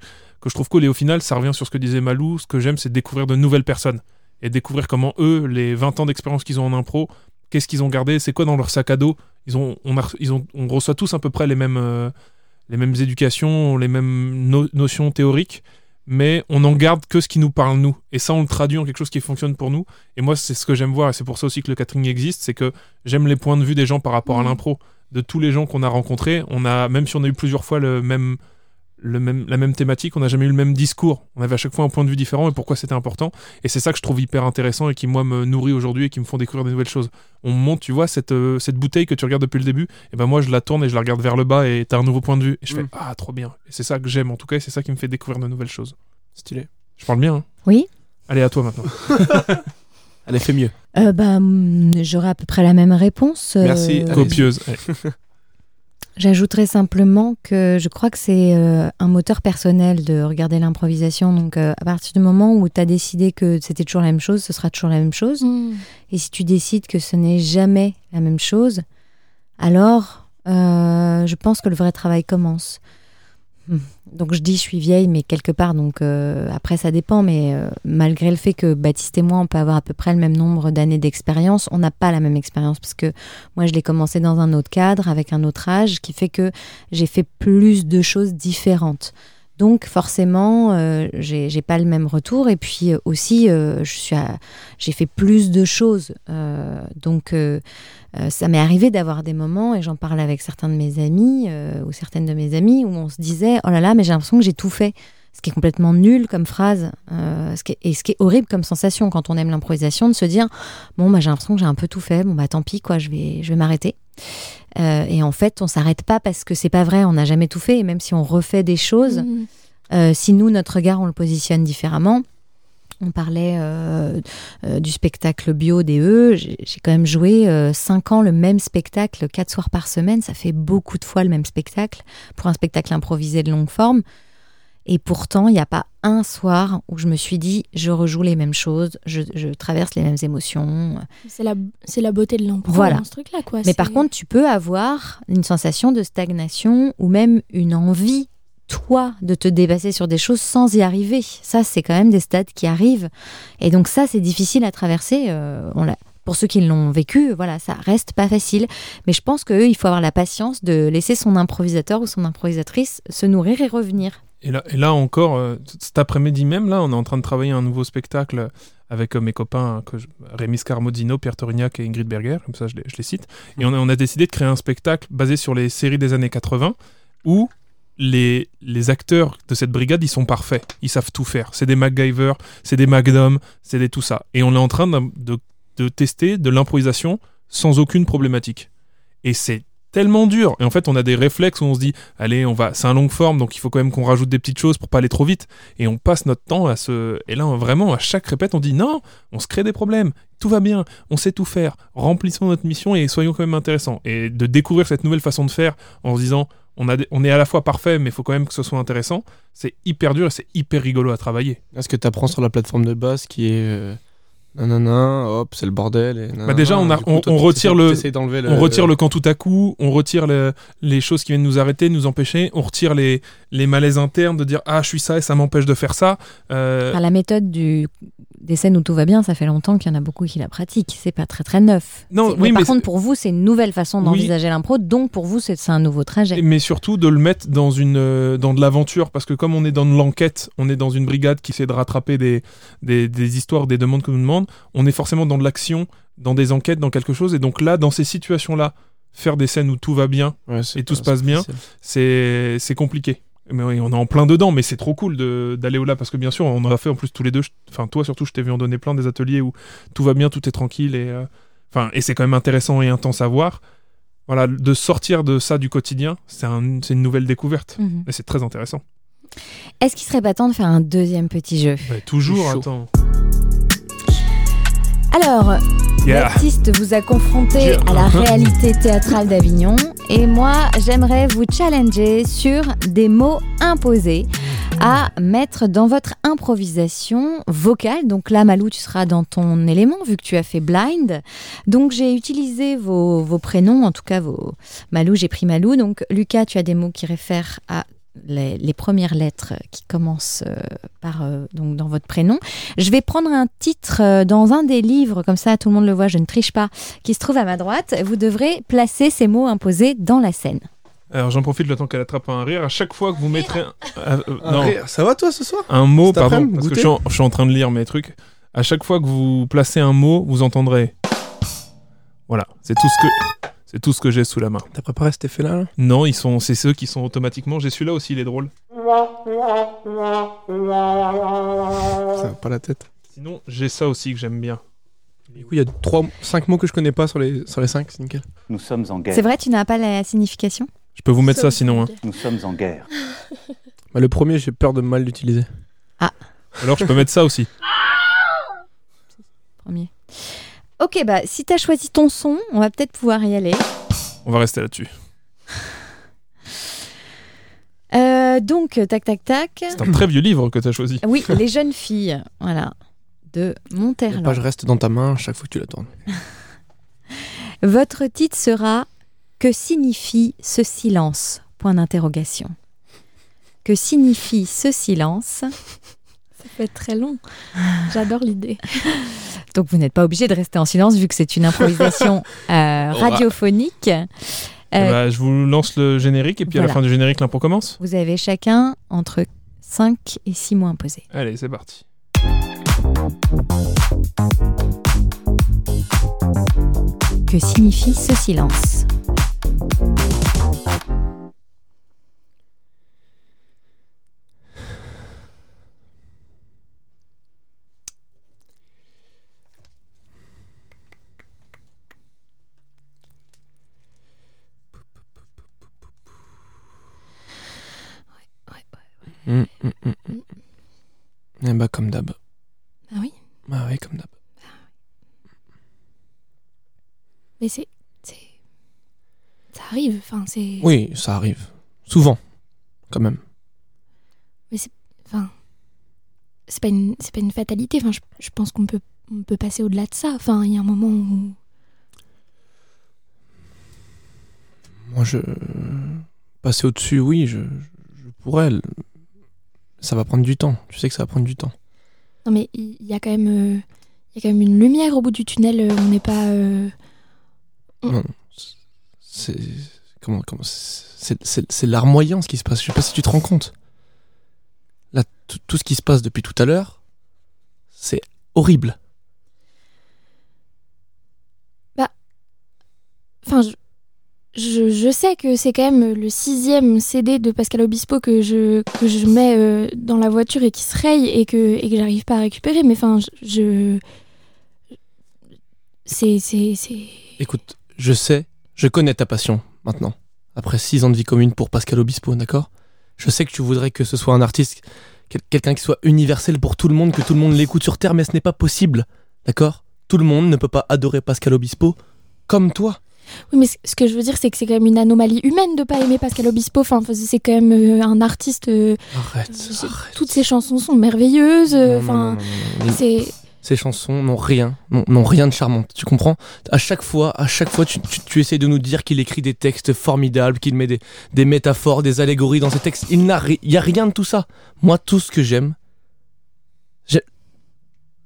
que je trouve cool. Et au final, ça revient sur ce que disait Malou. Ce que j'aime, c'est découvrir de nouvelles personnes et découvrir comment eux, les 20 ans d'expérience qu'ils ont en impro, qu'est-ce qu'ils ont gardé, c'est quoi dans leur sac à dos. Ils ont, on, a- ils ont, on reçoit tous à peu près les mêmes, euh, les mêmes éducations, les mêmes no- notions théoriques, mais on en garde que ce qui nous parle nous. Et ça, on le traduit en quelque chose qui fonctionne pour nous. Et moi, c'est ce que j'aime voir, et c'est pour ça aussi que le catering existe, c'est que j'aime les points de vue des gens par rapport à Mhm. l'impro. De tous les gens qu'on a rencontrés, on a, même si on a eu plusieurs fois le même, le même, la même thématique, on n'a jamais eu le même discours. On avait à chaque fois un point de vue différent et pourquoi c'était important. Et c'est ça que je trouve hyper intéressant et qui, moi, me nourrit aujourd'hui et qui me font découvrir des nouvelles choses. On monte, tu vois, cette, euh, cette bouteille que tu regardes depuis le début, et ben moi, je la tourne et je la regarde vers le bas et t'as un nouveau point de vue. Et je fais, Mm. ah, trop bien. Et c'est ça que j'aime, en tout cas, et c'est ça qui me fait découvrir de nouvelles choses. Stylé. Je parle bien, hein Oui. Allez, à toi maintenant. Allez, fais mieux. Euh, bah, J'aurais à peu près la même réponse. euh, Merci. Copieuse. J'ajouterais simplement que je crois que c'est euh, un moteur personnel de regarder l'improvisation. Donc, euh, à partir du moment où tu as décidé que c'était toujours la même chose, ce sera toujours la même chose. Mm. Et si tu décides que ce n'est jamais la même chose, alors euh, je pense que le vrai travail commence. Donc je dis je suis vieille, mais quelque part, donc euh, après ça dépend, mais euh, malgré le fait que Baptiste et moi, on peut avoir à peu près le même nombre d'années d'expérience, on n'a pas la même expérience parce que moi je l'ai commencé dans un autre cadre, avec un autre âge, qui fait que j'ai fait plus de choses différentes. Donc forcément, euh, j'ai pas le même retour. Et puis euh, aussi, euh, j'ai fait plus de choses. Euh, donc ça m'est arrivé d'avoir des moments, et j'en parle avec certains de mes amis ou certaines de mes amies, où on se disait Oh là là, mais j'ai l'impression que j'ai tout fait. Ce qui est complètement nul comme phrase, ce qui est- et ce qui est horrible comme sensation quand on aime l'improvisation, de se dire Bon, bah, j'ai l'impression que j'ai un peu tout fait, bon, bah tant pis, quoi, je vais, je vais m'arrêter. Euh, et en fait, on s'arrête pas parce que c'est pas vrai, on n'a jamais tout fait, et même si on refait des choses, Mm. euh, si nous, notre regard, on le positionne différemment, on parlait euh, du spectacle bio des E. J'ai quand même joué euh, cinq ans le même spectacle, quatre soirs par semaine. Ça fait beaucoup de fois le même spectacle pour un spectacle improvisé de longue forme. Et pourtant, il n'y a pas un soir où je me suis dit, je rejoue les mêmes choses, je, je traverse les mêmes émotions. C'est la, c'est la beauté de l'impro Voilà. dans ce truc-là, quoi. Mais par contre, tu peux avoir une sensation de stagnation ou même une envie, toi, de te dépasser sur des choses sans y arriver. Ça, c'est quand même des stades qui arrivent. Et donc ça, c'est difficile à traverser. euh, on l'a- pour ceux qui l'ont vécu, voilà, ça reste pas facile. Mais je pense qu'il faut avoir la patience de laisser son improvisateur ou son improvisatrice se nourrir et revenir. Et là, et là encore, euh, cet après-midi même, là, on est en train de travailler un nouveau spectacle avec euh, mes copains, que je- Rémi Scarmodino, Pierre Torignac et Ingrid Berger, comme ça je les, cite. Et on a, on a décidé de créer un spectacle basé sur les séries des années 80 où les, les acteurs de cette brigade, ils sont parfaits. Ils savent tout faire. C'est des MacGyver, c'est des Magnum, c'est des tout ça. Et on est en train de, de- de tester de l'improvisation sans aucune problématique. Et c'est tellement dur. Et en fait, on a des réflexes où on se dit, allez, on va, c'est un long forme, donc il faut quand même qu'on rajoute des petites choses pour pas aller trop vite. Et on passe notre temps à se, et là, vraiment, à chaque répète, on dit, non, on se crée des problèmes. Tout va bien, on sait tout faire. Remplissons notre mission et soyons quand même intéressants. Et de découvrir cette nouvelle façon de faire en se disant, on, est à la fois parfait, mais il faut quand même que ce soit intéressant. C'est hyper dur et c'est hyper rigolo à travailler. Est-ce que tu apprends sur la plateforme de base qui est. nanana, hop, c'est le bordel. Et nanana. Bah déjà, on a- Du coup, on- toi, on tu- retire le- t'essaies d'enlever le- On retire le quand tout à coup, on retire le- les choses qui viennent nous arrêter, nous empêcher, on retire les, les malaises internes de dire ah je suis ça et ça m'empêche de faire ça. Euh, Enfin, la méthode du, des scènes où tout va bien, ça fait longtemps qu'il y en a beaucoup qui la pratiquent. C'est pas très très neuf. Non, oui, mais par mais contre, pour vous, c'est une nouvelle façon Oui. d'envisager l'impro, donc pour vous, c'est un nouveau trajet. mais surtout de le mettre dans une euh, dans de l'aventure parce que comme on est dans de l'enquête, on est dans une brigade qui essaie de rattraper des, des, des histoires, des demandes qu'on nous demande, on est forcément dans de l'action, dans des enquêtes, dans quelque chose et donc là dans ces situations là faire des scènes où tout va bien, Ouais, Et tout pas- se passe bien. c'est compliqué. Mais oui, on est en plein dedans, mais c'est trop cool d'aller au-delà parce que bien sûr, on en a fait en plus tous les deux. Enfin, toi surtout, je t'ai vu en donner plein des ateliers où tout va bien, tout est tranquille et euh, et c'est quand même intéressant et intense à voir. Voilà, de sortir de ça du quotidien, c'est un- c'est une nouvelle découverte Mhm. et c'est très intéressant. Est-ce qu'il serait pas temps de faire un deuxième petit jeu? Ouais, toujours, attends. Alors, Yeah. Baptiste vous a confronté Yeah. à la réalité théâtrale d'Avignon et moi, j'aimerais vous challenger sur des mots imposés à mettre dans votre improvisation vocale. Donc là, Malou, tu seras dans ton élément vu que tu as fait blind. Donc j'ai utilisé vos, vos prénoms, en tout cas vos Malou, j'ai pris Malou. Donc Lucas, tu as des mots qui réfèrent à les, les premières lettres qui commencent euh, par euh, donc dans votre prénom. Je vais prendre un titre euh, dans un des livres, comme ça tout le monde le voit, je ne triche pas, qui se trouve à ma droite. Vous devrez placer ces mots imposés dans la scène. Alors j'en profite le temps qu'elle attrape un rire. À chaque fois que vous mettrez un, euh, euh, Un non, rire. Ça va toi ce soir? Un mot, pardon, parce que je suis, en, je suis en train de lire mes trucs. À chaque fois que vous placez un mot, vous entendrez. Voilà, c'est tout ce que c'est tout ce que j'ai sous la main. T'as préparé cet effet là, Non, ils sont, c'est ceux qui sont automatiquement. J'ai celui-là aussi, il est drôle. Ça va pas la tête. Sinon, j'ai ça aussi que j'aime bien. Du coup, il y a 3, 5 mots que je connais pas sur les, sur les 5, c'est nickel. Nous sommes en guerre. C'est vrai, tu n'as pas la signification? Je peux vous mettre ça sinon. hein. Nous sommes en guerre. Bah, le premier, j'ai peur de mal l'utiliser. Alors je peux mettre ça aussi. Premier. Ok, bah si t'as choisi ton son, on va peut-être pouvoir y aller. On va rester là-dessus. Euh, donc, tac, tac, tac. C'est un très vieux livre que tu as choisi. Oui, les jeunes filles, voilà, de La Monterland. page reste dans ta main chaque fois que tu la tournes. Votre titre sera Que signifie ce silence? Point d'interrogation. Que signifie ce silence? Ça peut être très long. J'adore l'idée. Donc vous n'êtes pas obligé de rester en silence vu que c'est une improvisation euh, radiophonique. Eh Euh, bah, je vous lance le générique et puis à la fin du générique, l'impro commence. Vous avez chacun entre 5 et 6 mots imposés. Allez, c'est parti. Que signifie ce silence? Hum, hum, hum, hum. Eh bah, comme d'hab. Ah oui? Bah oui, comme d'hab. Mais c'est. c'est- Ça arrive. Enfin, c'est. Oui, ça arrive. Souvent, quand même. Enfin. C'est pas, une... c'est pas une fatalité. Enfin, je, je pense qu'on peut, on peut passer au-delà de ça. Enfin, il y a un moment où. Moi, je. Passer au-dessus, oui, je, je pourrais. Ça va prendre du temps. Tu sais que ça va prendre du temps. Non, mais il y, a quand même. euh, y a quand même une lumière au bout du tunnel. euh, On n'est pas. euh, Non, c'est. Comment. comment c'est, c'est, c'est larmoyant ce qui se passe. Je sais pas si tu te rends compte. Là, tout- ce qui se passe depuis tout à l'heure, c'est horrible. Enfin, je, je, sais que c'est quand même le sixième CD de Pascal Obispo que je, que je mets euh, dans la voiture et qui se raye et que, et que j'arrive pas à récupérer. Mais enfin, je. C'est. C'est. c'est- Écoute, je sais, je connais ta passion maintenant. Après six ans de vie commune pour Pascal Obispo, d'accord? Je sais que tu voudrais que ce soit un artiste, quel- quelqu'un qui soit universel pour tout le monde, que tout le monde l'écoute sur Terre, mais ce n'est pas possible, d'accord? Tout le monde ne peut pas adorer Pascal Obispo comme toi. Oui, mais ce que je veux dire, c'est que c'est quand même une anomalie humaine de pas aimer Pascal Obispo. Enfin, c'est quand même euh, un artiste. euh, Arrête. arrête. toutes ses chansons sont merveilleuses. euh, Enfin, c'est. Ces chansons n'ont rien, n'ont- rien de charmant. Tu comprends? À chaque fois, à chaque fois, tu, tu, tu essaies de nous dire qu'il écrit des textes formidables, qu'il met des, des métaphores, des allégories dans ses textes. Il n'a, il y a rien de tout ça. Moi, tout ce que j'aime, j'ai-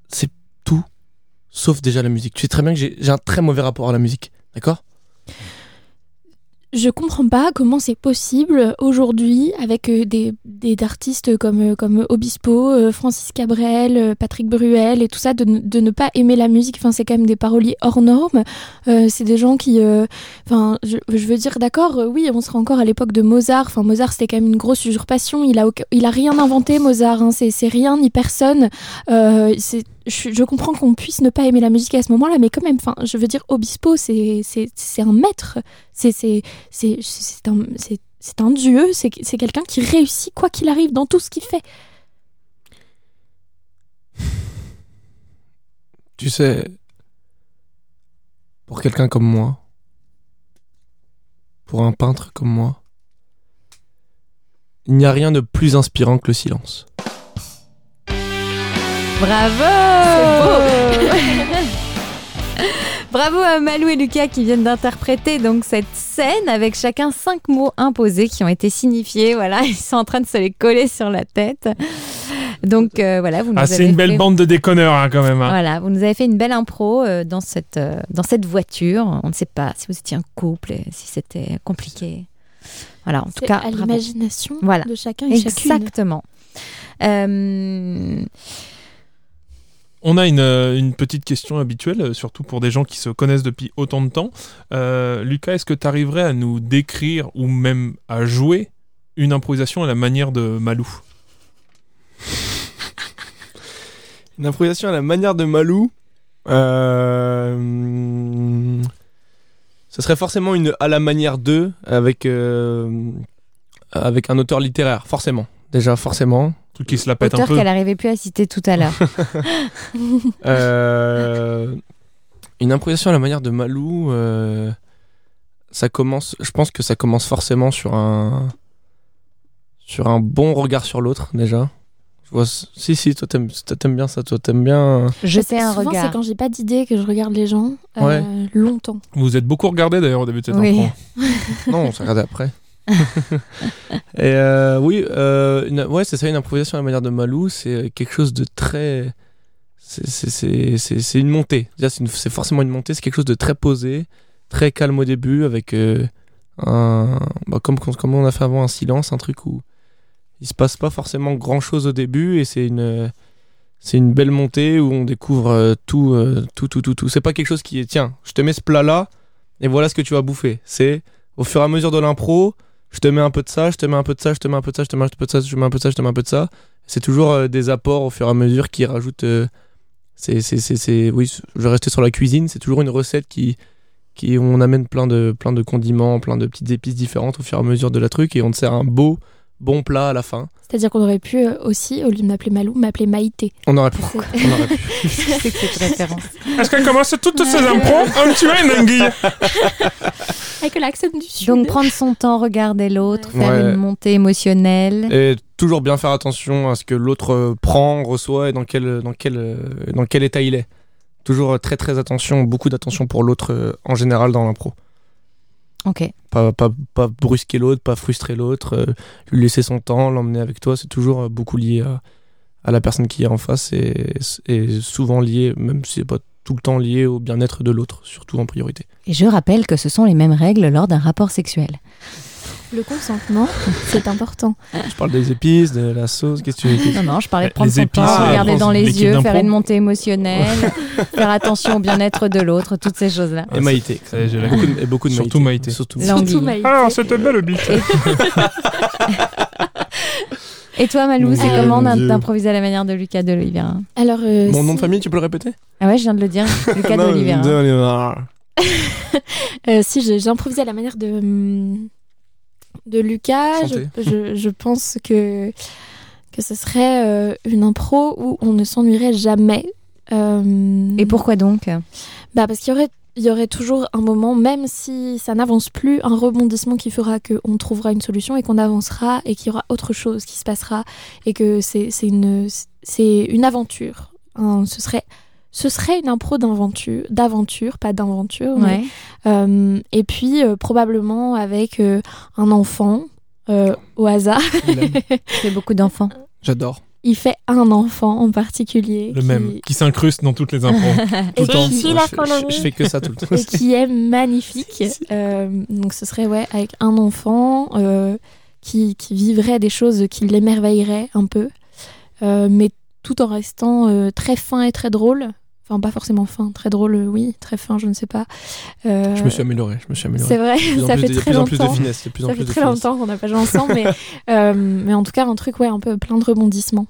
c'est tout, sauf déjà la musique. Tu sais très bien que j'ai un très mauvais rapport à la musique, d'accord? Je comprends pas comment c'est possible aujourd'hui avec euh, des, des artistes comme, euh, comme Obispo, euh, Francis Cabrel, Patrick Bruel et tout ça de, de ne pas aimer la musique. Enfin, c'est quand même des paroliers hors normes. Euh, c'est des gens qui. euh, Enfin, je, je veux dire, d'accord, oui, on sera encore à l'époque de Mozart. Enfin, Mozart, c'était quand même une grosse usurpation. Il a, il a rien inventé, Mozart. hein. C'est c'est rien ni personne. Euh, c'est je, comprends qu'on puisse ne pas aimer la musique à ce moment-là, mais quand même, je veux dire, Obispo, c'est un maître, c'est un dieu, c'est quelqu'un qui réussit quoi qu'il arrive dans tout ce qu'il fait. Tu sais, pour quelqu'un comme moi, pour un peintre comme moi, il n'y a rien de plus inspirant que le silence. Bravo Bravo à Malou et Lucas qui viennent d'interpréter donc cette scène avec chacun cinq mots imposés qui ont été signifiés. Voilà, ils sont en train de se les coller sur la tête. Donc euh, voilà, vous nous Ah, c'est une belle fait- bande de déconneurs hein, quand même. hein. Voilà, vous nous avez fait une belle impro euh, dans cette euh, dans cette voiture. On ne sait pas si vous étiez un couple, et si c'était compliqué. Voilà, en tout C'est cas, à l'imagination Voilà. de chacun et chacune. Exactement. On a une, euh, une petite question habituelle, euh, surtout pour des gens qui se connaissent depuis autant de temps. Euh, Lucas, est-ce que tu arriverais à nous décrire ou même à jouer une improvisation à la manière de Malou? Une improvisation à la manière de Malou. Ce serait forcément une à la manière de avec un auteur littéraire, forcément. Déjà, forcément. Truc qui se la pète un peu. qu'elle n'arrivait plus à citer tout à l'heure. Euh, Une improvisation à la manière de Malou. euh, Ça commence. Je pense que ça commence forcément sur un sur un bon regard sur l'autre déjà. Je vois. Si si, toi t'aimes t'aimes bien ça. Toi t'aimes bien. Jeter un Souvent, c'est quand j'ai pas d'idée que je regarde les gens euh, Ouais. longtemps. Vous vous êtes beaucoup regardé d'ailleurs au début de cette Oui. Non, on s'est regardé après. Et euh, oui, euh, ouais, c'est ça, une improvisation à la manière de Malou, c'est quelque chose de très. c'est- une montée. C'est forcément une montée, c'est quelque chose de très posé, très calme au début, avec euh, un. bah, comme, comme on a fait avant, un silence, un truc où il se passe pas forcément grand chose au début, et c'est une. C'est une belle montée où on découvre euh, tout, euh, tout, tout, tout, tout. C'est pas quelque chose qui est, tiens, je te mets ce plat-là, et voilà ce que tu vas bouffer. C'est au fur et à mesure de l'impro, je te mets un peu de ça, je te mets un peu de ça, je te mets un peu de ça, je te mets un peu de ça, je te mets un peu de ça, je te mets un peu de ça. C'est toujours euh, des apports au fur et à mesure qui rajoutent. euh, c'est, c'est, c'est, oui, je vais rester sur la cuisine. C'est toujours une recette qui, qui, on amène plein de, plein de condiments, plein de petites épices différentes au fur et à mesure de la truc et on te sert un beau, bon plat à la fin. C'est-à-dire qu'on aurait pu euh, aussi, au lieu de m'appeler Malou, m'appeler Maïté. On aurait pu. C'est- On aurait pu. C'est que cette référence. Est-ce qu'elle commence toutes ses impros en tuant une anguille Avec l'accent du sud. Donc prendre son temps, regarder l'autre, Ouais. faire Ouais. une montée émotionnelle. Et toujours bien faire attention à ce que l'autre euh, prend, reçoit et dans quel, dans quel, euh, dans quel état il est. Toujours euh, très très attention, beaucoup d'attention pour l'autre euh, en général dans l'impro. Ok. Pas, pas, pas brusquer l'autre, pas frustrer l'autre, euh, lui laisser son temps, l'emmener avec toi, c'est toujours euh, beaucoup lié à, à la personne qui est en face et, et souvent lié, même si c'est pas tout le temps lié au bien-être de l'autre, surtout en priorité. Et je rappelle que ce sont les mêmes règles lors d'un rapport sexuel. Le consentement, c'est important. Je parle des épices, de la sauce, qu'est-ce que tu veux dire? Non, non, je parlais de Les prendre son épices, temps, euh, regarder dans les yeux, faire une montée émotionnelle, faire attention au bien-être de l'autre, toutes ces choses-là. Et Maïté. La- beaucoup de, et beaucoup de Surtout Maïté. Surtout Maïté. Alors, c'était belle bite. Et toi, Malou, c'est comment d'improviser à la manière de Lucas de l'Oliviera Alors, euh, Mon nom de famille, tu peux le répéter? Ah ouais, je viens de le dire, Lucas de Oliveira. Euh, si improvisé à la manière de, hum, de Lucas, je, je, je pense que, que ce serait euh, une impro où on ne s'ennuierait jamais. Euh, Et pourquoi donc? bah Parce qu'il y aurait, il y aurait toujours un moment, même si ça n'avance plus, un rebondissement qui fera qu'on trouvera une solution et qu'on avancera et qu'il y aura autre chose qui se passera et que c'est c'est une, c'est une aventure. Hein, ce serait. Ce serait une impro d'aventure, d'aventure, pas d'inventure. mais Ouais. euh, et puis euh, probablement avec euh, un enfant euh, au hasard. C'est beaucoup d'enfants. J'adore. il fait un enfant en particulier. Le qui- même, qui s'incruste dans toutes les impros. Et Tout le temps. qui, je, fais- je- je fais que ça tout le temps. et qui est magnifique. Euh, donc ce serait ouais avec un enfant euh, qui, qui vivrait des choses qui l'émerveilleraient un peu, euh, mais tout en restant euh, très fin et très drôle. Enfin pas forcément fin, très drôle, euh, oui, très fin, je ne sais pas. Euh, Je me suis amélioré, je me suis amélioré. C'est vrai, ça fait très longtemps. Ça fait très longtemps qu'on n'a pas joué ensemble, mais, euh, mais en tout cas un truc ouais un peu plein de rebondissements.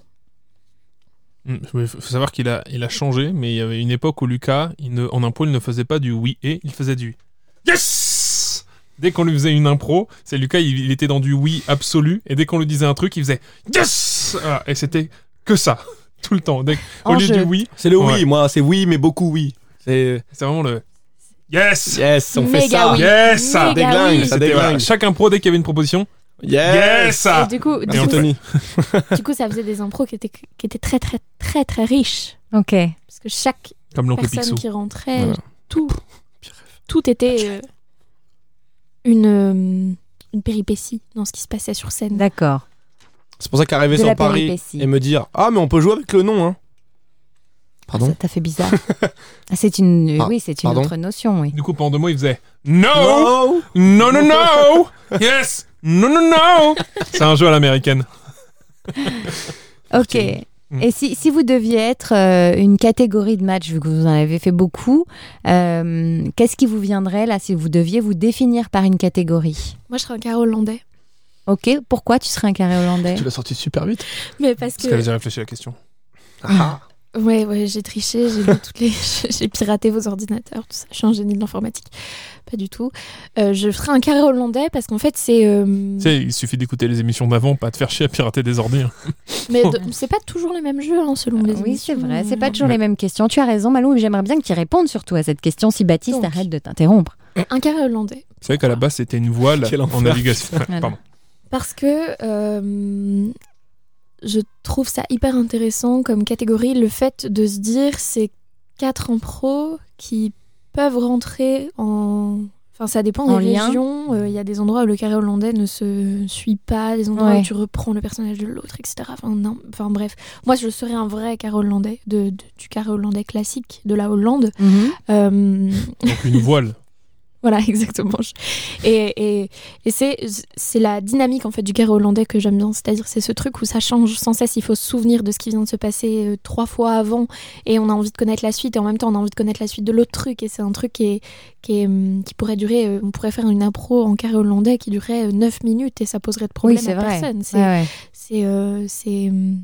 Il faut faut savoir qu'il a, il a changé, mais il y avait une époque où Lucas, il ne, en impro, il ne faisait pas du oui et, il faisait du yes Dès qu'on lui faisait une impro, c'est Lucas, il, il était dans du oui absolu, et dès qu'on lui disait un truc, il faisait yes Et c'était que ça, tout le temps. Dès, au lieu jeu. du oui, C'est le Ouais. oui, moi, c'est oui, mais beaucoup oui. C'est c'est vraiment le yes yes, on fait ça. oui. Yes ça déglingue, oui. ça déglingue. Chaque impro, dès qu'il y avait une proposition, Yes. yes Et du coup, du Et coup, Anthony. du coup, ça faisait des impros qui étaient, qui étaient très très très très riches. Ok. Parce que chaque Comme personne Picsou. qui rentrait, Voilà. tout, tout était euh, une, euh, une péripétie dans ce qui se passait sur scène. D'accord. C'est pour ça qu'arriver sur Paris péripétie. et me dire Ah, mais on peut jouer avec le nom, hein. Pardon Ça t'a fait bizarre. Ah, c'est une, Ah, oui, c'est une pardon autre notion, oui. Du coup, pendant deux mots, il faisait no Non No, no, no Yes No, no, no C'est un jeu à l'américaine. Ok. Et si, si vous deviez être euh, une catégorie de match, vu que vous en avez fait beaucoup, euh, qu'est-ce qui vous viendrait là si vous deviez vous définir par une catégorie? Moi, je serais un carré hollandais. Ok, pourquoi tu serais un carré hollandais Tu l'as sorti super vite. Mais parce Parce qu'elle a que. réfléchi à la question. Ah. Ouais, ouais, j'ai triché, j'ai lu toutes les. j'ai piraté vos ordinateurs, tout ça. Je suis un génie de l'informatique. Pas du tout. Euh, je ferais un carré hollandais parce qu'en fait, c'est. euh, Tu sais, il suffit d'écouter les émissions d'avant, pas de faire chier à pirater des ordi. hein. Mais de- c'est pas toujours les mêmes jeux, hein, selon les Oui, c'est émissions. vrai, c'est pas toujours Ouais. les mêmes questions. Tu as raison, Malou, j'aimerais bien que tu répondes surtout à cette question si Baptiste Donc. arrête de t'interrompre. Un carré hollandais. C'est vrai qu'à la base, c'était une voile en navigation. Voilà. pardon. Parce que euh, je trouve ça hyper intéressant comme catégorie, le fait de se dire c'est quatre en pro qui peuvent rentrer en... Enfin, ça dépend En des lien. régions. Euh, Il y a des endroits où le carré hollandais ne se suit pas, des endroits Ouais. où tu reprends le personnage de l'autre, etc. Enfin, non. enfin, bref. Moi, je serais un vrai carré hollandais, de, de- du carré hollandais classique, de la Hollande. Euh, Donc une voile. voilà, exactement. Et, et, et c'est, c'est la dynamique en fait du carré hollandais que j'aime bien. C'est-à-dire c'est ce truc où ça change sans cesse. Il faut se souvenir de ce qui vient de se passer euh, trois fois avant et on a envie de connaître la suite et en même temps on a envie de connaître la suite de l'autre truc. Et c'est un truc qui, est, qui, est, hum, qui pourrait durer. euh, on pourrait faire une impro en carré hollandais qui durerait 9 minutes et ça poserait de problème Oui, c'est à vrai. personne. C'est, Ouais, ouais. c'est, euh, c'est, hum,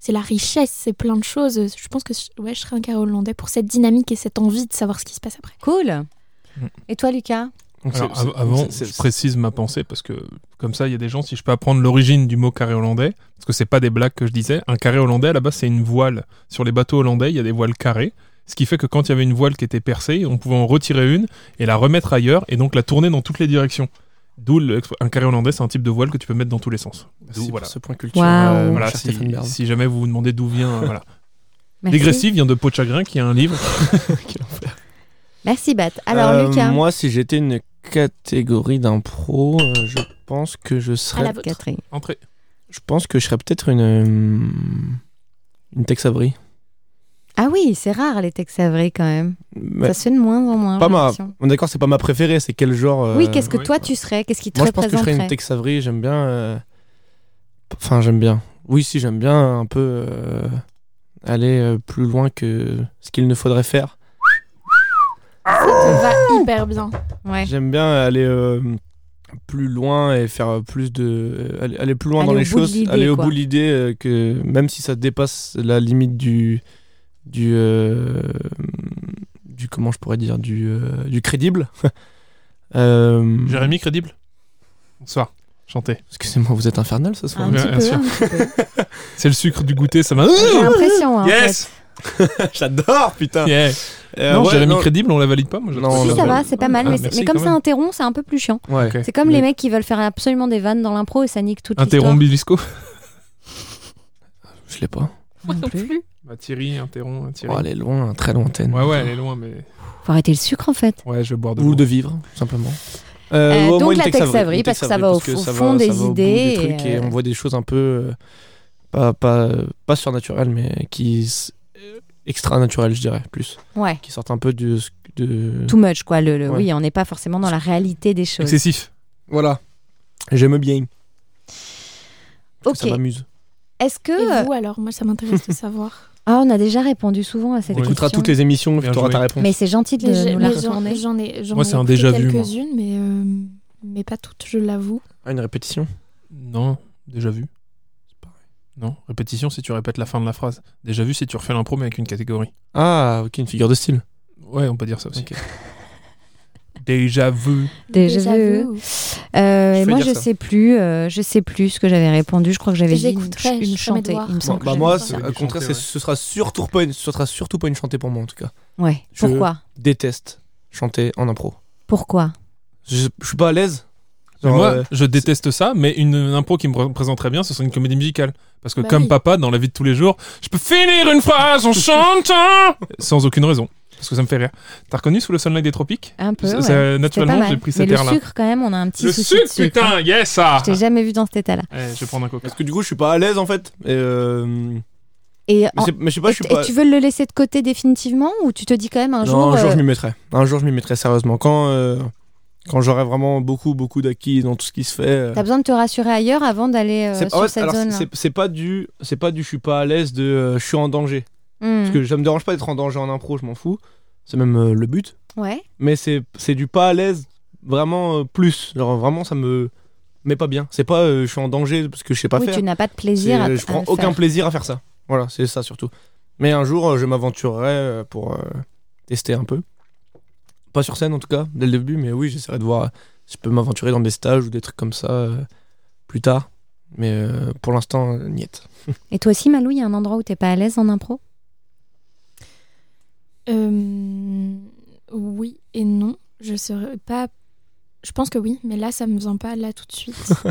c'est la richesse, c'est plein de choses. Je pense que ouais, je serais un carré hollandais pour cette dynamique et cette envie de savoir ce qui se passe après. Cool. Mm. Et toi, Lucas Donc, Alors, c'est- avant, c'est- je précise ma pensée parce que comme ça, il y a des gens, si je peux apprendre l'origine du mot carré hollandais, parce que c'est pas des blagues que je disais, un carré hollandais à la base c'est une voile. Sur les bateaux hollandais, il y a des voiles carrées, ce qui fait que quand il y avait une voile qui était percée, on pouvait en retirer une et la remettre ailleurs et donc la tourner dans toutes les directions. D'où le- un carré hollandais, c'est un type de voile que tu peux mettre dans tous les sens. Merci D'où, pour voilà. ce point culture. Waouh. euh, Voilà, si, jamais vous vous demandez d'où vient, euh, voilà. Merci. Dégressif vient de Peau de chagrin, qui est un livre. Merci, Bat. Alors, Euh, Lucas Moi, si j'étais une catégorie d'impro, euh, je pense que je À serais. la vôtre. Catherine. Entrée. Je pense que je serais peut-être une. euh, Une Tex Avery. Ah oui, c'est rare les Tex Avery quand même. Mais Ça se fait de moins en moins. pas ma. on est D'accord, c'est pas ma préférée, c'est quel genre. euh, Oui, qu'est-ce que oui. toi tu serais? Qu'est-ce qui te Moi, je pense que je serais une Tex Avery, j'aime bien. euh, Enfin, j'aime bien. Oui, si, j'aime bien un peu euh, aller euh, plus loin que ce qu'il ne faudrait faire. Ça te va hyper bien. Ouais. J'aime bien aller euh, plus loin et faire plus de. Aller, aller plus loin Aller dans les choses, aller au quoi. bout de l'idée, euh, que même si ça dépasse la limite du. du. euh, du comment je pourrais dire Du, euh, du crédible. Euh, Jérémy, crédible? Bonsoir. Chanté. Excusez-moi, vous êtes infernal ce soir Un petit bien peu. sûr. un petit peu. C'est le sucre du goûter, ça m'a. J'ai l'impression. hein, en Yes J'adore, putain Yeah. Euh, non, ouais, Jérémy non. crédible, on la valide pas moi, Non, on Si, ça va, c'est pas mal. Ah, mais merci mais comme c'est même. interrompt, c'est un peu plus chiant. Ouais. C'est comme Mais- les mecs qui veulent faire absolument des vannes dans l'impro et ça nique toute l'histoire. Interrompt Bilisco Je l'ai pas. Non plus. Bah, Thierry, interrompt, Thierry. Oh, elle est loin, très lointaine. Ouais, ouais, elle est loin, mais. Faut arrêter le sucre en fait. Ouais, je vais boire de Ou l'eau. de vivre, tout simplement. Euh, ouais, donc moi, la Tex Tex Avery, une parce que ça va au- ça fond des ça idées et euh, on voit des choses un peu euh, Pas, pas, pas surnaturel, mais qui. Extra naturel, je dirais, plus. Ouais. Qui sortent un peu. De... Too much, quoi. Le, le- Ouais. Oui, on n'est pas forcément dans la réalité des choses. Excessif. Voilà. J'aime bien. Ok. Ça m'amuse. Est-ce que. Et vous alors? Moi, ça m'intéresse de savoir. Ah, on a déjà répondu souvent à cette Ouais. question. Écoutera toutes les émissions, tu auras ta réponse. Mais c'est gentil de nous la j'en- retourner. J'en ai, j'en Moi, ai c'est un déjà vu, quelques-unes, mais, euh, mais pas toutes, je l'avoue. Ah, une répétition? Non, déjà vu. Non, répétition si tu répètes la fin de la phrase. Déjà vu si tu refais l'impro mais avec une catégorie. Ah, ok, une figure de style. Ouais, on peut dire ça aussi. Déjà vu. Déjà vu. Euh, et moi, je ça. sais plus. euh, je sais plus ce que j'avais répondu. Je crois que j'avais dit une, une chantée. Il me Bon, semble bah que moi, au contraire, ouais. ce sera surtout pas une, ce sera surtout pas une chantée pour moi en tout cas. Ouais. Je- Pourquoi? Déteste chanter en impro. Pourquoi? Je, je suis pas à l'aise. Genre, moi, euh, je déteste ça, mais une, une impro qui me représente très bien, ce serait une comédie musicale. Parce que Bah comme oui. papa, dans la vie de tous les jours, je peux finir une phrase en chantant Sans aucune raison. Parce que ça me fait rire. T'as reconnu sous le sunlight des tropiques? Un peu. Ça- ouais. ça- C'était Naturellement, j'ai pris Mais cet le air-là. sucre, quand même, on a un petit Le souci sucre, sucre. hein. putain, yes ça Je t'ai jamais vu dans cet état-là. Eh, Je vais prendre un coca. parce que du coup, je suis pas à l'aise en fait. Et, euh, Et, mais, en- c'est- mais je sais pas, je suis et- pas. et tu veux le laisser de côté définitivement ou tu te dis quand même un non, jour un jour euh, je m'y mettrai. Un jour je m'y mettrai sérieusement. Quand, euh, quand j'aurai vraiment beaucoup, beaucoup d'acquis dans tout ce qui se fait. euh, T'as besoin de te rassurer ailleurs avant d'aller euh, sur cette alors, zone. c'est- pas du, c'est pas du, je suis pas à l'aise de, euh, je suis en danger. Hmm. Parce que ça me dérange pas d'être en danger en impro, je m'en fous. C'est même euh, le but. Ouais. Mais c'est, c'est du pas à l'aise vraiment plus. Genre vraiment ça me met pas bien. C'est pas, je suis en danger parce que je sais pas oui, faire. tu n'as pas de plaisir à, je prends aucun faire. plaisir à faire ça. Voilà, c'est ça surtout. Mais un jour, je m'aventurerai pour tester un peu. Pas sur scène en tout cas, dès le début, mais oui, j'essaierai de voir si je peux m'aventurer dans des stages ou des trucs comme ça euh, plus tard. Mais euh, pour l'instant, euh, niette. Et toi aussi, Malou, il y a un endroit où t'es pas à l'aise en impro? Euh, oui et non. Je serais pas. Je pense que oui, mais là, ça me vient pas là tout de suite.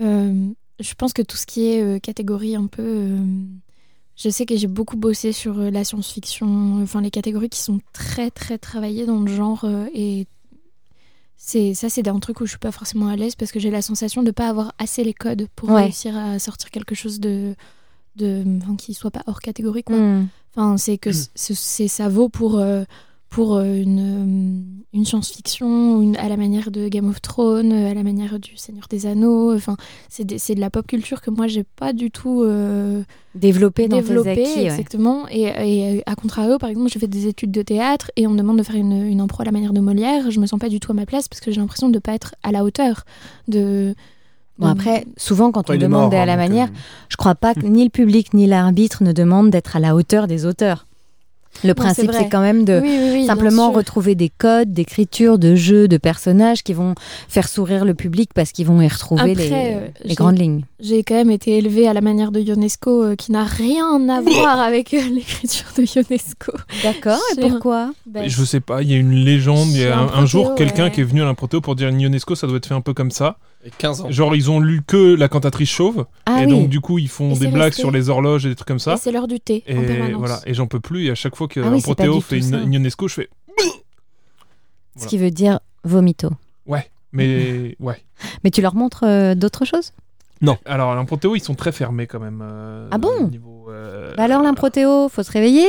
Euh, je pense que tout ce qui est euh, catégorie un peu. Euh, je sais que j'ai beaucoup bossé sur euh, la science-fiction, enfin les catégories qui sont très très travaillées dans le genre euh, et c'est ça c'est un truc où je suis pas forcément à l'aise parce que j'ai la sensation de pas avoir assez les codes pour Ouais. réussir à sortir quelque chose de de enfin, qui soit pas hors catégorie quoi. Hmm. Enfin, c'est que c'est c'est- ça vaut pour, euh, pour euh, une, euh, une science-fiction une- à la manière de Game of Thrones, euh, à la manière du Seigneur des Anneaux. Enfin, c'est de la pop culture que moi, j'ai pas du tout euh, dans développée. tes acquis. ouais. exactement. Et, et à contrario, par exemple, j'ai fait des études de théâtre et on me demande de faire une, une impro à la manière de Molière. Je me sens pas du tout à ma place parce que j'ai l'impression de pas être à la hauteur de. Bon, après, souvent, quand Après, on demande mort, à hein, la manière, euh, je crois pas que ni le public ni l'arbitre ne demandent d'être à la hauteur des auteurs. Le principe, c'est quand même de Oui, oui, oui, bien simplement retrouver des codes d'écriture, de jeux, de personnages qui vont faire sourire le public parce qu'ils vont y retrouver Après, les, euh, les grandes lignes. J'ai quand même été élevée à la manière de Ionesco, euh, qui n'a rien à voir avec euh, l'écriture de Ionesco. D'accord, et pourquoi? Bah, Je sais pas, il y a une légende, il y a un jour quelqu'un ouais. qui est venu à l'improtéo pour dire Ionesco, ça doit être fait un peu comme ça. Et 15 ans. Genre ils ont lu que la cantatrice chauve, Ah et oui, donc du coup ils font Et des blagues resté. sur les horloges et des trucs comme ça. Et c'est l'heure du thé en Et permanence. voilà, et j'en peux plus, et à chaque fois qu'un Ah oui, protéo fait une, une Ionesco, je fais ce qui veut dire vomito. ouais, mais ouais. Mais tu leur montres euh, d'autres choses? Alors l'improtéo, ils sont très fermés quand même. euh, Ah bon? au niveau, euh, Bah Alors l'improtéo, faut se réveiller?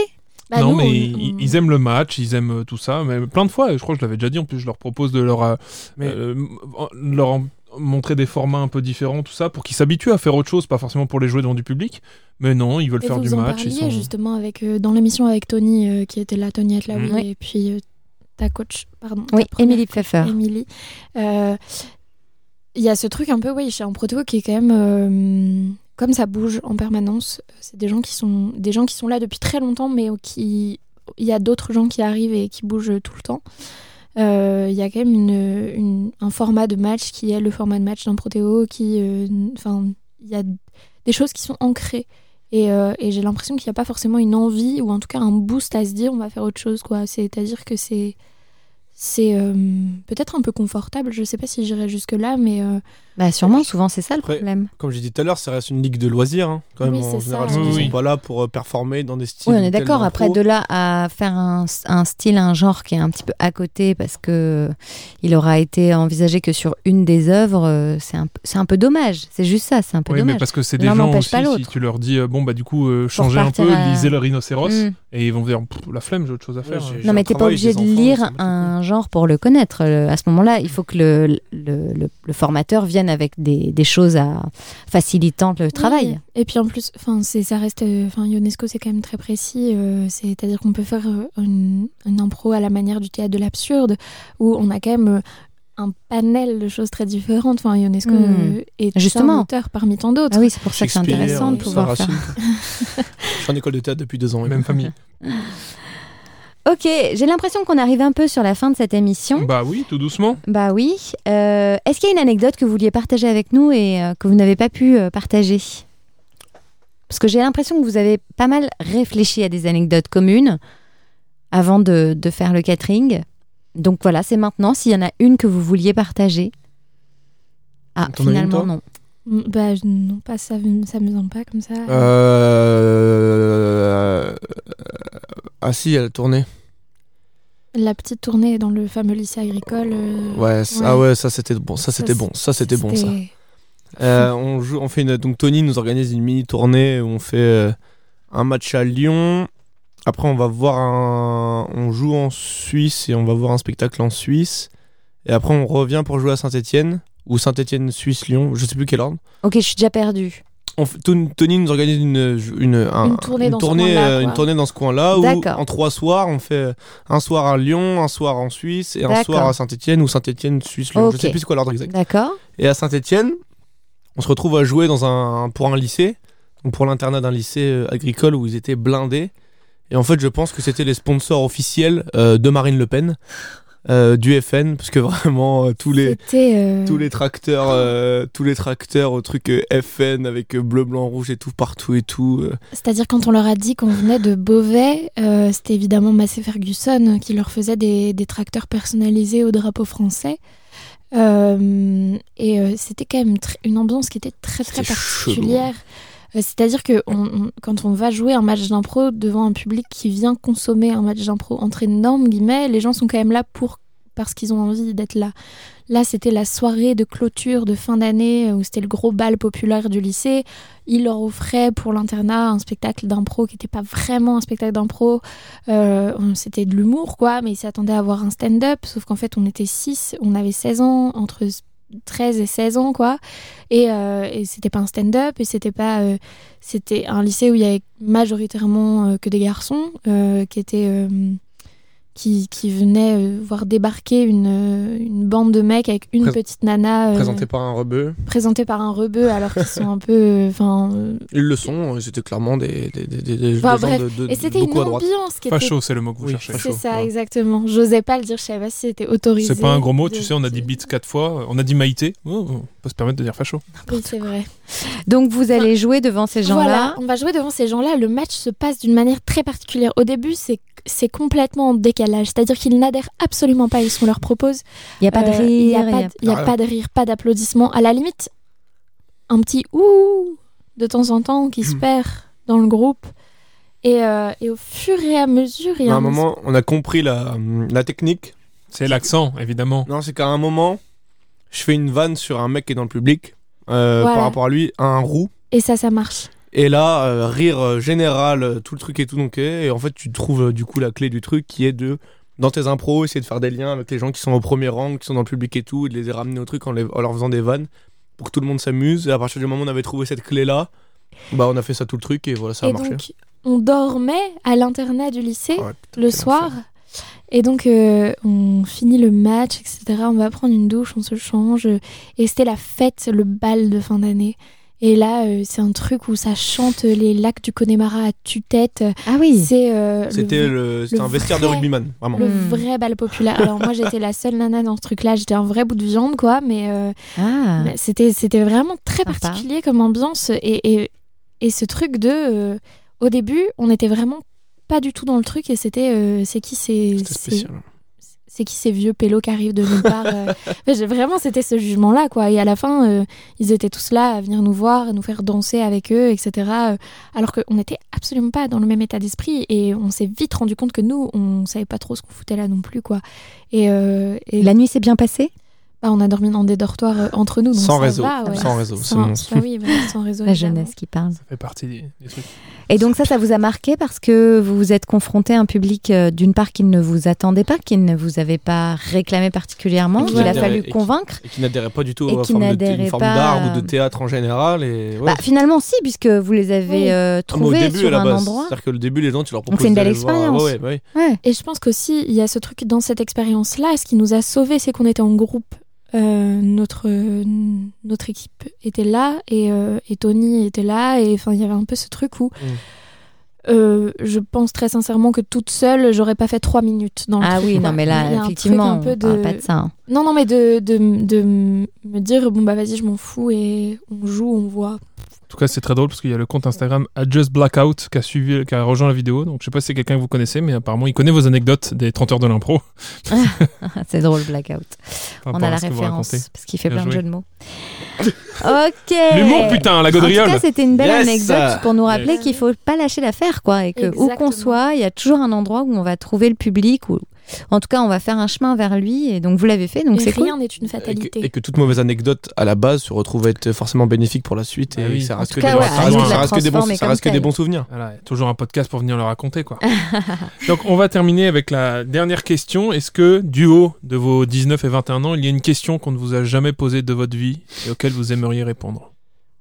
Bah, non, nous, mais on- ils, on- ils aiment le match, ils aiment euh, tout ça. Mais plein de fois, je crois que je l'avais déjà dit, en plus, je leur propose de leur, euh, Mais- euh, montrer des formats un peu différents, tout ça, pour qu'ils s'habituent à faire autre chose, pas forcément pour les jouer devant du public. Mais non, ils veulent Et faire vous du en match. parliez Ils sont... justement avec, euh, dans l'émission avec Tony, euh, qui était là, Tony Atlaoui, Mm. Oui. et puis euh, ta coach, pardon. Oui, Émilie Pfeffer. Émilie. Euh, Il y a ce truc un peu, oui, chez un protéo qui est quand même. euh, comme ça bouge en permanence, c'est des gens qui sont des gens qui sont là depuis très longtemps, mais qui il y a d'autres gens qui arrivent et qui bougent tout le temps. Euh, Il y a quand même un format de match qui est le format de match d'un protéo, qui, euh, enfin, il y a des choses qui sont ancrées. Et, euh, j'ai l'impression qu'il n'y a pas forcément une envie ou en tout cas un boost à se dire on va faire autre chose quoi. C'est-à-dire que c'est c'est peut-être un peu confortable. Je sais pas si j'irai jusque là, mais Bah sûrement, souvent c'est ça le Après, problème. Comme j'ai dit tout à l'heure, ça reste une ligue de loisirs. hein, quand même, Oui, en général, ça. ils Oui, sont oui. pas là pour euh, performer dans des styles. Oui, on est d'accord. Après, de là à faire un, un style, un genre qui est un petit peu à côté parce que il aura été envisagé que sur une des œuvres, euh, c'est un, un peu dommage. C'est juste ça, c'est un peu Oui, mais dommage. parce que c'est des gens aussi, pas si l'autre. tu leur dis, euh, bon, bah du coup, euh, changez un peu, à- lisez le rhinocéros, Mm. et ils vont dire, la flemme, j'ai autre chose à faire. Non, mais t'es pas obligé de lire un genre pour le connaître. À ce moment-là, il faut que le formateur vienne avec des, des choses à facilitant le travail. Oui. Et puis en plus, enfin, c'est ça reste, euh, enfin, Ionesco c'est quand même très précis. euh, C'est-à-dire qu'on peut faire euh, une, une impro à la manière du théâtre de l'absurde, où on a quand même un panel de choses très différentes. Enfin, Ionesco Mm. euh, est Justement. un auteur parmi tant d'autres. Ah oui, c'est pour ça que c'est intéressant de pouvoir faire. Je suis en école de théâtre depuis deux ans. Même famille. Ok, j'ai l'impression qu'on arrive un peu sur la fin de cette émission. Bah oui, tout doucement. Bah oui. Euh, Est-ce qu'il y a une anecdote que vous vouliez partager avec nous et euh, que vous n'avez pas pu euh, partager? Parce que j'ai l'impression que vous avez pas mal réfléchi à des anecdotes communes avant de, de faire le catering. Donc voilà, c'est maintenant. S'il y en a une que vous vouliez partager. Ah, finalement non. Mm, Bah je- non, pas ça, ça me semble pas comme ça. Euh... Ah si, elle a tourné. La petite tournée dans le fameux lycée agricole. euh, Ouais, ah ouais, ça c'était bon, ça c'était bon, ça c'était bon ça. Euh, on joue, on fait une, donc Tony nous organise une mini tournée où on fait euh, un match à Lyon. Après on va voir un, on joue en Suisse et on va voir un spectacle en Suisse. Et après on revient pour jouer à Saint-Étienne ou Saint-Étienne Suisse Lyon, je sais plus quel ordre. Ok, je suis déjà perdue. On Tony nous organise une, une, un- Une tournée dans ce coin-là, euh, une tournée dans ce coin-là où en trois soirs on fait un soir à Lyon, un soir en Suisse et un soir à Saint-Étienne ou Saint-Étienne Suisse Lyon. Je Ok. sais plus c'est quoi l'ordre exact. D'accord. Et à Saint-Étienne, on se retrouve à jouer dans un, pour un lycée, donc pour l'internat d'un lycée euh, agricole où ils étaient blindés. Et en fait, je pense que c'était les sponsors officiels euh, de Marine Le Pen, euh, du FN, parce que vraiment euh, tous les euh, tous les tracteurs, euh, tous les tracteurs au truc FN avec bleu, blanc, rouge et tout partout et tout. C'est-à-dire quand on leur a dit qu'on venait de Beauvais, c'était évidemment Massey Ferguson qui leur faisait des, des tracteurs personnalisés au drapeau français. Et c'était quand même une ambiance qui était très très particulière. Euh, C'est-à-dire que quand on va jouer un match d'impro devant un public qui vient consommer un match d'impro entre énormes guillemets, les gens sont quand même là pour parce qu'ils ont envie d'être là. Là, c'était la soirée de clôture de fin d'année euh, où c'était le gros bal populaire du lycée. Ils leur offraient pour l'internat un spectacle d'impro qui n'était pas vraiment un spectacle d'impro. Euh, c'était de l'humour, quoi, mais ils s'attendaient à avoir un stand-up. Sauf qu'en fait, on était 6, on avait 16 ans, entre 13 et 16 ans, quoi. Et, euh, et c'était pas un stand-up, et c'était pas. euh, c'était un lycée où il y avait majoritairement euh, que des garçons qui étaient. Qui, qui venaient euh, voir débarquer une, euh, une bande de mecs avec une Prés- petite nana euh, Présenté par un rebeu. présentée par un rebeu alors qu'ils sont un peu euh, enfin euh, Ils le sont, c'était clairement des, des, des, des- des Enfin, gens bref. de, de- et c'était une ambiance qui était Facho, c'est le mot que vous Oui, cherchez. facho. c'est ça ouais. exactement j'osais pas le dire je savais pas si c'était autorisé C'est pas un gros mot, de- tu sais, on a dit beats quatre fois, on a dit maïté, oh, on peut se permettre de dire facho. oui c'est vrai Donc vous allez jouer devant ces Voilà, gens-là. on va jouer devant ces gens-là. Le match se passe d'une manière très particulière. Au début, c'est c'est complètement en décalage, c'est-à-dire qu'ils n'adhèrent absolument pas à ce qu'on leur propose. Il n'y a pas de Euh, rire. Il n'y a, pas de- y a Ah. pas de rire, pas d'applaudissements. À la limite, un petit ouh de temps en temps qui se Hmm. perd dans le groupe. Et, euh, et au fur et à mesure, il y a À un moment, on a compris la, la technique. C'est l'accent, évidemment. Non, c'est qu'à un moment, je fais une vanne sur un mec qui est dans le public euh, Voilà. par rapport à lui, un roux. Et ça, ça marche. Et là, euh, rire euh, général, tout le truc et tout, donc, et en fait, tu trouves du coup la clé du truc qui est de, dans tes impros, essayer de faire des liens avec les gens qui sont au premier rang, qui sont dans le public et tout, et de les ramener au truc en, les- en leur faisant des vannes pour que tout le monde s'amuse. Et à partir du moment où on avait trouvé cette clé-là, bah, on a fait ça tout le truc et voilà, ça a et marché. donc, on dormait à l'internat du lycée. Ouais, putain, le soir. enfer. Et donc, euh, on finit le match, etc. On va prendre une douche, on se change. Et c'était la fête, le bal de fin d'année. Et là, euh, c'est un truc où ça chante les lacs du Connemara à tue-tête. Ah oui. C'est euh, le C'était le, c'était le un vestiaire de vrai- rugbyman, vraiment. le Hmm. vrai bal populaire. Alors moi, j'étais la seule nana dans ce truc-là. J'étais un vrai bout de viande, quoi. Mais, euh, Ah. mais c'était, c'était vraiment très Sympa. particulier comme ambiance. Et, et, et ce truc de... euh, au début, on était vraiment pas du tout dans le truc. Et c'était... euh, c'est qui c'est, c'est, qui ces vieux pélos qui arrivent de nulle part euh. Vraiment, c'était ce jugement-là, quoi. Et à la fin, euh, ils étaient tous là à venir nous voir, à nous faire danser avec eux, etc. alors qu'on n'était absolument pas dans le même état d'esprit. Et on s'est vite rendu compte que nous, on savait pas trop ce qu'on foutait là non plus, quoi. Et, euh, et La nuit s'est bien passée? Bah, on a dormi dans des dortoirs euh, entre nous. donc Sans ça réseau. va, ouais. Sans réseau, Sans- bon. bah oui, voilà, sans réseau. La évidemment. jeunesse qui parle. Ça fait partie des, des trucs. Et donc ça, ça vous a marqué parce que vous vous êtes confronté à un public euh, d'une part qui ne vous attendait pas, qui ne vous avait pas réclamé particulièrement, qu'il a fallu et qui- convaincre. Et qui n'adhérait pas du tout à forme une forme pas, d'art ou euh, de théâtre en général. Et, ouais. Bah, finalement, si, puisque vous les avez Oui. euh, Ah, trouvés début, à sur un base. endroit. C'est-à-dire que le début, les gens, tu leur proposes c'est une belle expérience. Ouais, ouais, ouais. Ouais. Et je pense qu'aussi, il y a ce truc dans cette expérience-là, ce qui nous a sauvés, c'est qu'on était en groupe. Euh, notre, notre équipe était là et, euh, et Tony était là. Et enfin, il y avait un peu ce truc où Mm. euh, je pense très sincèrement que toute seule, j'aurais pas fait trois minutes dans le Ah truc, oui, non, mais là, effectivement, un peu on parle de- pas de ça. hein. Non, non, mais de, de, de me dire, bon, bah vas-y, je m'en fous et on joue, on voit. En tout cas, c'est très drôle parce qu'il y a le compte Instagram Adjust Blackout qui a suivi, qui a rejoint la vidéo. Donc, je sais pas si c'est quelqu'un que vous connaissez, mais apparemment, il connaît vos anecdotes des 30 heures de l'impro. c'est drôle, Blackout. par On a la référence parce qu'il fait Bien plein de jeux de mots. ok. L'humour, putain, la En tout gaudriole. cas, c'était une belle Yes. anecdote pour nous rappeler Yes. qu'il faut pas lâcher l'affaire, quoi, et que où qu'on soit, il y a toujours un endroit où on va trouver le public, en tout cas, on va faire un chemin vers lui. Et donc, vous l'avez fait, donc c'est cool. rien n'est une Et que, fatalité. et que toute mauvaise anecdote à la base se retrouve être forcément bénéfique pour la suite Ah et oui. ça reste que cas, des, ouais, ça à reste- nous de ça la reste que des bons, transformer ça comme reste que des telle. bons souvenirs. Voilà, toujours un podcast pour venir le raconter, quoi. Donc, on va terminer avec la dernière question. Est-ce que, du haut de vos 19 et 21 ans, il y a une question qu'on ne vous a jamais posée de votre vie et auquel vous aimeriez répondre?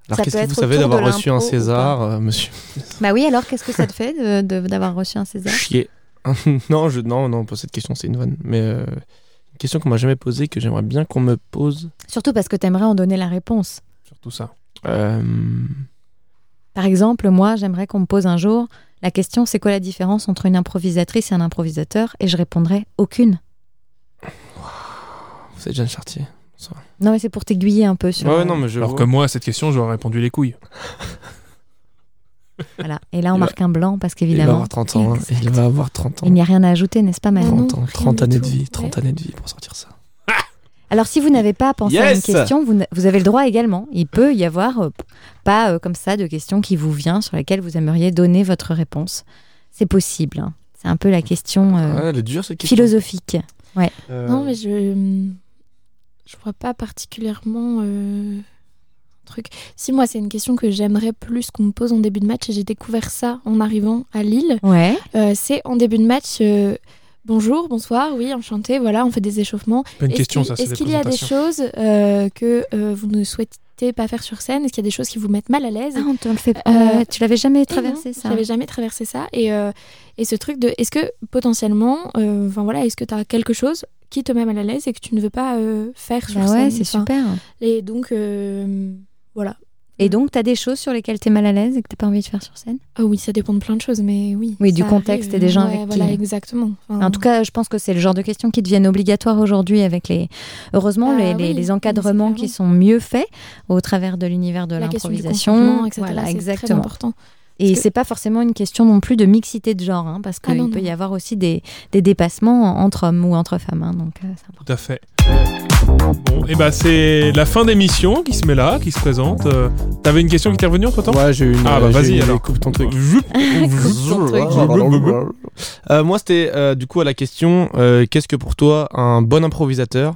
Alors qu'est-ce que vous savez d'avoir reçu un César, euh, monsieur? Bah oui, alors qu'est-ce que ça te fait d'avoir reçu un César? Chier. non, je, non, non, pour cette question, c'est une vanne. Mais euh, une question qu'on m'a jamais posée, que j'aimerais bien qu'on me pose. Surtout parce que t'aimerais en donner la réponse. Surtout ça. Euh, Par exemple, moi, j'aimerais qu'on me pose un jour la question c'est quoi la différence entre une improvisatrice et un improvisateur? Et je répondrais aucune. vous êtes Jeanne Chartier. Non, mais c'est pour t'aiguiller un peu sur. Ouais, euh, non, mais je. Alors vois. que moi, à cette question, j'aurais répondu les couilles. Voilà. Et là, on Il va- marque un blanc parce Il va qu'évidemment, avoir 30 ans. hein. Il va avoir 30 ans. il n'y a rien à ajouter, n'est-ce pas, Manon Non. 30 ans, rien 30 du années de vie, 30 Ouais. années de vie pour sortir ça. Alors, si vous n'avez pas pensé à une Yes question, vous, avez le droit également. Il peut y avoir, euh, pas euh, comme ça, de questions qui vous vient sur lesquelles vous aimeriez donner votre réponse. C'est possible. hein. C'est un peu la question euh, Ouais, elle est dure cette question. philosophique. Euh, Non, mais je. Je vois pas particulièrement. Truc. Si moi, c'est une question que j'aimerais plus qu'on me pose en début de match, et j'ai découvert ça en arrivant à Lille. Ouais. Euh, c'est en début de match. euh, Bonjour, bonsoir, oui, enchanté, voilà, on fait des échauffements. Pas une Est-ce question, qu'il- ça, Est-ce qu'il y a des choses euh, que euh, vous ne souhaitez pas faire sur scène? Est-ce qu'il y a des choses qui vous mettent mal à l'aise? Ah, on te le fait. Euh, euh, tu l'avais jamais traversé non, ça J'avais jamais traversé ça. Et, euh, et ce truc de, est-ce que potentiellement, euh, enfin voilà, est-ce que tu as quelque chose qui te met mal à l'aise et que tu ne veux pas euh, faire sur Bah scène? ouais, c'est Enfin, super. Et donc, euh, voilà. Et donc, tu as des choses sur lesquelles tu es mal à l'aise et que tu pas envie de faire sur scène? Ah oui, ça dépend de plein de choses, mais oui. Oui, du contexte arrive. et des gens Ouais, avec voilà, qui- exactement. Enfin, En tout cas, je pense que c'est le genre de questions qui deviennent obligatoires aujourd'hui avec les, heureusement, Ah les, les- oui, les c'est encadrements qui sont mieux faits au travers de l'univers de l'improvisation. Voilà, c'est très exactement. important. Et Parce que- c'est pas forcément une question non plus de mixité de genre, hein, parce Ah qu'il peut non. y avoir aussi des, des dépassements entre hommes ou entre femmes. hein, donc, euh, c'est important. Tout à fait. Bon, et bah c'est la fin d'émission qui se met là, qui se présente. Euh, T'avais une question qui t'est revenue entre temps Ouais, j'ai eu une. Ah, bah, j'ai vas-y, alors. Coupe ton truc. ton truc. Euh, moi, c'était euh, du coup à la question euh, qu'est-ce que pour toi un bon improvisateur?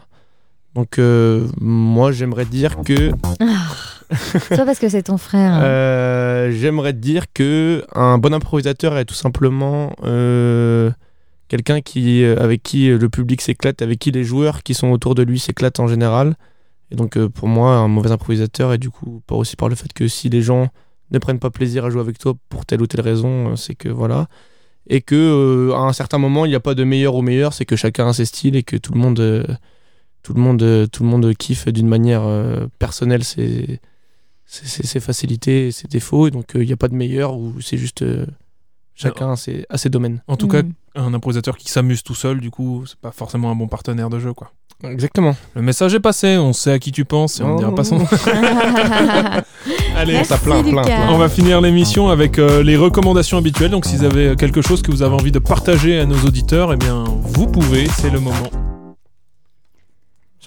Donc, euh, moi, j'aimerais dire que Soit parce que c'est ton frère. hein. euh, j'aimerais dire que un bon improvisateur est tout simplement euh, quelqu'un qui euh, avec qui le public s'éclate, avec qui les joueurs qui sont autour de lui s'éclatent en général. Et donc, euh, pour moi, un mauvais improvisateur est du coup pas aussi par le fait que si les gens ne prennent pas plaisir à jouer avec toi pour telle ou telle raison, euh, c'est que voilà. Et que euh, à un certain moment, il n'y a pas de meilleur ou meilleur, c'est que chacun a ses styles et que tout le monde, euh, tout le monde, euh, tout le monde kiffe d'une manière euh, personnelle ses, ses, ses- facilités et ses défauts. Et donc, euh, il n'y a pas de meilleur ou c'est juste euh, chacun a ses, a ses domaines. En tout cas, Mm. un improvisateur qui s'amuse tout seul, du coup, c'est pas forcément un bon partenaire de jeu, quoi. Exactement. Le message est passé, on sait à qui tu penses et on ne dira pas son nom. Allez, Merci, plein, plein, plein. On va finir l'émission avec euh, les recommandations habituelles. Donc, si vous avez quelque chose que vous avez envie de partager à nos auditeurs, eh bien, vous pouvez, c'est le moment.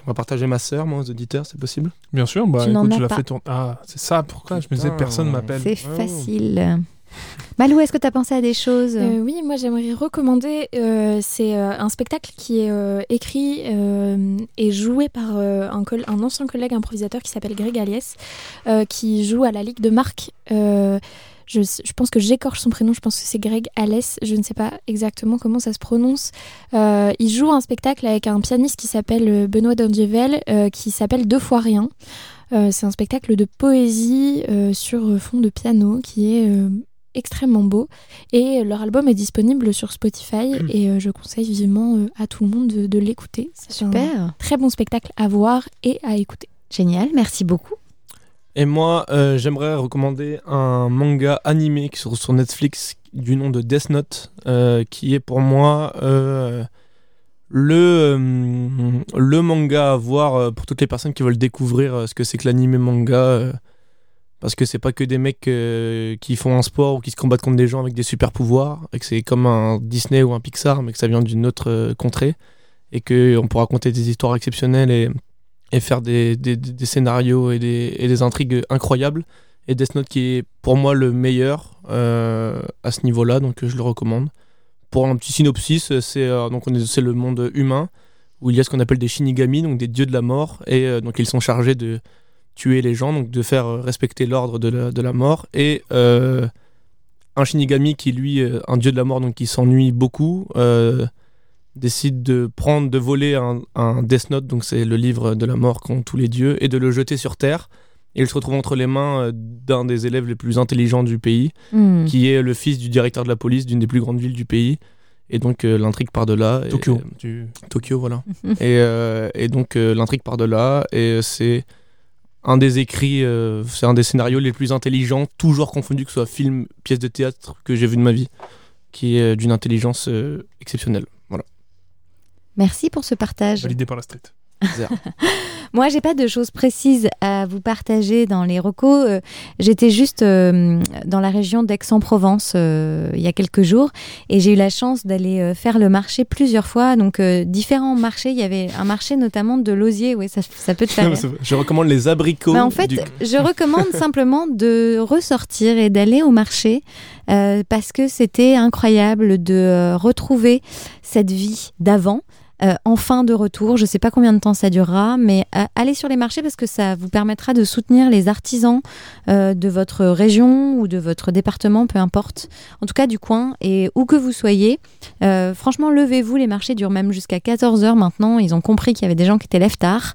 va partager ma sœur, moi, aux auditeurs, c'est possible? Bien sûr, bah Tu n'en écoute, as je la fais tourner. Ah, c'est ça, pourquoi Je me disais, Putain. personne m'appelle. C'est Oh. facile. Malou, est-ce que tu as pensé à des choses? Euh, oui, moi j'aimerais recommander, euh, c'est euh, un spectacle qui est écrit et joué par un, ancien collègue improvisateur qui s'appelle Greg Aliès, qui joue à la Ligue de Marc. Je, pense que j'écorche son prénom, je pense que c'est Greg Alès, je ne sais pas exactement comment ça se prononce. Il joue un spectacle avec un pianiste qui s'appelle Benoît Dandivel, euh, qui s'appelle Deux fois rien. C'est un spectacle de poésie sur fond de piano qui est extrêmement beau. Et leur album est disponible sur Spotify et euh, je conseille vivement euh, à tout le monde de, de l'écouter. C'est un Super. très bon spectacle à voir et à écouter. Génial, merci beaucoup. Et moi, euh, j'aimerais recommander un manga animé qui se trouve sur Netflix du nom de Death Note, euh, qui est pour moi euh, le, euh, le manga à voir pour toutes les personnes qui veulent découvrir ce que c'est que l'animé manga. Parce que c'est pas que des mecs euh, qui font un sport ou qui se combattent contre des gens avec des super pouvoirs, et que c'est comme un Disney ou un Pixar, mais que ça vient d'une autre euh, contrée, et qu'on peut raconter des histoires exceptionnelles et, faire des, scénarios et des, intrigues incroyables. Et Death Note qui est pour moi le meilleur euh, à ce niveau-là, donc euh, je le recommande. Pour un petit synopsis, c'est donc on est- c'est le monde humain où il y a ce qu'on appelle des shinigami, donc des dieux de la mort, et donc ils sont chargés de tuer les gens, donc de faire euh, respecter l'ordre de la, de la mort. Et euh, un shinigami qui lui, euh, un dieu de la mort, donc qui s'ennuie beaucoup, euh, décide de prendre, de voler un, un Death Note, donc c'est le livre de la mort qu'ont tous les dieux, et de le jeter sur Terre. Et il se retrouve entre les mains d'un des élèves les plus intelligents du pays, Hmm. qui est le fils du directeur de la police d'une des plus grandes villes du pays. Et donc euh, l'intrigue part de là. Et- Tokyo. Tu- Tokyo, voilà. et, euh, et donc euh, l'intrigue part de là. Et euh, c'est un des écrits, euh, c'est un des scénarios les plus intelligents, toujours confondu que ce soit film, pièce de théâtre, que j'ai vu de ma vie, qui est euh, d'une intelligence euh, exceptionnelle. Voilà. Merci pour ce partage. Validé par la street. Zéro. Moi, j'ai pas de choses précises à vous partager dans les recos. Euh, J'étais juste euh, dans la région d'Aix-en-Provence euh, il y a quelques jours et j'ai eu la chance d'aller euh, faire le marché plusieurs fois. Donc, euh, différents marchés. Il y avait un marché notamment de l'osier. Oui, ça, ça peut te faire. je recommande les abricots. Bah, en fait, du- je recommande simplement de ressortir et d'aller au marché euh, parce que c'était incroyable de euh, retrouver cette vie d'avant. Euh, en fin de retour, je ne sais pas combien de temps ça durera, mais euh, allez sur les marchés parce que ça vous permettra de soutenir les artisans euh, de votre région ou de votre département, peu importe, en tout cas du coin et où que vous soyez. Franchement, levez-vous, les marchés durent même jusqu'à 14h maintenant, ils ont compris qu'il y avait des gens qui étaient lève tard.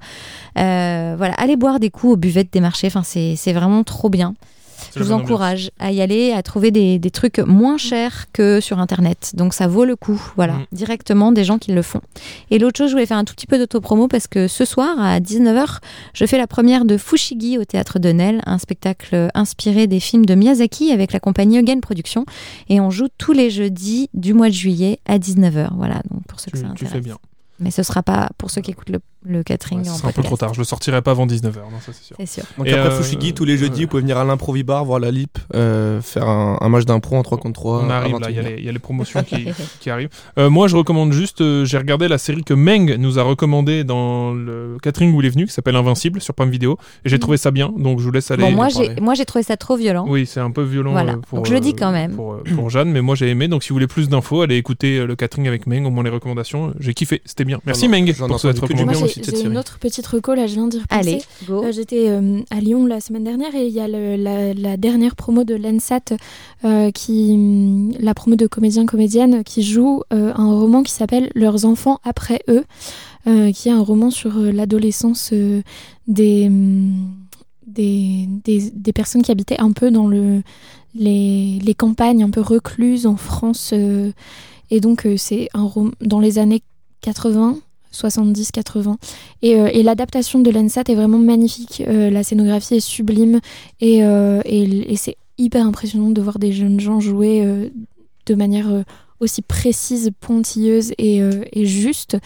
Voilà, allez boire des coups aux buvettes des marchés, enfin, c'est vraiment trop bien. Je vous encourage à y aller, à trouver des, des trucs moins chers que sur Internet. Donc ça vaut le coup, voilà, Mm. directement des gens qui le font. Et l'autre chose, je voulais faire un tout petit peu d'autopromo parce que ce soir, à 19h, je fais la première de Fushigi au Théâtre de Nel, un spectacle inspiré des films de Miyazaki avec la compagnie Eugen Productions. Et on joue tous les jeudis du mois de juillet à 19h. Voilà, donc pour ceux que Tu, ça tu intéresse. fais bien. Mais ce sera pas pour ceux qui écoutent le, le catering Ouais, en c'est un peu trop tard. Je le sortirai pas avant 19h. Non, ça c'est sûr. C'est sûr. Donc Et après euh, Fushigi, tous les jeudis, ouais. vous pouvez venir à l'improvibar, voir la LIP, euh, faire un, un match d'impro en 3 contre 3. On arrive là, il y, a 21. les- il y a les promotions qui, qui arrivent. Euh, moi, je recommande juste, euh, j'ai regardé la série que Meng nous a recommandé dans le catering où il est venu, qui s'appelle Invincible sur Prime Vidéo, et j'ai Mhm. trouvé ça bien, donc je vous laisse aller. Bon, moi j'ai parler. moi j'ai trouvé ça trop violent. Oui, c'est un peu violent Voilà. euh, pour, Donc je le dis euh, quand même. pour, euh, pour Jeanne, mais moi j'ai aimé. Donc si vous voulez plus d'infos, allez écouter euh, le catering avec Meng, au moins les recommandations. J'ai kiffé, c'était bien. Merci Meng pour cette recommandation. J'ai une autre petite reco, là, je viens d'y repenser. Allez, go. Euh, J'étais euh, à Lyon la semaine dernière et il y a le- la, la dernière promo de l'ENSAT, euh, qui, la promo de comédiens comédiennes qui joue euh, un roman qui s'appelle Leurs enfants après eux, euh, qui est un roman sur euh, l'adolescence euh, des, des, des, des personnes qui habitaient un peu dans le, les, les campagnes, un peu recluses en France. euh, et donc euh, c'est un rom- dans les années 80. 70-80 et, euh, et l'adaptation de l'ENSAT est vraiment magnifique. Euh, la scénographie est sublime et, euh, et, c'est hyper impressionnant de voir des jeunes gens jouer de manière aussi précises, pointilleuses et, euh, et justes.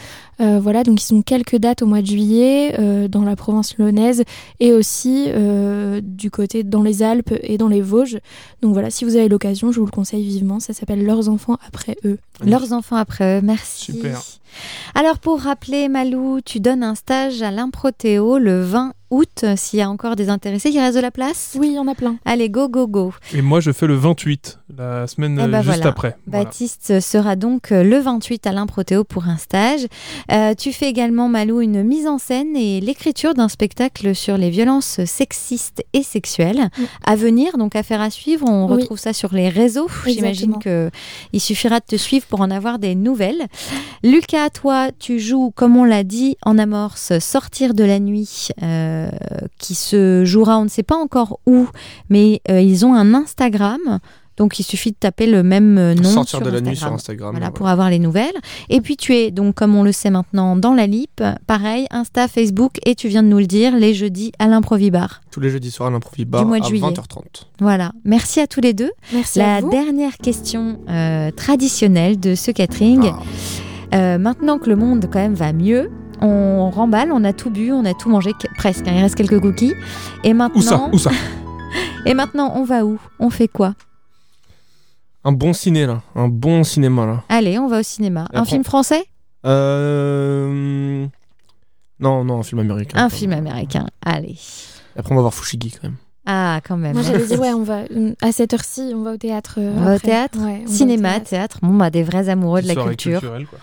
Euh, voilà, donc ils ont quelques dates au mois de juillet euh, dans la province lyonnaise et aussi euh, du côté dans les Alpes et dans les Vosges. Donc voilà, si vous avez l'occasion, je vous le conseille vivement. Ça s'appelle Leurs enfants après eux. Leurs enfants après eux, merci. Super. Alors pour rappeler, Malou, tu donnes un stage à l'Improtéo le 20 août. S'il y a encore des intéressés, il reste de la place? Oui, il y en a plein. Allez, go, go, go. Et moi, je fais le 28, la semaine Eh euh, ben juste voilà. après. Voilà. Baptiste sera donc euh, le 28 à l'Improtéo pour un stage. Euh, tu fais également, Malou, une mise en scène et l'écriture d'un spectacle sur les violences sexistes et sexuelles. À venir, donc affaire à suivre. On Oui. retrouve ça sur les réseaux. J'imagine Exactement. que il suffira de te suivre pour en avoir des nouvelles. Lucas, toi, tu joues, comme on l'a dit, en amorce Sortir de la nuit, euh, qui se jouera, on ne sait pas encore où, mais euh, ils ont un Instagram. Donc il suffit de taper le même euh, nom Sortir sur de la nuit Instagram. sur Instagram. Voilà, pour avoir les nouvelles. Et puis tu es, donc comme on le sait maintenant, dans la LIP, pareil, Insta, Facebook, et tu viens de nous le dire, les jeudis à l'improvibar. Tous les jeudis soirs à l'improvibar Du mois de à juillet. 20h30. Voilà, merci à tous les deux. Merci La à vous. dernière question euh, traditionnelle de ce catering. Ah. Euh, maintenant que le monde quand même va mieux, on remballe, on a tout bu, on a tout mangé, que- presque, hein, il reste quelques cookies. Et Où ça maintenant, Où ça et maintenant on va où On fait quoi Un bon ciné là, un bon cinéma là. Allez, on va au cinéma. Et un après- film français Euh... Non, non, un film américain. Un film même. américain. Allez. Après, on va voir Fushigi quand même. Ah, quand même. Moi j'allais dire, ouais, on va, à cette heure-ci, on va au théâtre. euh, On va au théâtre Ouais, on va au Cinéma, théâtre. théâtre. Bon, bah, des vrais amoureux de la culture. quoi.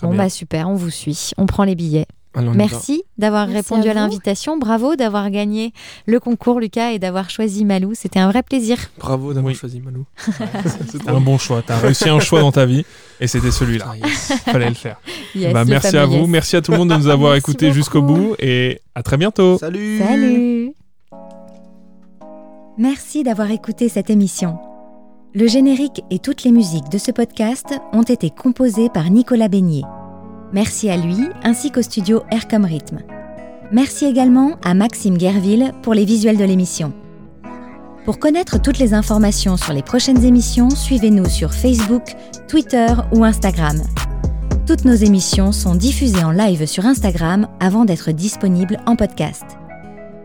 Très Bon, bien. bah, super, on vous suit. On prend les billets. Merci d'avoir répondu à l'invitation. Bravo d'avoir gagné le concours, Lucas, et d'avoir choisi Malou. C'était un vrai plaisir. Bravo d'avoir Oui. choisi Malou. C'était un bon choix. T'as réussi un choix dans ta vie et c'était celui-là. Ah, yes. Fallait le faire. Yes, Bah, merci à vous. yes. Merci à tout le monde de nous avoir écoutés jusqu'au bout et à très bientôt. Salut Salut Merci d'avoir écouté cette émission. Le générique et toutes les musiques de ce podcast ont été composées par Nicolas Beignet. Merci à lui ainsi qu'au studio Aircom Rhythm. Merci également à Maxime Guerville pour les visuels de l'émission. Pour connaître toutes les informations sur les prochaines émissions, suivez-nous sur Facebook, Twitter ou Instagram. Toutes nos émissions sont diffusées en live sur Instagram avant d'être disponibles en podcast.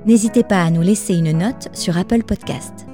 N'hésitez pas à nous laisser une note sur Apple Podcast.